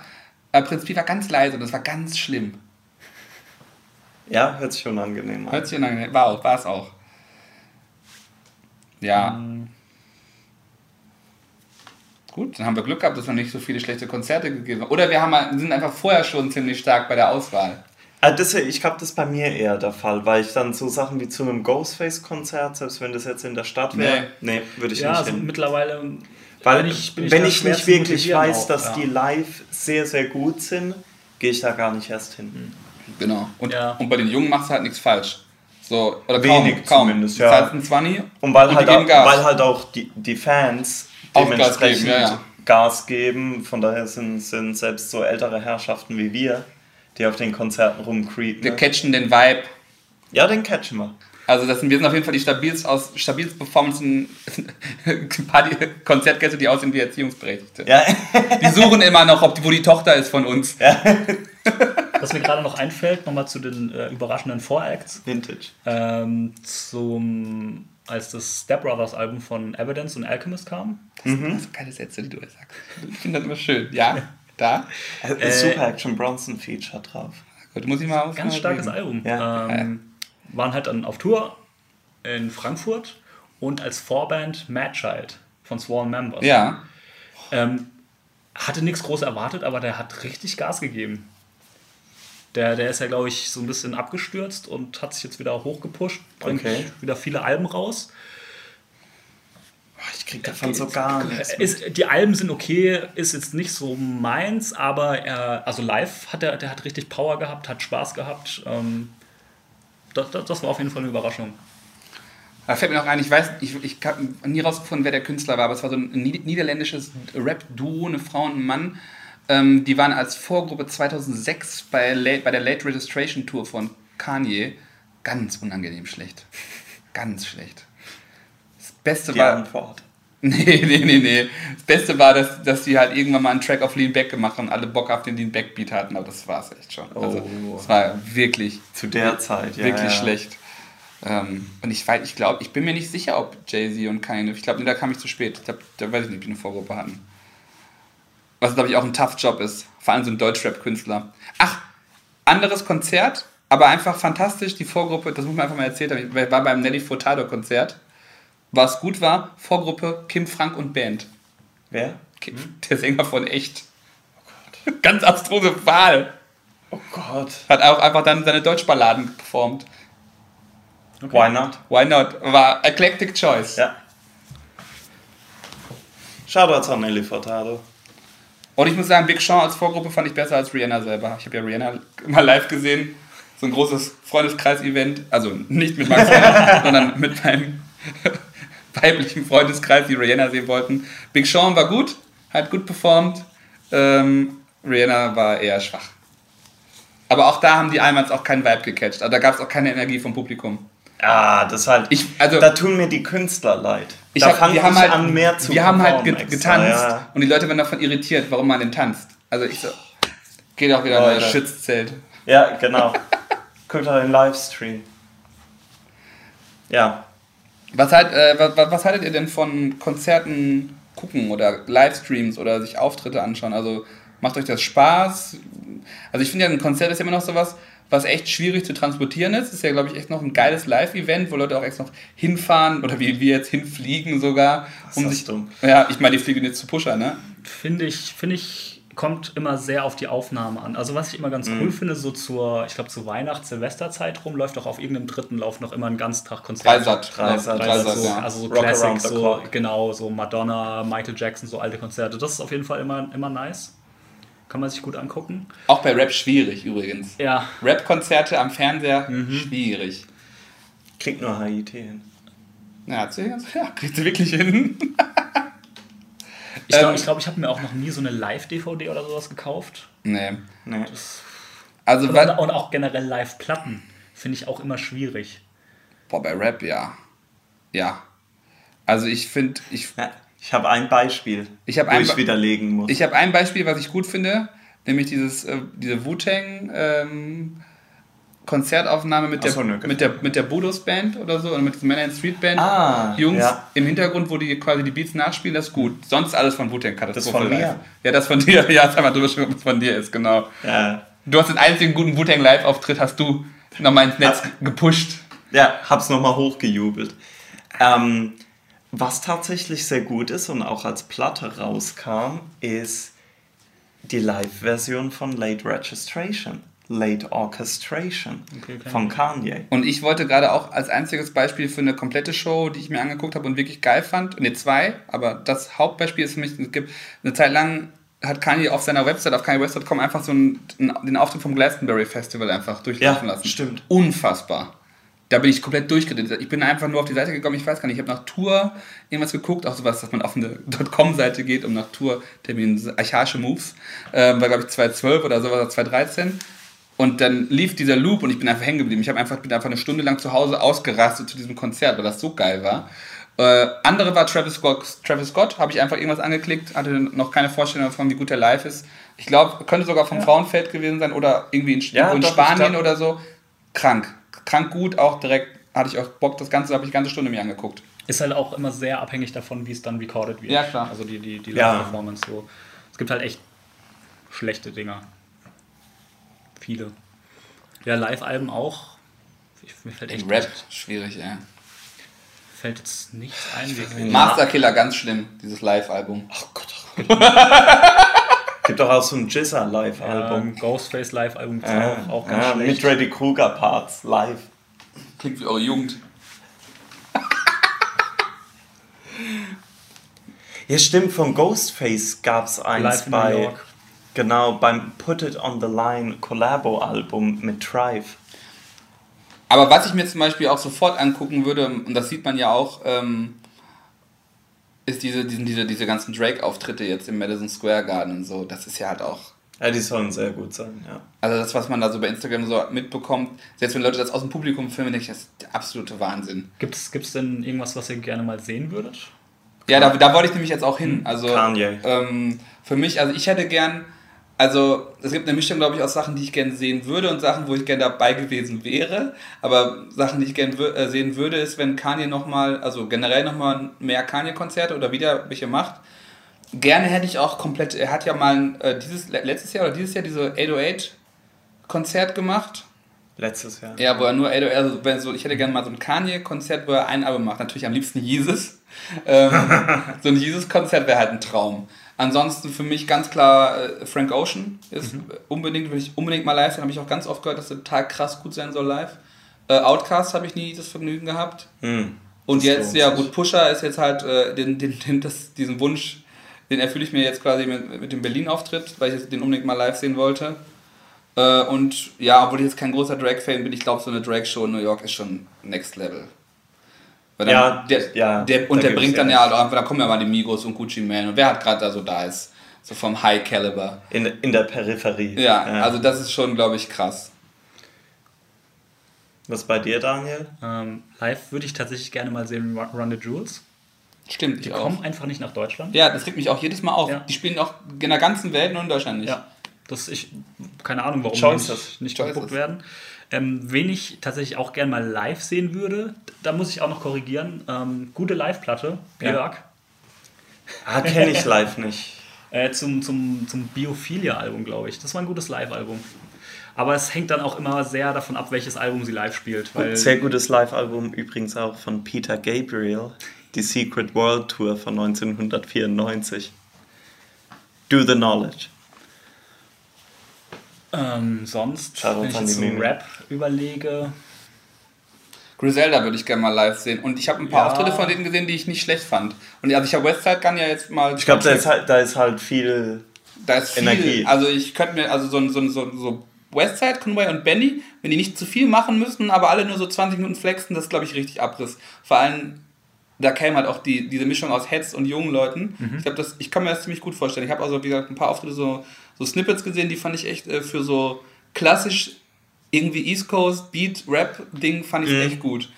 Äh, Prinz Pi war ganz leise und das war ganz schlimm. Ja, hört sich unangenehm an. Hört sich unangenehm, war auch, war es auch. Ja. Gut, dann haben wir Glück gehabt, dass wir nicht so viele schlechte Konzerte gegeben haben. Oder wir haben, sind einfach vorher schon ziemlich stark bei der Auswahl. Ah, das, ich glaube, das ist bei mir eher der Fall, weil ich dann so Sachen wie zu einem Ghostface-Konzert, selbst wenn das jetzt in der Stadt wäre, nee, würde ich Ja, nicht also hin. mittlerweile. Weil bin ich- bin ich wenn ich nicht wirklich weiß, auch, dass ja. die live sehr, sehr gut sind, gehe ich da gar nicht erst hin. Genau. Und, Ja. und bei den Jungen machst du halt nichts falsch. So, oder Wenig kaum, kaum. zumindest, Du ja. einen 20 Und weil, die halt, auch, weil halt auch die, die Fans Auch Gas dementsprechend geben, ja, ja. Gas geben. Von daher sind, sind selbst so ältere Herrschaften wie wir, die auf den Konzerten rumcreepen. wir Ne? catchen den Vibe. Ja, den catchen wir. Also das sind, wir sind auf jeden Fall die stabilst aus stabilst performance Party Konzertgäste, die aussehen wie Erziehungsberechtigte. Ja, Die suchen immer noch, ob wo die Tochter ist von uns. Was mir gerade noch einfällt, nochmal zu den äh, überraschenden Voracts. Vintage. Ähm, zum, als das Step Brothers Album von Evidence und Alchemist kam. Das sind keine Sätze, die du jetzt sagst. Ich finde das immer schön. Ja, da. Äh, Super Action Bronson Feature drauf. Gut, muss ich mal Ganz mal starkes reden. Album. Ja. Ähm, waren halt dann auf Tour in Frankfurt und als Vorband Mad Child von Sworn Members. Ja. Ähm, hatte nichts groß erwartet, aber der hat richtig Gas gegeben. Der, der ist ja, glaube ich, so ein bisschen abgestürzt und hat sich jetzt wieder hochgepusht, bringt Okay. wieder viele Alben raus. Ich krieg davon so gar nichts. Ist, die Alben sind okay, ist jetzt nicht so meins, aber er, also live hat er, der hat richtig Power gehabt, hat Spaß gehabt. Ähm, das, das, das war auf jeden Fall eine Überraschung. Da fällt mir noch ein, ich weiß, ich, ich habe nie rausgefunden, wer der Künstler war, aber es war so ein nied- niederländisches Rap-Duo, eine Frau und ein Mann. Ähm, die waren als Vorgruppe 2006 bei, Late, bei der Late Registration Tour von Kanye ganz unangenehm schlecht. Ganz schlecht. Das Beste Die war. Antwort. Nee, nee, nee, nee. Das Beste war, dass, dass die halt irgendwann mal einen Track auf Lean Back gemacht haben und alle Bock auf den Lean Back Beat hatten, aber das war es echt schon. Also, Oh. es war wirklich, Zu der Zeit, ja. wirklich ja. schlecht. Ähm, und ich weiß, ich glaube, ich bin mir nicht sicher, ob Jay-Z und Kanye, ich glaube, nee, da kam ich zu spät. Ich glaub, da weiß ich nicht, ob die eine Vorgruppe hatten. Was, glaube ich, auch ein tough Job ist. Vor allem so ein Deutschrap-Künstler. Ach, anderes Konzert, aber einfach fantastisch. Die Vorgruppe, das muss man einfach mal erzählt haben, ich war beim Nelly Furtado-Konzert. Was gut war, Vorgruppe Kim Frank und Band. Wer? Kim, Der Sänger von Echt. Ganz abstruse Wahl. Oh Gott. Hat auch einfach dann seine Deutschballaden performt. Why not? Why not? War Eclectic Choice. Ja. Shoutouts an Nelly Furtado. Und ich muss sagen, Big Sean als Vorgruppe fand ich besser als Rihanna selber. Ich habe ja Rihanna mal live gesehen. So ein großes Freundeskreis-Event. Also nicht mit Freund, sondern mit meinem weiblichen Freundeskreis, die Rihanna sehen wollten. Big Sean war gut, hat gut performt. Ähm, Rihanna war eher schwach. Aber auch da haben die Almans auch keinen Vibe gecatcht. Also da gab es auch keine Energie vom Publikum. Ah, das halt. Ich- also- da tun mir die Künstler leid. Ich da hab, fang wir haben halt, an, mehr zu wir haben halt performen get- extra, getanzt Ja. und die Leute werden davon irritiert, warum man denn tanzt. Also ich so, geht auch wieder in Leute. euer Schützzelt. ja, genau. Guckt euch den Livestream. Ja. Was, halt, äh, was, was haltet ihr denn von Konzerten gucken oder Livestreams oder sich Auftritte anschauen? Also macht euch das Spaß? Also ich finde ja, ein Konzert ist ja immer noch sowas, was echt schwierig zu transportieren ist. Ist ja, glaube ich, echt noch ein geiles Live-Event, wo Leute auch extra noch hinfahren oder wie wir jetzt hinfliegen sogar. Um ist sich, dumm. Ja, ich meine, die fliegen jetzt zu Pusher, ne? Finde ich, finde ich, kommt immer sehr auf die Aufnahme an. Also was ich immer ganz Mhm. cool finde, so zur, ich glaube zur Weihnachts-, Silvesterzeit rum, läuft auch auf irgendeinem dritten Lauf noch immer ein Ganztag-Konzert. Dreisat. Dreisat, Dreisat, so, ja. Also so Rock Around Classics, the so, Clock. genau, so Madonna, Michael Jackson, so alte Konzerte. Das ist auf jeden Fall immer, immer nice. Kann man sich gut angucken. Auch bei Rap schwierig übrigens. Ja, Rap-Konzerte am Fernseher, schwierig. Kriegt nur HIT hin. Ja, hat sie- ja, kriegt sie wirklich hin. ich glaube, Ähm, ich, glaub, ich habe mir auch noch nie so eine Live-DVD oder sowas gekauft. nee. Nee. Also, Und, weil, und auch generell Live-Platten finde ich auch immer schwierig. boah, bei Rap, ja. Ja. Also, ich finde, ich, Ja, ich habe ein Beispiel, Ich hab wo ein ich widerlegen muss. ich habe ein Beispiel, was ich gut finde, nämlich dieses, äh, diese Wu-Tang, ähm, Konzertaufnahme mit der, so, nö, mit der, mit der Budos Band oder so, oder mit Männer in Street Band. Ah, Jungs ja. im Hintergrund, wo die quasi die Beats nachspielen, das ist gut. Sonst alles von Wu-Tang Katastrophe. Das von mir? Ja, das von dir. Ja, sag mal drüber schon, was von dir ist, genau. ja. Du hast den einzigen guten Wu-Tang Live-Auftritt, hast du nochmal ins Netz Ah. gepusht. Ja, hab's nochmal hochgejubelt. Ähm, Was tatsächlich sehr gut ist und auch als Platte rauskam, ist die Live-Version von Late Registration. Late Orchestration Okay, von. Kanye. Und ich wollte gerade auch als einziges Beispiel für eine komplette Show, die ich mir angeguckt habe und wirklich geil fand, ne zwei, aber das Hauptbeispiel ist für mich, es gibt eine Zeit lang hat Kanye auf seiner Website, auf kanyewest.com einfach so einen, den Auftritt vom Glastonbury Festival einfach durchlaufen Ja, lassen. stimmt. Unfassbar. Da bin ich komplett durchgedreht. Ich bin einfach nur auf die Seite gekommen, ich weiß gar nicht, ich habe nach Tour irgendwas geguckt, auch sowas, dass man auf eine .com-Seite geht, um nach Tour-Terminen, archaische Moves, ähm, war glaube ich 2012 oder sowas, oder 2013. Und dann lief dieser Loop und ich bin einfach hängen geblieben. Ich hab einfach, bin einfach eine Stunde lang zu Hause ausgerastet zu diesem Konzert, weil das so geil war. Äh, andere war Travis Scott. Travis Scott habe ich einfach irgendwas angeklickt, hatte noch keine Vorstellung davon, wie gut der live ist. Ich glaube, könnte sogar vom Frauenfeld gewesen sein oder irgendwie in, Ja, in doch, Spanien oder so. Krank. Krank gut, auch direkt hatte ich auch Bock. Das Ganze habe ich die ganze Stunde mir angeguckt. Ist halt auch immer sehr abhängig davon, wie es dann recorded wird. Ja, klar. Also die, die, die Ja. Live-Performance so. Es gibt halt echt schlechte Dinger. Viele. Ja, Live-Alben auch. Ich, mir fällt echt Rap, schwierig, ey. fällt jetzt nichts ein. Masterkiller, ganz schlimm, dieses Live-Album. Oh Gott, oh Gott. Gibt doch auch so ein Jizza Live-Album. Ähm, Ghostface Live-Album ist Ja, auch, auch ganz ja, schlecht. mit Freddy Krueger Parts live. Klingt wie eure Jugend. Ja, stimmt, von Ghostface gab es eins Live in New bei. York. Genau, beim Put It on the Line Collabo-Album mit Trive. Aber was ich mir zum Beispiel auch sofort angucken würde, und das sieht man ja auch, ähm, ist diese, diesen, diese, diese ganzen Drake-Auftritte jetzt im Madison Square Garden und so. Das ist ja halt auch. Ja, die sollen sehr gut sein, ja. Also das, was man da so bei Instagram so mitbekommt, selbst wenn Leute das aus dem Publikum filmen, denke ich, das ist der absolute Wahnsinn. Gibt es denn irgendwas, was ihr gerne mal sehen würdet? Ja, da, da wollte ich nämlich jetzt auch hin. Also Kanye. Ähm, für mich, also ich hätte gern, also es gibt eine Mischung, glaube ich, aus Sachen, die ich gerne sehen würde und Sachen, wo ich gerne dabei gewesen wäre. Aber Sachen, die ich gerne äh, sehen würde, ist, wenn Kanye nochmal, also generell nochmal mehr Kanye-Konzerte oder wieder welche macht. Gerne hätte ich auch komplett, er hat ja mal äh, dieses, letztes Jahr oder dieses Jahr diese 808-Konzert gemacht. Letztes Jahr. Ja, wo er nur, also wenn so, ich hätte gerne mal so ein Kanye-Konzert, wo er ein Album macht. Natürlich am liebsten Jesus. Ähm, so ein Jesus-Konzert wäre halt ein Traum. Ansonsten für mich ganz klar äh, Frank Ocean ist unbedingt, will ich unbedingt mal live sehen. Habe ich auch ganz oft gehört, dass er total krass gut sein soll live. Äh, Outcast habe ich nie das Vergnügen gehabt. Hm. Und jetzt, ja gut, Pusher ist jetzt halt, äh, den, den, den, das, diesen Wunsch, den erfülle ich mir jetzt quasi mit, mit dem Berlin-Auftritt, weil ich jetzt den unbedingt mal live sehen wollte. Äh, und ja, obwohl ich jetzt kein großer Drag-Fan bin, ich glaube, so eine Drag-Show in New York ist schon Next Level. Weil dann, Ja, der, ja, der, und der bringt dann ja, recht. auch einfach, da kommen ja mal die Migos und Gucci Man und wer hat gerade da so da ist. So vom High Caliber. In, in der Peripherie. Ja, also das ist schon, glaube ich, krass. Was bei dir, Daniel? Ähm, live würde ich tatsächlich gerne mal sehen Run, Run the Jewels. Stimmt, Die ich auch. kommen einfach nicht nach Deutschland. Ja, das regt mich auch jedes Mal auf. Ja. Die spielen auch in der ganzen Welt, nur in Deutschland nicht. Ja, das ich keine Ahnung, warum Choices. die nicht, nicht gebucht werden. Ähm, wen ich tatsächlich auch gerne mal live sehen würde, da muss ich auch noch korrigieren. Ähm, gute Live-Platte, Ja. Björk. Ah, kenne ich live nicht. Äh, zum zum, zum Biophilia-Album, glaube ich. Das war ein gutes Live-Album. Aber es hängt dann auch immer sehr davon ab, welches Album sie live spielt. Weil Sehr gutes Live-Album übrigens auch von Peter Gabriel, die Secret World Tour von 1994. Do the Knowledge. Ähm, sonst, Shoutout wenn ich jetzt so. Rap überlege, Griselda würde ich gerne mal live sehen. Und ich habe ein paar Ja. Auftritte von denen gesehen, die ich nicht schlecht fand. Und also ich habe Westside Gun ja jetzt mal. Ich glaube, da, ist halt- da ist halt viel. da ist viel. Energie. Also ich könnte mir, also so, ein- so, ein- so, so Westside, Conway und Benny, wenn die nicht zu viel machen müssen, aber alle nur so 20 Minuten flexen, das ist, glaube ich, richtig Abriss. Vor allem, da käme halt auch die, diese Mischung aus Heads und jungen Leuten. Ich glaube, das- ich kann mir das ziemlich gut vorstellen. Ich habe also, wie gesagt, ein paar Auftritte, so, so Snippets gesehen, die fand ich echt äh, für so klassisch irgendwie East Coast Beat Rap Ding fand ich echt gut.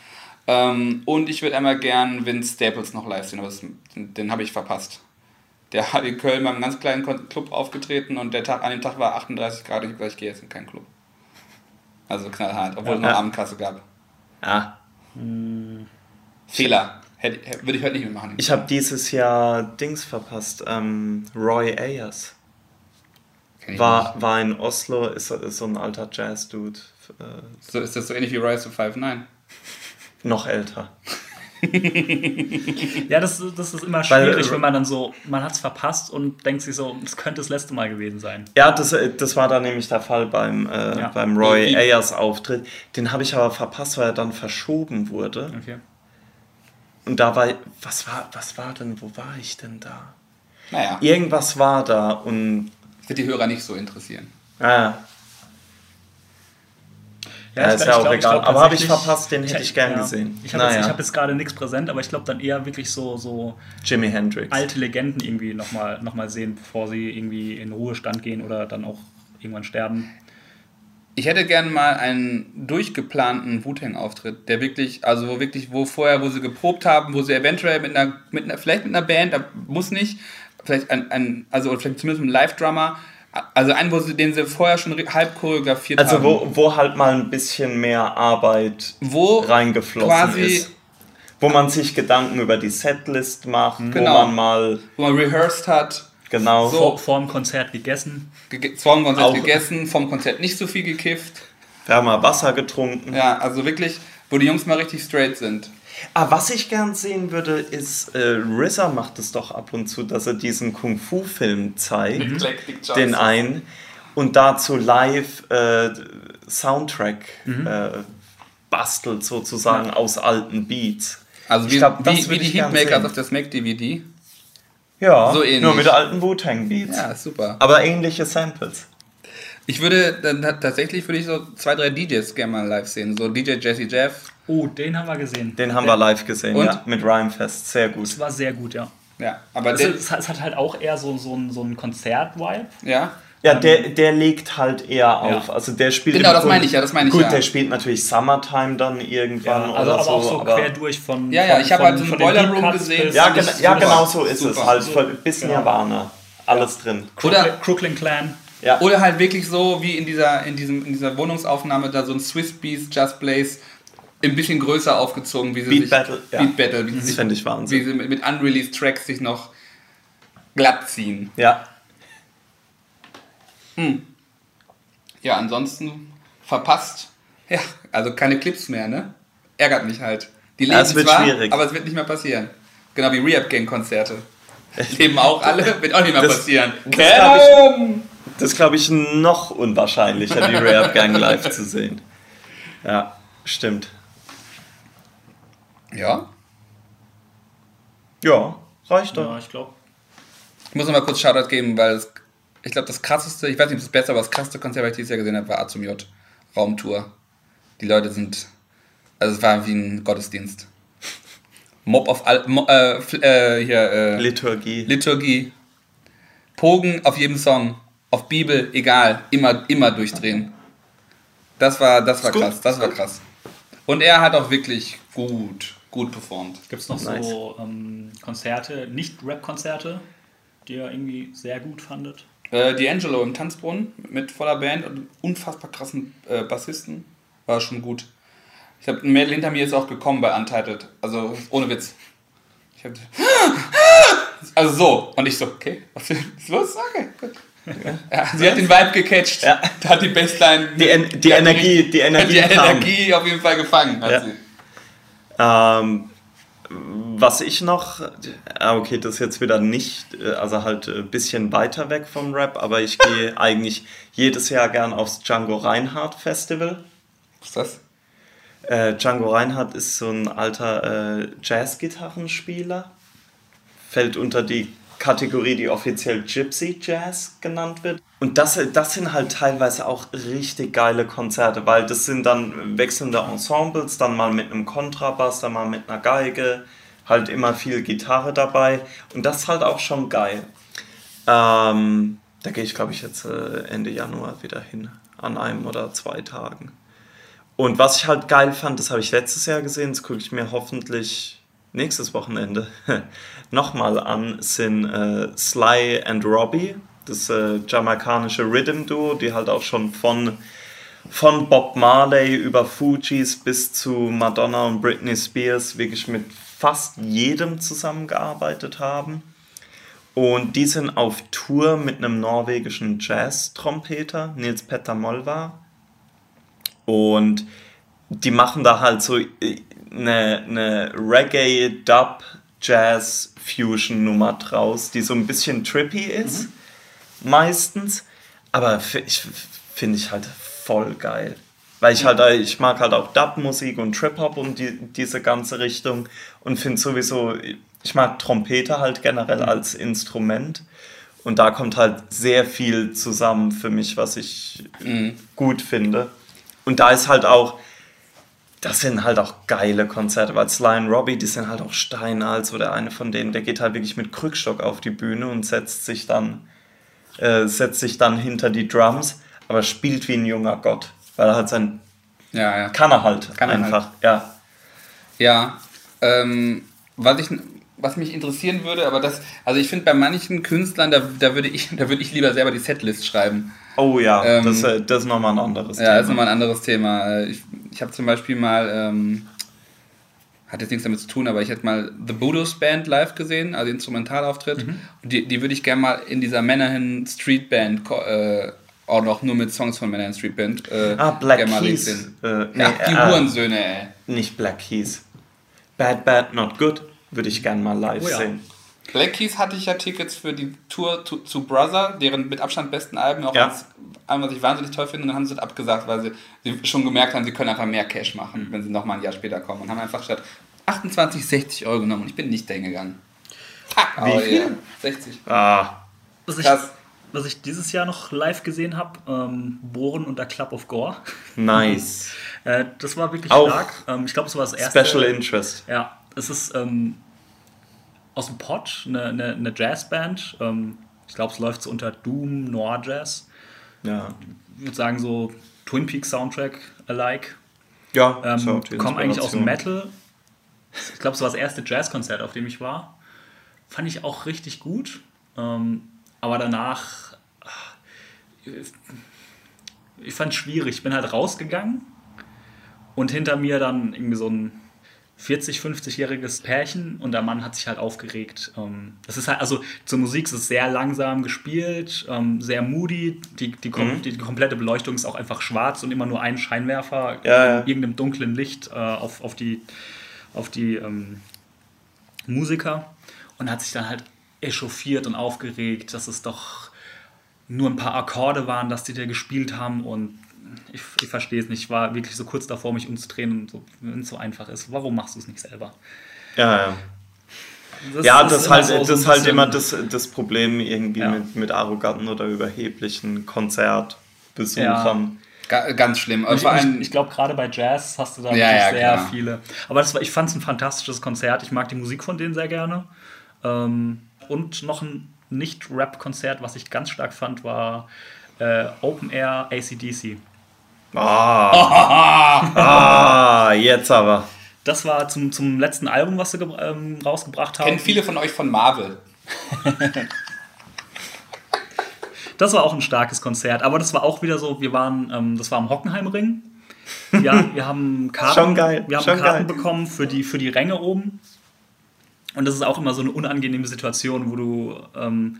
Ähm, und ich würde einmal gern Vince Staples noch live sehen, aber das, den, den habe ich verpasst. Der hat in Köln beim ganz kleinen Club aufgetreten und der Tag, an dem Tag war 38 Grad. Ich hab gesagt, ich gehe jetzt in keinen Club. Also knallhart, obwohl es noch Ja. Abendkasse gab. Ah. Fehler. Hätte, hätte, würde ich heute nicht mehr machen. Ich habe dieses Jahr Dings verpasst. Ähm, Roy Ayers. War, war in Oslo, ist, so- ist so ein alter Jazz-Dude. Äh. So, ist das so ähnlich wie Rise to Five? Nein. noch älter. Ja, das, das ist immer Weil, schwierig, äh, wenn man dann so, man hat es verpasst und denkt sich so, es könnte das letzte Mal gewesen sein. Ja, das, äh, das war dann nämlich der Fall beim, äh, Ja. beim Roy Ayers Auftritt. Den habe ich aber verpasst, weil er dann verschoben wurde. Okay. Und da war, was war, was war denn, wo war ich denn da? Naja, Irgendwas war da und, wird die Hörer nicht so interessieren. ah, Ja, ist ja auch egal. Aber hab ich verpasst, den hätte ich gern gesehen. Ich habe jetzt, Naja. ich hab jetzt gerade nichts präsent, aber ich glaube dann eher wirklich so, so Jimi Hendrix. alte Legenden irgendwie nochmal noch mal sehen, bevor sie irgendwie in Ruhestand gehen oder dann auch irgendwann sterben. Ich hätte gerne mal einen durchgeplanten Wu-Tang-Auftritt, der wirklich, also wo wirklich, wo vorher, wo sie geprobt haben, wo sie eventuell mit einer, mit einer vielleicht mit einer Band, da muss nicht, vielleicht ein, ein also oder vielleicht zumindest ein Live-Drummer, also einen, wo sie, den sie vorher schon halb choreografiert Also haben. wo, wo halt mal ein bisschen mehr Arbeit wo reingeflossen quasi, ist. Wo man sich Gedanken über die Setlist macht, Genau. wo man mal wo man rehearsed hat, genau So. Vor, vor dem Konzert gegessen. gege- vorm Konzert Auch- gegessen, vom Konzert nicht so viel gekifft. wir haben mal Wasser getrunken. Ja, also wirklich, wo die Jungs mal richtig straight sind. Ah, was ich gern sehen würde, ist, äh, RZA macht es doch ab und zu, dass er diesen Kung-Fu-Film zeigt, Choices. den einen, und dazu live äh, Soundtrack äh, bastelt sozusagen aus alten Beats. Also Ich wie, glaub, das wie, wie die sehen. auf der Smack-DVD. Ja, So ähnlich. nur mit alten Wu-Tang-Beats. Ja, super. Aber ähnliche Samples. Ich würde dann ta- tatsächlich würde ich so zwei, drei DJs gerne mal live sehen. So DJ Jesse Jeff. Oh, den haben wir gesehen. Den haben wir live gesehen, Und? ja, mit Rhymefest. Sehr gut. Das war sehr gut, ja. Ja, aber Es, der, es, hat, es hat halt auch eher so, so ein, so ein Konzert-Vibe. ja. Ja, der, der legt halt eher auf. Also der spielt. Genau, das meine ich ja, das meine ich Gut, ja. der spielt natürlich Summertime dann irgendwann also oder aber so. auch so aber quer durch von. Ja, ja, von, ich habe halt so einen den Boiler Room gesehen. ja, ja genau so ist Super. es. Halt So- voll, bis genau. Nirvana. Alles drin. Oder, Crooklyn Clan. Ja. oder halt wirklich so wie in dieser, in, diesem, in dieser Wohnungsaufnahme da so ein Swiss Beats Just Blaze ein bisschen größer aufgezogen, wie sie Beat sich. Battle, ja. Beat Battle, wie sie Das sich, fände ich wie Wahnsinn. sie mit, mit unreleased Tracks sich noch glatt ziehen. Ja. Ja, ansonsten verpasst. Ja, also keine Clips mehr, ne? Ärgert mich halt. Die leben Ja, es wird zwar, schwierig. aber es wird nicht mehr passieren. Genau wie Rehab Gang Konzerte. Leben auch alle, wird auch nicht mehr Das- passieren. das glaub Das glaube ich noch unwahrscheinlicher, die Rare Gang live zu sehen. Ja, stimmt. Ja, Ja, reicht doch. Ja, ich glaube. ich muss noch mal kurz Shoutout geben, weil es, ich glaube, das krasseste, ich weiß nicht, ob es das beste, aber das krasseste Konzert, was ich dieses Jahr gesehen habe, war A zum J. Raumtour. Die Leute sind, also es war wie ein Gottesdienst. Mob auf, Al, Mo, äh, äh, hier, äh, Liturgie. Liturgie. Pogen auf jedem Song. Auf Bibel, egal. Immer, immer durchdrehen. Das war, das war krass. Das war krass. Und er hat auch wirklich gut, gut performt. Gibt es noch Nice. so ähm, Konzerte, nicht Rap-Konzerte, die ihr irgendwie sehr gut fandet? Äh, D'Angelo im Tanzbrunnen mit voller Band und unfassbar krassen äh, Bassisten. War schon gut. Ich habe ein Mädel hinter mir ist auch gekommen bei Untitled. Also ohne Witz. Ich hab, also so. Und ich so, okay, was ist los? Okay, gut. Ja, sie hat den Vibe gecatcht. Ja. Da hat die Bassline. Die En- die hat Energie- die Energie Die kam. Energie auf jeden Fall gefangen. Hat Ja. sie. Ähm, was ich noch, ah, okay, das ist jetzt wieder nicht, äh, also halt ein bisschen weiter weg vom Rap, aber ich gehe eigentlich jedes Jahr gern aufs Django Reinhardt Festival. Was ist das? Äh, Django Reinhardt ist so ein alter äh, Jazzgitarrenspieler. Fällt unter die Kategorie, die offiziell Gypsy Jazz genannt wird. Und das, das sind halt teilweise auch richtig geile Konzerte, weil das sind dann wechselnde Ensembles, dann mal mit einem Kontrabass, dann mal mit einer Geige, halt immer viel Gitarre dabei. Und das ist halt auch schon geil. Ähm, da gehe ich, glaube ich, jetzt äh, Ende Januar wieder hin, an einem oder zwei Tagen. Und was ich halt geil fand, das habe ich letztes Jahr gesehen, das gucke ich mir hoffentlich nächstes Wochenende nochmal an, sind äh, Sly and Robbie, das äh, jamaikanische Rhythm-Duo, die halt auch schon von, von Bob Marley über Fugees bis zu Madonna und Britney Spears wirklich mit fast jedem zusammengearbeitet haben. Und die sind auf Tour mit einem norwegischen Jazz-Trompeter, Nils Petter Molvar. Und die machen da halt so, eine, eine Reggae, Dub, Jazz, Fusion Nummer draus, die so ein bisschen trippy ist, meistens. Aber ich finde ich halt voll geil. Weil ich halt, ich mag halt auch Dub-Musik und Trip-Hop und die, diese ganze Richtung und finde sowieso, ich mag Trompete halt generell als Instrument. Und da kommt halt sehr viel zusammen für mich, was ich gut finde. Und da ist halt auch, das sind halt auch geile Konzerte, weil Sly und Robbie, die sind halt auch steinalt, so der eine von denen, der geht halt wirklich mit Krückstock auf die Bühne und setzt sich dann, äh, setzt sich dann hinter die Drums, aber spielt wie ein junger Gott, weil er halt sein, Ja, ja. kann er halt Kann er einfach, ja. Ja, ähm, was, ich, was mich interessieren würde, aber das, also ich finde bei manchen Künstlern, da, da, würde ich, da würde ich lieber selber die Setlist schreiben. Oh ja, Ähm, das, äh, das ist nochmal ein anderes Ja, das ist nochmal ein anderes Thema. Ich, ich habe zum Beispiel mal, ähm, hat jetzt nichts damit zu tun, aber ich hätte mal The Budos Band live gesehen, also Instrumentalauftritt. Und die, die würde ich gerne mal in dieser Männerhin Street Band, äh, auch noch nur mit Songs von Männerhin Street Band. Äh, Ah, Black Keys. sehen. Äh, nee, ja, die äh, Hurensöhne, ey. Nicht Black Keys. Bad, Bad, Not Good würde ich gern mal live Oh ja. sehen. Black Keys hatte ich ja Tickets für die Tour zu, zu Brother, deren mit Abstand besten Alben, auch Ja. als Album, was ich wahnsinnig toll finde, und dann haben sie das abgesagt, weil sie, sie schon gemerkt haben, sie können einfach mehr Cash machen, wenn sie nochmal ein Jahr später kommen und haben einfach statt 28, 60 Euro genommen und ich bin nicht dahin gegangen. Fuck, aber viel? ja, 60. Ah, Was ich, Krass. was ich dieses Jahr noch live gesehen habe, ähm, Bohren und der Club of Gore. nice. Äh, das war wirklich Auch stark. Ähm, ich glaube, es war das erste. Special Interest. Ja, es ist ähm, aus dem Pod, eine, eine, eine Jazzband. Ähm, ich glaube, es läuft so unter Doom Noir Jazz. Ja. Ich würde sagen, so Twin Peaks Soundtrack alike. Ja, Ähm, so kommen eigentlich aus dem. Metal. Ich glaube, es war das erste Jazzkonzert, auf dem ich war. Fand ich auch richtig gut. Ähm, aber danach, ah, ich fand es schwierig. Ich bin halt rausgegangen und hinter mir dann irgendwie so ein 40, 50-jähriges Pärchen und der Mann hat sich halt aufgeregt. Ähm, Das ist halt, also zur Musik ist es sehr langsam gespielt, ähm, sehr moody. Die, die, Mhm. die, die komplette Beleuchtung ist auch einfach schwarz und immer nur ein Scheinwerfer Ja, ja. in irgendeinem dunklen Licht äh, auf, auf die, auf die ähm, Musiker und hat sich dann halt echauffiert und aufgeregt, dass es doch nur ein paar Akkorde waren, dass die da gespielt haben und ich, ich verstehe es nicht. Ich war wirklich so kurz davor, mich umzudrehen und so, wenn es so einfach ist, warum machst du es nicht selber? Ja, ja. Ja, ist das, immer halt, so- das ist halt immer das, das Problem irgendwie Ja. mit, mit arroganten oder überheblichen Konzertbesuchern. Ga ganz schlimm. Und Ich, ich, ich glaube, gerade bei Jazz hast du da Ja, wirklich ja, sehr klar. viele. Aber das war, ich fand es ein fantastisches Konzert. Ich mag die Musik von denen sehr gerne. Ähm, und noch ein Nicht-Rap-Konzert, was ich ganz stark fand, war äh, Open Air ACDC. Ah. ah, jetzt aber. Das war zum, zum letzten Album, was sie ähm, rausgebracht haben. kennen viele von euch von Marvel. Das war auch ein starkes Konzert, aber das war auch wieder so, wir waren, ähm, das war am Hockenheimring. Ja, wir haben Karten, Schon geil, wir haben schon Karten geil. bekommen für die, für die Ränge oben. Und das ist auch immer so eine unangenehme Situation, wo du, ähm,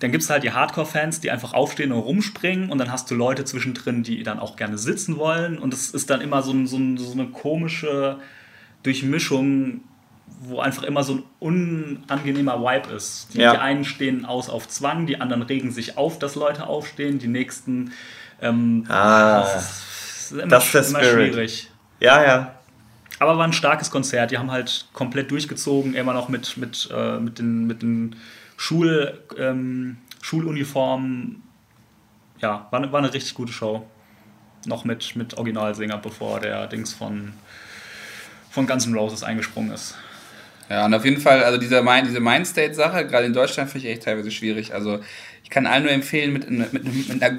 dann gibt es halt die Hardcore-Fans, die einfach aufstehen und rumspringen und dann hast du Leute zwischendrin, die dann auch gerne sitzen wollen und es ist dann immer so, ein, so, ein, so eine komische Durchmischung, wo einfach immer so ein unangenehmer Vibe ist. Die, Ja. die einen stehen aus auf Zwang, die anderen regen sich auf, dass Leute aufstehen, die nächsten ähm, Ah, das ist immer, das ist immer schwierig. ja, ja. Aber war ein starkes Konzert. Die haben halt komplett durchgezogen, immer noch mit, mit, äh, mit den, mit den Schul, ähm, Schuluniformen. Ja, war, eine- war eine richtig gute Show. Noch mit, mit Originalsänger, bevor der Dings von, von Guns N' Roses eingesprungen ist. Ja, und auf jeden Fall, also dieser Mind, diese Mindstate-Sache, gerade in Deutschland, finde ich echt teilweise schwierig. Also ich kann allen nur empfehlen, mit, mit, mit einer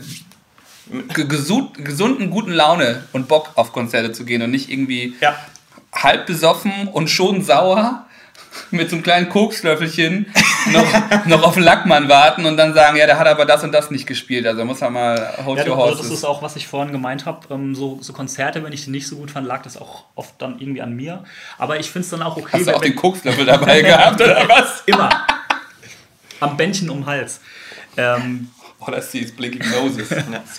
ge- gesund, gesunden, guten Laune und Bock auf Konzerte zu gehen und nicht irgendwie Ja. halb besoffen und schon sauer mit so einem kleinen Kokslöffelchen noch, noch auf den Lackmann warten und dann sagen, ja, der hat aber das und das nicht gespielt. Also muss er mal hold Ja, your also das horses. ist auch, was ich vorhin gemeint habe. Ähm, so, so Konzerte, wenn ich die nicht so gut fand, lag das auch oft dann irgendwie an mir. Aber ich finde es dann auch okay, Hast du auch wenn- den Kokslöffel dabei gehabt oder was? immer am Bändchen um den Hals. Ähm, Oh, das ist Blinking Noses.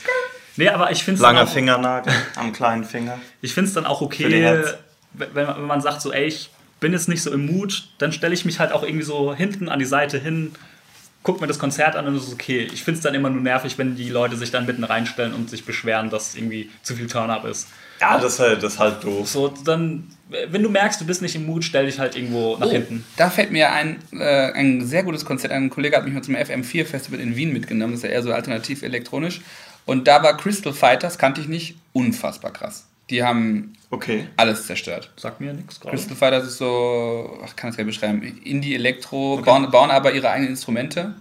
nee, aber ich finde es Langer dann, auch- Fingernagel am kleinen Finger. ich find's dann auch okay, wenn, wenn man sagt so, ey, ich bin jetzt nicht so im Mut, dann stelle ich mich halt auch irgendwie so hinten an die Seite hin, guck mir das Konzert an und es ist okay. Ich finde es dann immer nur nervig, wenn die Leute sich dann mitten reinstellen und sich beschweren, dass irgendwie zu viel Turn-up ist. Ja, das ist halt, das ist halt doof. So, dann, wenn du merkst, du bist nicht im Mut, stell dich halt irgendwo nach Oh, hinten. Da fällt mir ein, äh, ein sehr gutes Konzert. Ein Kollege hat mich mal zum FM4 Festival in Wien mitgenommen. Das ist ja eher so alternativ elektronisch. Und da war Crystal Fighters, kannte ich nicht, unfassbar krass. Die haben Okay. alles zerstört. Sagt mir nichts gerade. Crystal Fighters ist so, ach, kann das gar nicht beschreiben, Indie-Elektro, bauen, bauen aber ihre eigenen Instrumente.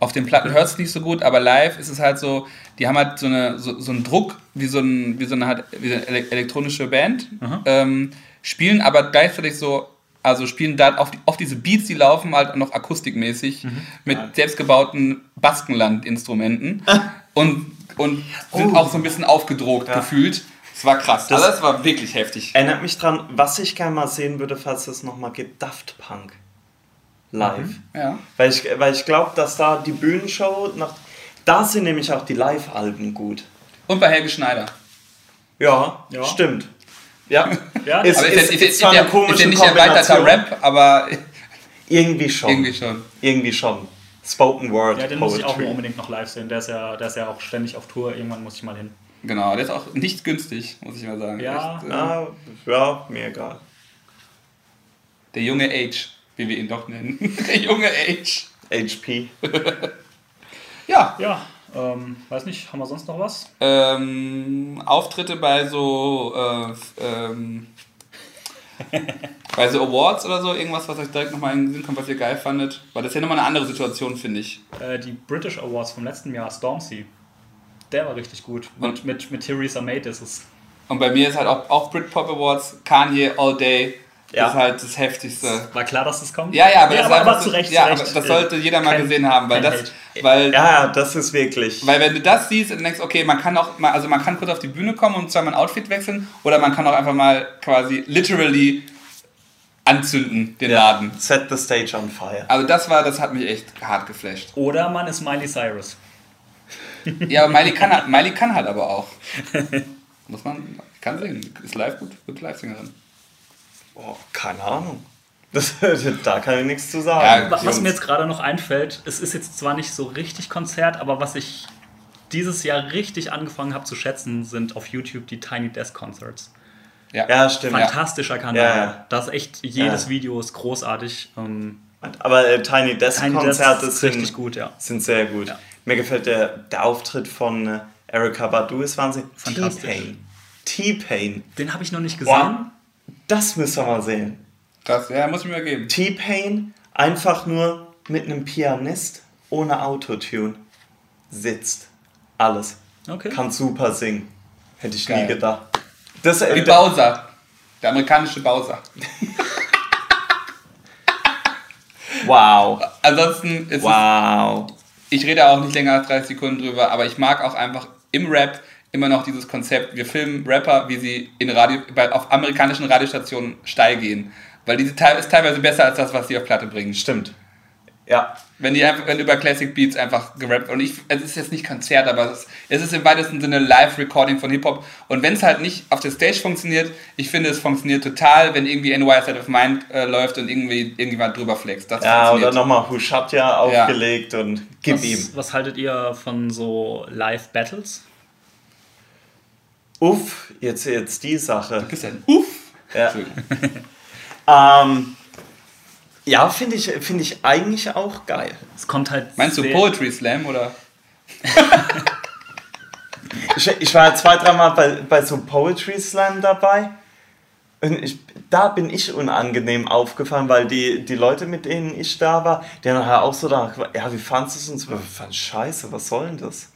Auf den Platten hört es nicht so gut, aber live ist es halt so, die haben halt so, eine, so, so einen Druck wie so, ein, wie so eine, halt, wie eine ele- elektronische Band, ähm, spielen aber gleichzeitig so, also spielen da auf, die, auf diese Beats, die laufen halt noch akustikmäßig mit selbstgebauten Baskenland-Instrumenten und, und sind auch so ein bisschen aufgedruckt Ja. gefühlt. Es war krass. Das- das war wirklich heftig. Erinnert mich dran, was ich gerne mal sehen würde, falls es nochmal gibt, Daft Punk. Live. Ja. Weil ich, weil ich glaube, dass da die Bühnenshow, nach, da sind nämlich auch die Live-Alben gut. Und bei Helge Schneider. Ja, Ja. stimmt. Ja, Ja, ist, Aber ist, ist, ist, ist, ist, zwar ja, eine komische ist ja nicht erweiterter Kombination. Rap, aber Irgendwie schon. irgendwie schon. Irgendwie schon. Spoken Word Ja, den muss ich auch Poetry. unbedingt noch live sehen. Der ist, ja, der ist ja auch ständig auf Tour. Irgendwann muss ich mal hin. Genau, der ist auch nicht günstig, muss ich mal sagen. Ja. Echt, äh, ja, ja, mir egal. Der junge Age, wie wir ihn doch nennen. Der junge Age. HP. Ja, Ja, ähm, weiß nicht, haben wir sonst noch was? ähm, Auftritte bei so äh, ähm, bei so Awards oder so, irgendwas, was euch direkt nochmal in den Sinn kommt, was ihr geil fandet. Weil das ist ja nochmal eine andere Situation, finde ich. Äh, die British Awards vom letzten Jahr, Stormzy. Der war richtig gut. Mit, Und- mit, mit Theresa May ist es. Und bei mir ist halt auch, auch Britpop Awards, Kanye All Day, Ja. ist halt das Heftigste. War klar, dass das kommt? Ja, ja, aber, ja, das, aber, aber so- zu Recht, ja, aber das sollte jeder mal Kein- gesehen haben, weil das, Hate. weil, Ja, ja, das ist wirklich. weil wenn du das siehst und denkst, okay, man kann auch mal, also man kann kurz auf die Bühne kommen und zwar mal ein Outfit wechseln oder man kann auch einfach mal quasi literally anzünden, den Laden. Set the stage on fire. Also das war, das hat mich echt hart geflasht. Oder man ist Miley Cyrus. Ja, Miley kann, halt- Miley kann halt aber auch. Muss man, kann singen, ist live gut, gute Live-Sängerin. Oh, keine Ahnung. Das, da kann ich nichts zu sagen. Ja, Wa- Was Jungs. mir jetzt gerade noch einfällt, es ist jetzt zwar nicht so richtig Konzert, aber was ich dieses Jahr richtig angefangen habe zu schätzen, sind auf YouTube die Tiny Desk Concerts. ja, stimmt. Fantastischer Kanal. Ja, ja. Das ist echt, jedes Ja. Video ist großartig. Ähm, Aber äh, Tiny Desk Tiny Desk Konzerte ist sind, richtig gut, ja. sind sehr gut. Ja. Mir gefällt der, der Auftritt von äh, Erika Badu ist Wahnsinn. Fantastisch. T-Pain. T-Pain. Den habe ich noch nicht gesehen. Wow. Das müssen wir mal sehen. Das, ja, muss ich mir geben. T-Pain einfach nur mit einem Pianist ohne Autotune sitzt. Alles. Okay. Kann super singen. Hätte ich Geil. nie gedacht. Das, äh, Wie Bowser. Der amerikanische Bowser. wow. Ansonsten ist Wow. es, ich rede auch nicht länger als 30 Sekunden drüber, aber ich mag auch einfach im Rap immer noch dieses Konzept, wir filmen Rapper, wie sie in Radio, auf amerikanischen Radiostationen steil gehen. Weil diese ist teilweise besser als das, was sie auf Platte bringen. Stimmt. Ja. Wenn die einfach, wenn über Classic Beats einfach gerappt und ich, es ist jetzt nicht Konzert, aber es ist, es ist im weitesten Sinne Live-Recording von Hip-Hop. Und wenn es halt nicht auf der Stage funktioniert, ich finde, es funktioniert total, wenn irgendwie NY Side of Mind äh, läuft und irgendwie irgendjemand drüber flext. Das Ja, oder nochmal Hushatja aufgelegt und gib was, ihm. was haltet ihr von so Live-Battles? Uff, jetzt, jetzt die Sache. Bist ja ein Uff. Ja. Ähm, ja, finde ich, find ich eigentlich auch geil. Es kommt halt. Meinst du Poetry Slam oder? Ich, ich war zwei, dreimal bei, bei so Poetry Slam dabei. Und ich, da bin ich unangenehm aufgefallen, weil die, die Leute, mit denen ich da war, die haben nachher auch so da, ja, wie fandest du es? Und so, ich fand scheiße, was soll denn das?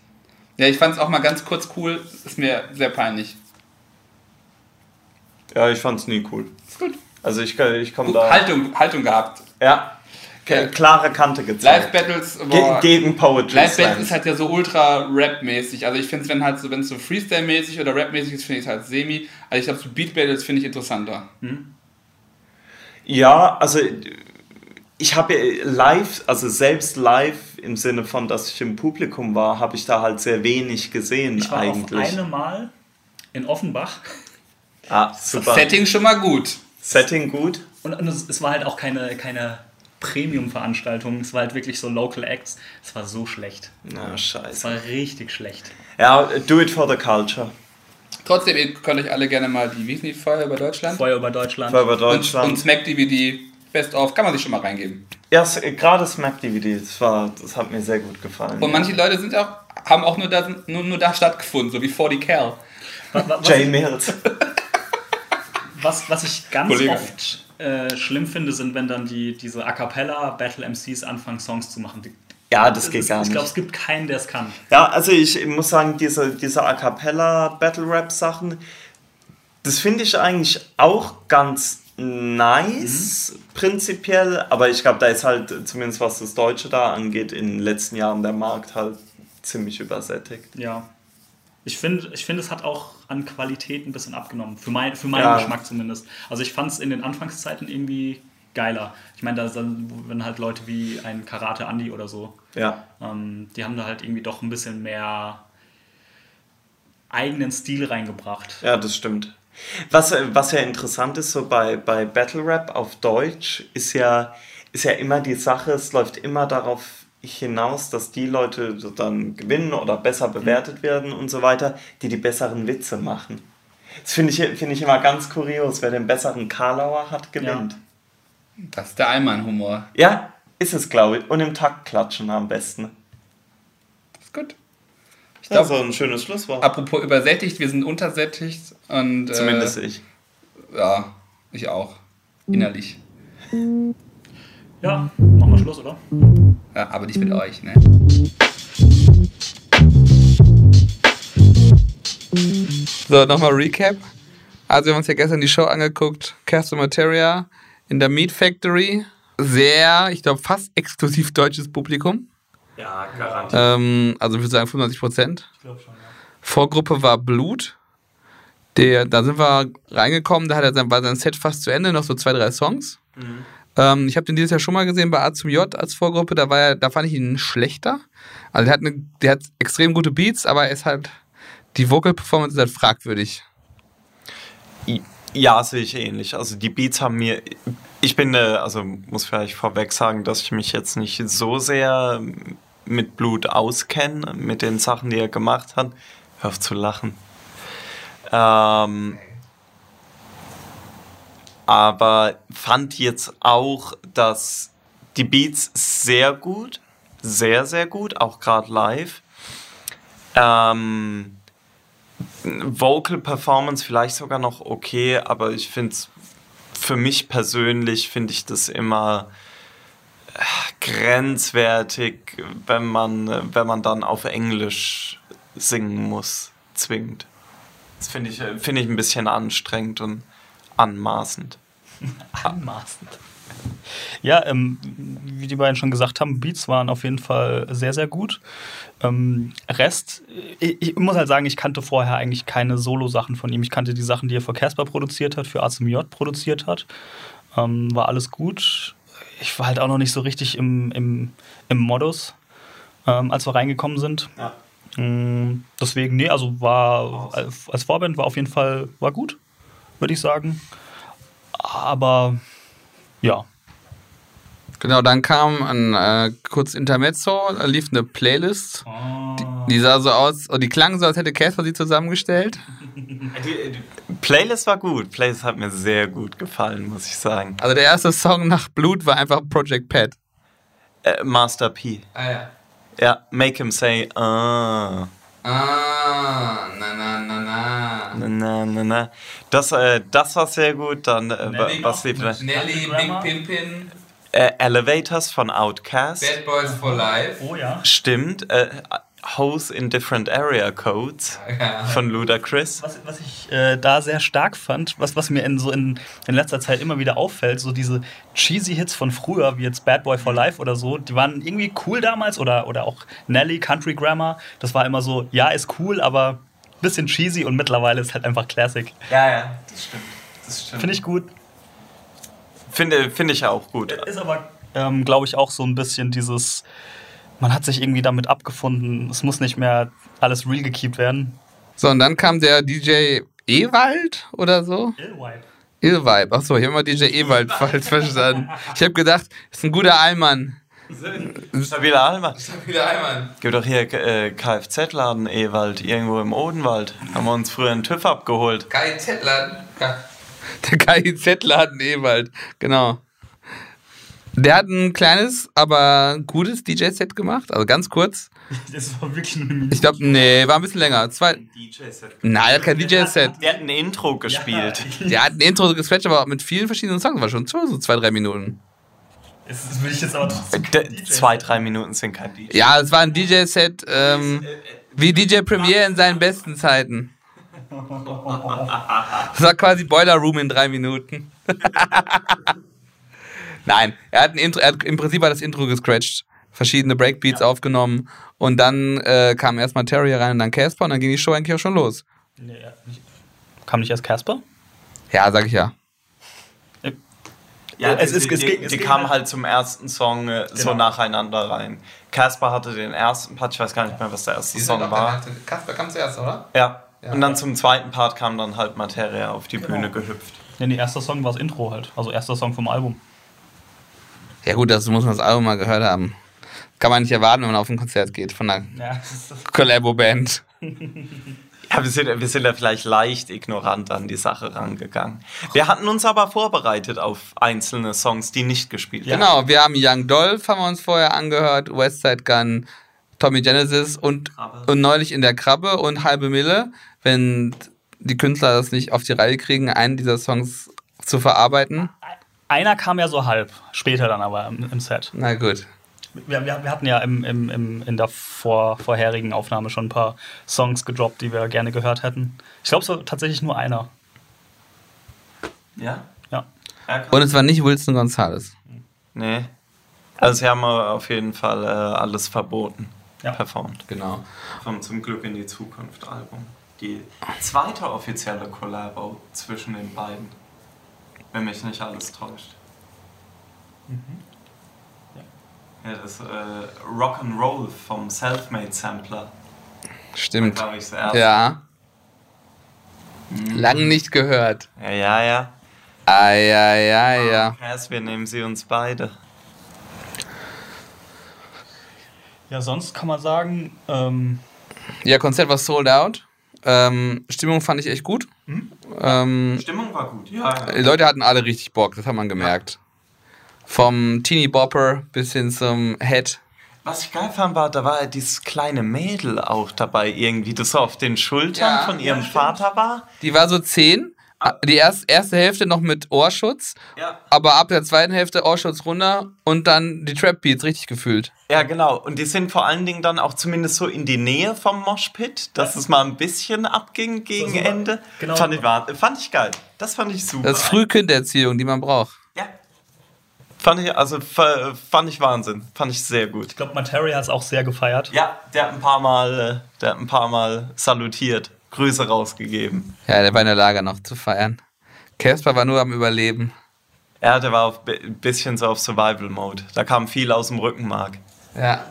Ja, ich fand es auch mal ganz kurz cool. Ist mir sehr peinlich. Ja, ich fand es nie cool. Ist gut. Also ich, ich komme da. Haltung, Haltung gehabt. Ja, klare Kante gezeigt. Live-Battles, Ge boah, gegen Poetry Live-Battles Slam. ist halt ja so ultra Rap-mäßig. Also ich finde es, wenn halt so, wenn es so Freestyle-mäßig oder Rap-mäßig ist, finde ich es halt semi. Also ich glaube, so Beat-Battles finde ich interessanter. Ja, also ich habe ja live, also selbst live im Sinne von, dass ich im Publikum war, habe ich da halt sehr wenig gesehen Ich war eigentlich. auf eine Mal in Offenbach Ah, super. Setting schon mal gut. Setting gut. Und, und es, es war halt auch keine, keine Premium-Veranstaltung. Es war halt wirklich so Local Acts. Es war so schlecht. Na, Es scheiße. war richtig schlecht. Ja, do it for the culture. Trotzdem, ihr könnt euch alle gerne mal die, wie ist die Feuer über Deutschland? Feuer über Deutschland. Für über und, Deutschland. und Smack DVD Best of, kann man sich schon mal reingeben. Ja, gerade Smack DVD, das, war, das hat mir sehr gut gefallen. Und manche Leute sind auch, haben auch nur da, nur, nur da stattgefunden, so wie 40 Cal. Was, Jay Mills. was, was ich ganz Kollege. oft äh, schlimm finde, sind, wenn dann die, diese A Cappella Battle MCs anfangen, Songs zu machen. Die, Ja, das geht ist- gar ich glaube, nicht. es gibt keinen, der es kann. Ja, also ich muss sagen, diese, diese A Cappella Battle Rap Sachen, das finde ich eigentlich auch ganz nice, prinzipiell, aber ich glaube, da ist halt, zumindest was das Deutsche da angeht, in den letzten Jahren der Markt halt ziemlich übersättigt. Ja. Ich finde, ich find, es hat auch an Qualität ein bisschen abgenommen. Für, mein, für meinen Ja. Geschmack zumindest. Also ich fand es in den Anfangszeiten irgendwie geiler. Ich meine, da sind wenn halt Leute wie ein Karate Andy oder so, Ja. ähm, die haben da halt irgendwie doch ein bisschen mehr eigenen Stil reingebracht. Ja, das stimmt. Was, was ja interessant ist, so bei, bei Battle Rap auf Deutsch, ist ja, ist ja immer die Sache, es läuft immer darauf hinaus, dass die Leute dann gewinnen oder besser bewertet werden und so weiter, die die besseren Witze machen. Das finde ich, finde ich immer ganz kurios, wer den besseren Karlauer hat, gewinnt. Das ist der Allmann-Humor. Ja, ist es, glaube ich. Und im Takt klatschen am besten. Das ist gut. Ich Ja, glaube, so ein schönes Schlusswort. apropos übersättigt, wir sind untersättigt und. Äh, Zumindest ich. Ja, ich auch. Innerlich. Ja, machen wir Schluss, oder? Ja, aber nicht mit euch, ne? So, nochmal Recap. Also, wir haben uns ja gestern die Show angeguckt. Castle Materia in der Meat Factory. Sehr, ich glaube, fast exklusiv deutsches Publikum. Ja, garantiert. Ähm, also, ich würde sagen 95 Prozent. Ich glaube schon, ja. Vorgruppe war Blut. Der, da sind wir reingekommen, da hat er sein, war sein Set fast zu Ende, noch so zwei, drei Songs. Ähm, ich habe den dieses Jahr schon mal gesehen bei A zum J als Vorgruppe, da war er, da fand ich ihn schlechter. Also der hat, eine, der hat extrem gute Beats, aber er ist halt, die Vocal Performance ist halt fragwürdig. Ja, sehe ich ähnlich. Also die Beats haben mir. Ich bin, äh, also muss vielleicht vorweg sagen, dass ich mich jetzt nicht so sehr mit Blut auskenne, mit den Sachen, die er gemacht hat. Hör auf zu lachen. Ähm, aber fand jetzt auch, dass die Beats sehr gut, sehr, sehr gut, auch gerade live. Ähm, Vocal Performance vielleicht sogar noch okay, aber ich finde es für mich persönlich finde ich das immer äh, grenzwertig, wenn man, wenn man dann auf Englisch singen muss, zwingend. Das finde ich, finde ich ein bisschen anstrengend und anmaßend. Anmaßend. Ja, ähm, wie die beiden schon gesagt haben, Beats waren auf jeden Fall sehr, sehr gut. Ähm, Rest, ich, ich muss halt sagen, ich kannte vorher eigentlich keine Solo-Sachen von ihm. Ich kannte die Sachen, die er für Casper produziert hat, für ACMJ produziert hat. Ähm, war alles gut. Ich war halt auch noch nicht so richtig im, im, im Modus, ähm, als wir reingekommen sind. Ja. Mm, Deswegen, nee, also war als als Vorband war auf jeden Fall war gut, würde ich sagen. Aber ja, Genau, dann kam ein äh, kurz Intermezzo, da lief eine Playlist. Die, die sah so aus, und die klang so, als hätte Casper sie zusammengestellt. Playlist war gut. Playlist hat mir sehr gut gefallen, muss ich sagen. Also der erste Song nach Blut war einfach Project Pat. Äh, Master P. Ah ja. Ja, make him say, ah. Ah, na na na na. Na, na, na, na. Das, äh, das war sehr gut. Dann, äh, Nelly was lief da? Nelly. Big Pimpin, Äh, Elevators von Outcast. Bad Boys for Life. oh ja. Stimmt. Äh, Hose in Different Area Codes von Ludacris. Was, was ich äh, da sehr stark fand, was, was mir in, so in, in letzter Zeit immer wieder auffällt, so diese cheesy Hits von früher, wie jetzt Bad Boy for Life oder so, die waren irgendwie cool damals oder, oder auch Nelly, Country Grammar. Das war immer so, ja, ist cool, aber bisschen cheesy und mittlerweile ist halt einfach Classic. Ja, ja, das stimmt. Das stimmt. Finde ich gut. Finde, finde ich auch gut. Ist aber, ähm, glaube ich, auch so ein bisschen dieses, man hat sich irgendwie damit abgefunden, es muss nicht mehr alles real gekeept werden. So, und dann kam der DJ Ewald oder so? Illwipe. Ewald. Achso, ich habe immer DJ Ewald falsch verstanden. Ich habe gedacht, ist ein guter Allmann. Stabiler Alman. Guter Allmann. Gibt doch hier äh, Kfz-Laden Ewald, irgendwo im Odenwald. Haben wir uns früher einen TÜV abgeholt. KIZ-Laden. Der KIZ-Laden Ewald, genau. Der hat ein kleines, aber gutes DJ-Set gemacht. Also ganz kurz. Das war wirklich nur eine Minute. Ich glaube, nee, war ein bisschen länger. Zwei. DJ-Set. Nein, er hat kein DJ-Set. Der hat ein Intro gespielt. Der hat ein Intro gescratcht, aber mit vielen verschiedenen Songs. War schon so zwei, drei Minuten. Das, das will ich jetzt aber trotzdem. D zwei, drei Minuten sind kein DJ. Ja, es war ein DJ-Set ähm, wie DJ Premier in seinen besten Zeiten. Das war quasi Boiler Room in drei Minuten. Nein, er hat, ein Intro, er hat im Prinzip war das Intro gescratcht, verschiedene Breakbeats aufgenommen und dann äh, kam erstmal Terry rein und dann Casper und dann ging die Show eigentlich auch schon los. Nee, ja, nicht. Kam nicht erst Casper? Ja, sag ich ja. Ja, Es es ist- die, es die, die kamen halt- halt zum ersten Song äh, so Genau. nacheinander rein. Casper hatte den ersten Part, ich weiß gar nicht mehr, was der erste Song war. Casper kam zuerst, oder? Ja. Ja. Und dann zum zweiten Part kam dann halt Materia auf die Bühne gehüpft. Nee, nee, erster Song war das Intro halt. Also erster Song vom Album. Ja gut, das muss man das Album mal gehört haben. Kann man nicht erwarten, wenn man auf ein Konzert geht von einer Ja. Collabo-Band. Ja, wir sind, wir sind ja vielleicht leicht ignorant an die Sache rangegangen. Wir hatten uns aber vorbereitet auf einzelne Songs, die nicht gespielt werden. Genau, wir haben Young Dolph, haben wir uns vorher angehört, Westside Gun, Tommy Genesis und, Krabbe. und neulich in der Krabbe und Halbe Mille, wenn die Künstler das nicht auf die Reihe kriegen, einen dieser Songs zu verarbeiten. Einer kam ja so halb, später dann aber im, im Set. Na gut. Wir, wir, wir hatten ja im, im, im, in der vor, vorherigen Aufnahme schon ein paar Songs gedroppt, die wir gerne gehört hätten. Ich glaube, es war tatsächlich nur einer. Ja? Ja. Und es war nicht Wilson Gonzalez. Nee. Also sie haben auf jeden Fall äh, alles verboten. Ja. Performt. Genau. Vom Zum Glück in die Zukunft Album. Die zweite offizielle Collabo zwischen den beiden. Wenn mich nicht alles täuscht. Ja, das äh, Rock'n'Roll vom Selfmade Sampler. Stimmt. Glaube ich. Ja. Lang nicht gehört. Ja, ja, ja. Ah, ja, ja, ja. Cass, wir nehmen sie uns beide. Ja, sonst kann man sagen, ähm, Ja, Konzert war sold out. Ähm, Stimmung fand ich echt gut. Ähm, Stimmung war gut, ja. Die Leute hatten alle richtig Bock, das hat man gemerkt. Vom Teeny Bopper bis hin zum Head. Was ich geil fand, war, da war ja dieses kleine Mädel auch dabei irgendwie, das so auf den Schultern Ja, von ihrem. Vater war. Die war so 10. Die erste, erste Hälfte noch mit Ohrschutz, Ja. aber ab der zweiten Hälfte Ohrschutz runter und dann die Trap Beats richtig gefühlt. Ja, genau. Und die sind vor allen Dingen dann auch zumindest so in die Nähe vom Moshpit, dass es mal ein bisschen abging gegen Ende. genau. Fand, ich, fand ich geil. Das fand ich super. Das ist Frühkindererziehung, die man braucht. Ja. Fand ich, also fa- fand ich Wahnsinn. Fand ich sehr gut. ich glaube, Materia hat es auch sehr gefeiert. Ja, der hat ein paar Mal, äh, der hat ein paar Mal salutiert, Grüße rausgegeben. Ja, der war in der Lage noch zu feiern. Casper war nur am Überleben. Ja, der war auf ein bisschen so auf Survival Mode. Da kam viel aus dem Rückenmark. Ja.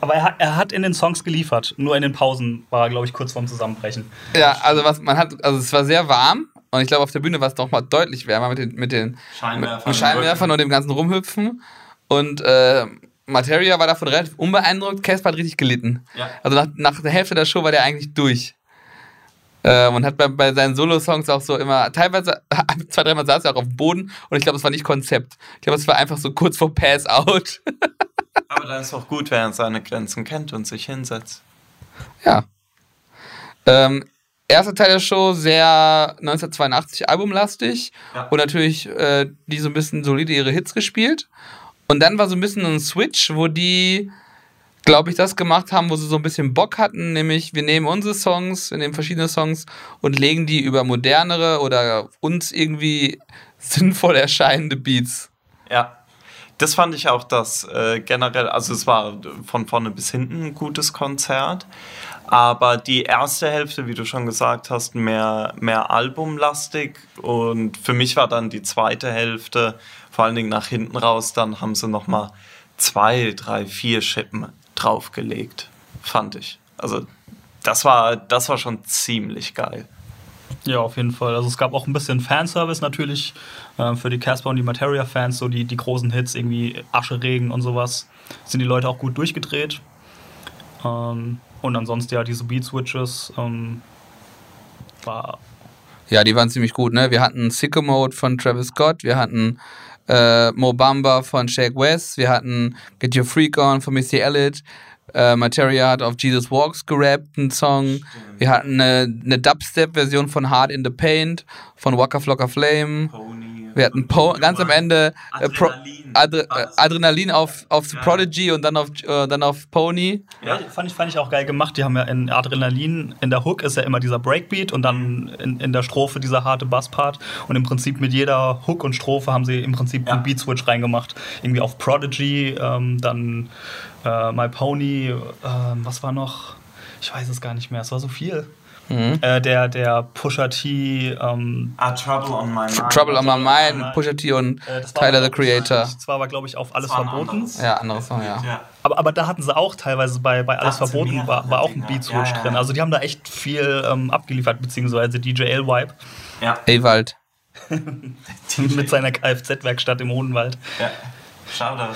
Aber er, hat- er hat in den Songs geliefert. Nur in den Pausen war er, glaube ich, kurz vorm Zusammenbrechen. Ja, also was man hat, also es war sehr warm und ich glaube auf der Bühne war es noch mal deutlich wärmer mit den, mit den Scheinwerfern mit Scheinwerfern und dem ganzen Rumhüpfen. Und äh, Materia war davon relativ unbeeindruckt, Casper hat richtig gelitten. Ja. Also nach, nach der Hälfte der Show war der eigentlich durch. Ähm, und hat bei, bei seinen Solo-Songs auch so immer, teilweise, zwei, dreimal saß er auch auf dem Boden und ich glaube, es war nicht Konzept. Ich glaube, es war einfach so kurz vor Pass-Out. Aber dann ist auch gut, wer seine Grenzen kennt und sich hinsetzt. Ja. Ähm, erster Teil der Show sehr 1982 albumlastig Ja. und natürlich äh, die so ein bisschen solide ihre Hits gespielt. Und dann war so ein bisschen ein Switch, wo die, glaube ich, das gemacht haben, wo sie so ein bisschen Bock hatten, nämlich wir nehmen unsere Songs, wir nehmen verschiedene Songs und legen die über modernere oder uns irgendwie sinnvoll erscheinende Beats. Ja. Das fand ich auch das äh, generell, also es war von vorne bis hinten ein gutes Konzert. Aber die erste Hälfte, wie du schon gesagt hast, mehr, mehr albumlastig. Und für mich war dann die zweite Hälfte, vor allen Dingen nach hinten raus, dann haben sie nochmal zwei, drei, vier Schippen draufgelegt, fand ich. Also das war, das war schon ziemlich geil. Ja, auf jeden Fall. Also es gab auch ein bisschen Fanservice natürlich äh, für die Casper und die Materia-Fans, so die, die großen Hits, irgendwie Ascheregen und sowas. Sind die Leute auch gut durchgedreht. Ähm, und ansonsten ja diese Beat-Switches ähm, war Ja, die waren ziemlich gut, ne? Wir hatten Sicko Mode von Travis Scott, wir hatten äh, Mobamba von Shaq West, wir hatten Get Your Freak On von Missy Elliott, äh, Materia hat auf Jesus Walks gerappt, einen Song. Wir hatten eine, eine Dubstep-Version von Hard in the Paint von Waka Flocka Flame. Pony. Wir hatten po ganz am Ende äh, Pro Adrenalin. Adre äh, Adrenalin auf, auf The Ja. Prodigy und dann auf, äh, dann auf Pony. Ja, fand ich, fand ich auch geil gemacht. Die haben ja in Adrenalin, in der Hook ist ja immer dieser Breakbeat und dann in, in der Strophe dieser harte Basspart. Und im Prinzip mit jeder Hook und Strophe haben sie im Prinzip Ja. einen Beat-Switch reingemacht. Irgendwie auf Prodigy, ähm, dann äh, My Pony, ähm, was war noch? Ich weiß es gar nicht mehr, es war so viel. Äh, der, der Pusha T, ähm, Ah, Trouble on My Mind. Trouble on My Mind. Pusha T und äh, Tyler the Creator. Das war aber, glaube ich, auf Alles verboten. anderes. Ja, anderes Song, ja. Ja. Aber, aber da hatten sie auch teilweise bei, bei Alles verboten, war, war auch ein. Beat-Switch Ja, ja, drin. Also die haben da echt viel ähm, abgeliefert, beziehungsweise DJ L-Vibe Ja. Ewald. mit seiner Kfz-Werkstatt im Hohenwald. ja. Schade,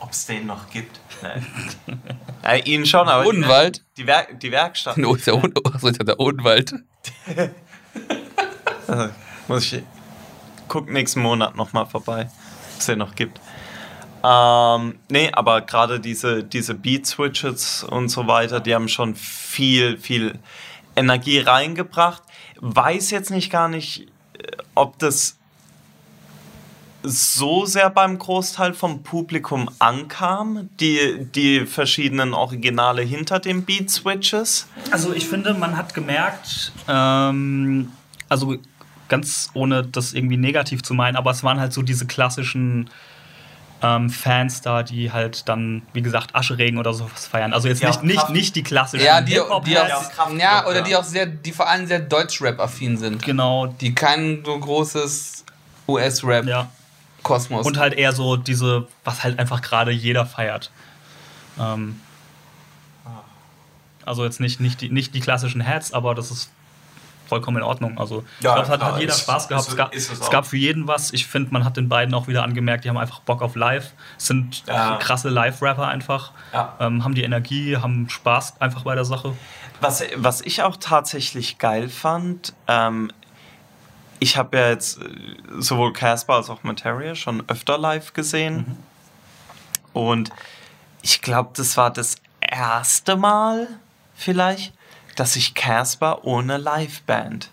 ob es den noch gibt. Nee. ja, ihn schon, aber. Odenwald? Die, Werk die Werkstatt. Oh, ist der, Oden Achso, ist ja der Odenwald. Also, muss ich. Guck nächsten Monat nochmal vorbei, ob es den noch gibt. Ähm, nee, aber gerade diese, diese Beat-Switches und so weiter, die haben schon viel, viel Energie reingebracht. Weiß jetzt nicht gar nicht, äh, ob das so sehr beim Großteil vom Publikum ankam, die, die verschiedenen Originale hinter den Beat-Switches. Also ich finde, man hat gemerkt, ähm, also ganz ohne das irgendwie negativ zu meinen, aber es waren halt so diese klassischen ähm, Fans da, die halt dann, wie gesagt, Ascheregen oder sowas feiern. Also jetzt Ja, nicht, nicht, nicht die klassischen Ja, die, die, auch, ja, oder ja. die auch sehr, die vor allem sehr Deutschrap-affin sind. Genau, Die kein so großes US-Rap-Kosmos. ja. Und halt eher so diese, was halt einfach gerade jeder feiert. Ähm, also jetzt nicht, nicht, die, nicht die klassischen Hats, aber das ist vollkommen in Ordnung. Also ich Ja, glaube, es hat, hat jeder ist- Spaß gehabt. ist- es gab, ist es es gab für jeden was. Ich finde, man hat den beiden auch wieder angemerkt, die haben einfach Bock auf Live. Es sind Ja. krasse Live-Rapper einfach. Ja. Ähm, haben die Energie, haben Spaß einfach bei der Sache. Was, was ich auch tatsächlich geil fand, ähm, ich habe ja jetzt äh, sowohl Casper als auch Materia schon öfter live gesehen. Und ich glaube, das war das erste Mal vielleicht, dass ich Casper ohne Liveband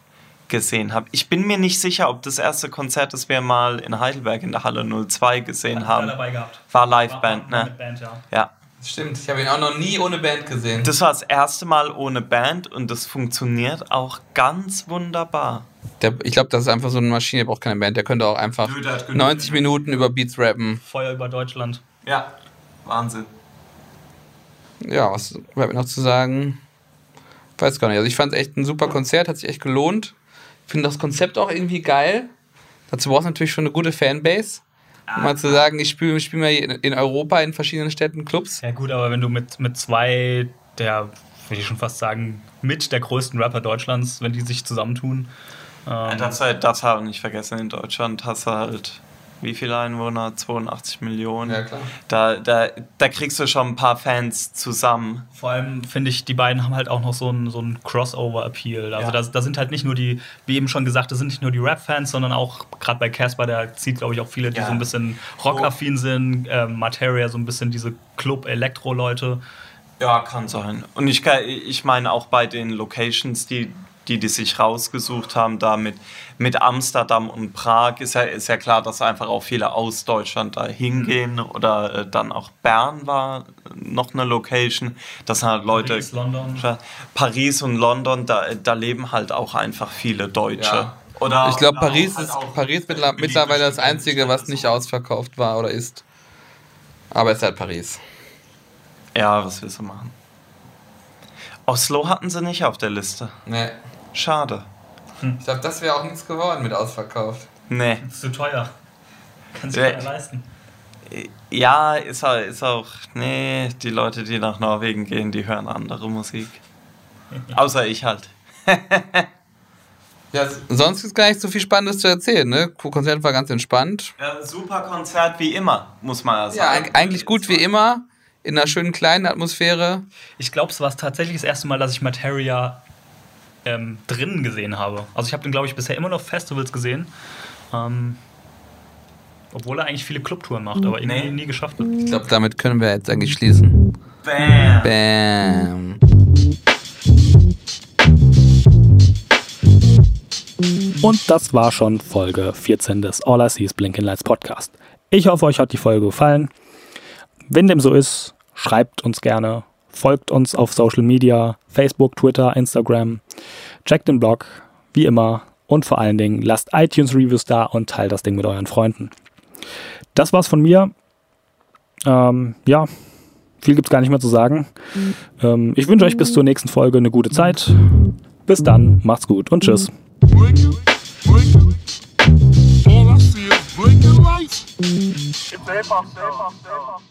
gesehen habe. Ich bin mir nicht sicher, ob das erste Konzert, das wir mal in Heidelberg in der Halle 02 gesehen haben, gehabt. war Liveband, ne? Band, ja. Ja. Stimmt, ich habe ihn auch noch nie ohne Band gesehen. Das war das erste Mal ohne Band und das funktioniert auch ganz wunderbar. Der, ich glaube, das ist einfach so eine Maschine, der braucht keine Band. Der könnte auch einfach Nö, der hat genug 90 Minuten über Beats rappen. Feuer über Deutschland. Ja, Wahnsinn. Ja, was bleibt mir noch zu sagen? Weiß gar nicht. Also ich fand es echt ein super Konzert, hat sich echt gelohnt. Ich finde das Konzept auch irgendwie geil. Dazu brauchst du natürlich schon eine gute Fanbase. Um mal zu sagen, ich spiele spiel mal in in Europa in verschiedenen Städten Clubs. Ja gut, aber wenn du mit, mit zwei der, würde ich schon fast sagen, mit der größten Rapper Deutschlands, wenn die sich zusammentun. Ähm, Das, halt, das habe ich nicht vergessen. In Deutschland hast du halt wie viele Einwohner? 82 Millionen. Ja, klar. Da, da, da kriegst du schon ein paar Fans zusammen. vor allem finde ich, die beiden haben halt auch noch so einen so einen Crossover-Appeal. Also Ja. da, da sind halt nicht nur die, wie eben schon gesagt, das sind nicht nur die Rap-Fans, sondern auch gerade bei Casper, der zieht, glaube ich, auch viele, die Ja. so ein bisschen rockaffin sind. Ähm, Materia so ein bisschen diese Club-Elektro-Leute. Ja, kann sein. Und ich, kann- ich meine auch bei den Locations, die die, die sich rausgesucht haben, da mit, mit Amsterdam und Prag, ist ja, ist ja klar, dass einfach auch viele aus Deutschland da hingehen. Oder äh, dann auch Bern war noch eine Location. Das sind halt Leute. Paris, London. Paris und London, da, da leben halt auch einfach viele Deutsche. Ja. Oder, Ich glaube, Paris halt ist Paris mittlerweile das Einzige, was nicht ausverkauft war oder ist. Aber es ist halt Paris. Ja, was willst du machen? Oslo hatten sie nicht auf der Liste. Nee. Schade. Ich glaube, das wäre auch nichts geworden mit ausverkauft. Nee. Ist zu teuer. Kannst du Ja. nicht leisten. Ja, ist, auch- ist auch. Nee, die Leute, die nach Norwegen gehen, die hören andere Musik. Außer ich halt. Ja, sonst ist gar nicht so viel Spannendes zu erzählen, ne? Konzert war ganz entspannt. Ja, super Konzert wie immer, muss man ja Ja, sagen. eig- eigentlich gut wie immer. In einer schönen kleinen Atmosphäre. Ich glaube, es war tatsächlich das erste Mal, dass ich Materia ähm, drinnen gesehen habe. Also ich habe den, glaube ich, bisher immer auf Festivals gesehen. Ähm, obwohl er eigentlich viele Clubtouren macht, aber irgendwie Nee. nie geschafft hat. Ich glaube, damit können wir jetzt eigentlich schließen. Bam. Bam. Und das war schon Folge 14 des All I See is Blinking Lights Podcast. Ich hoffe, euch hat die Folge gefallen. Wenn dem so ist, schreibt uns gerne, folgt uns auf Social Media, Facebook, Twitter, Instagram, checkt den Blog, wie immer. Und vor allen Dingen lasst iTunes Reviews da und teilt das Ding mit euren Freunden. Das war's von mir. Ähm, ja, viel gibt's gar nicht mehr zu sagen. Ähm, ich wünsche euch bis zur nächsten Folge eine gute Zeit. Bis dann, macht's gut und tschüss. All I see is blinking lights. It's a hip hop sound.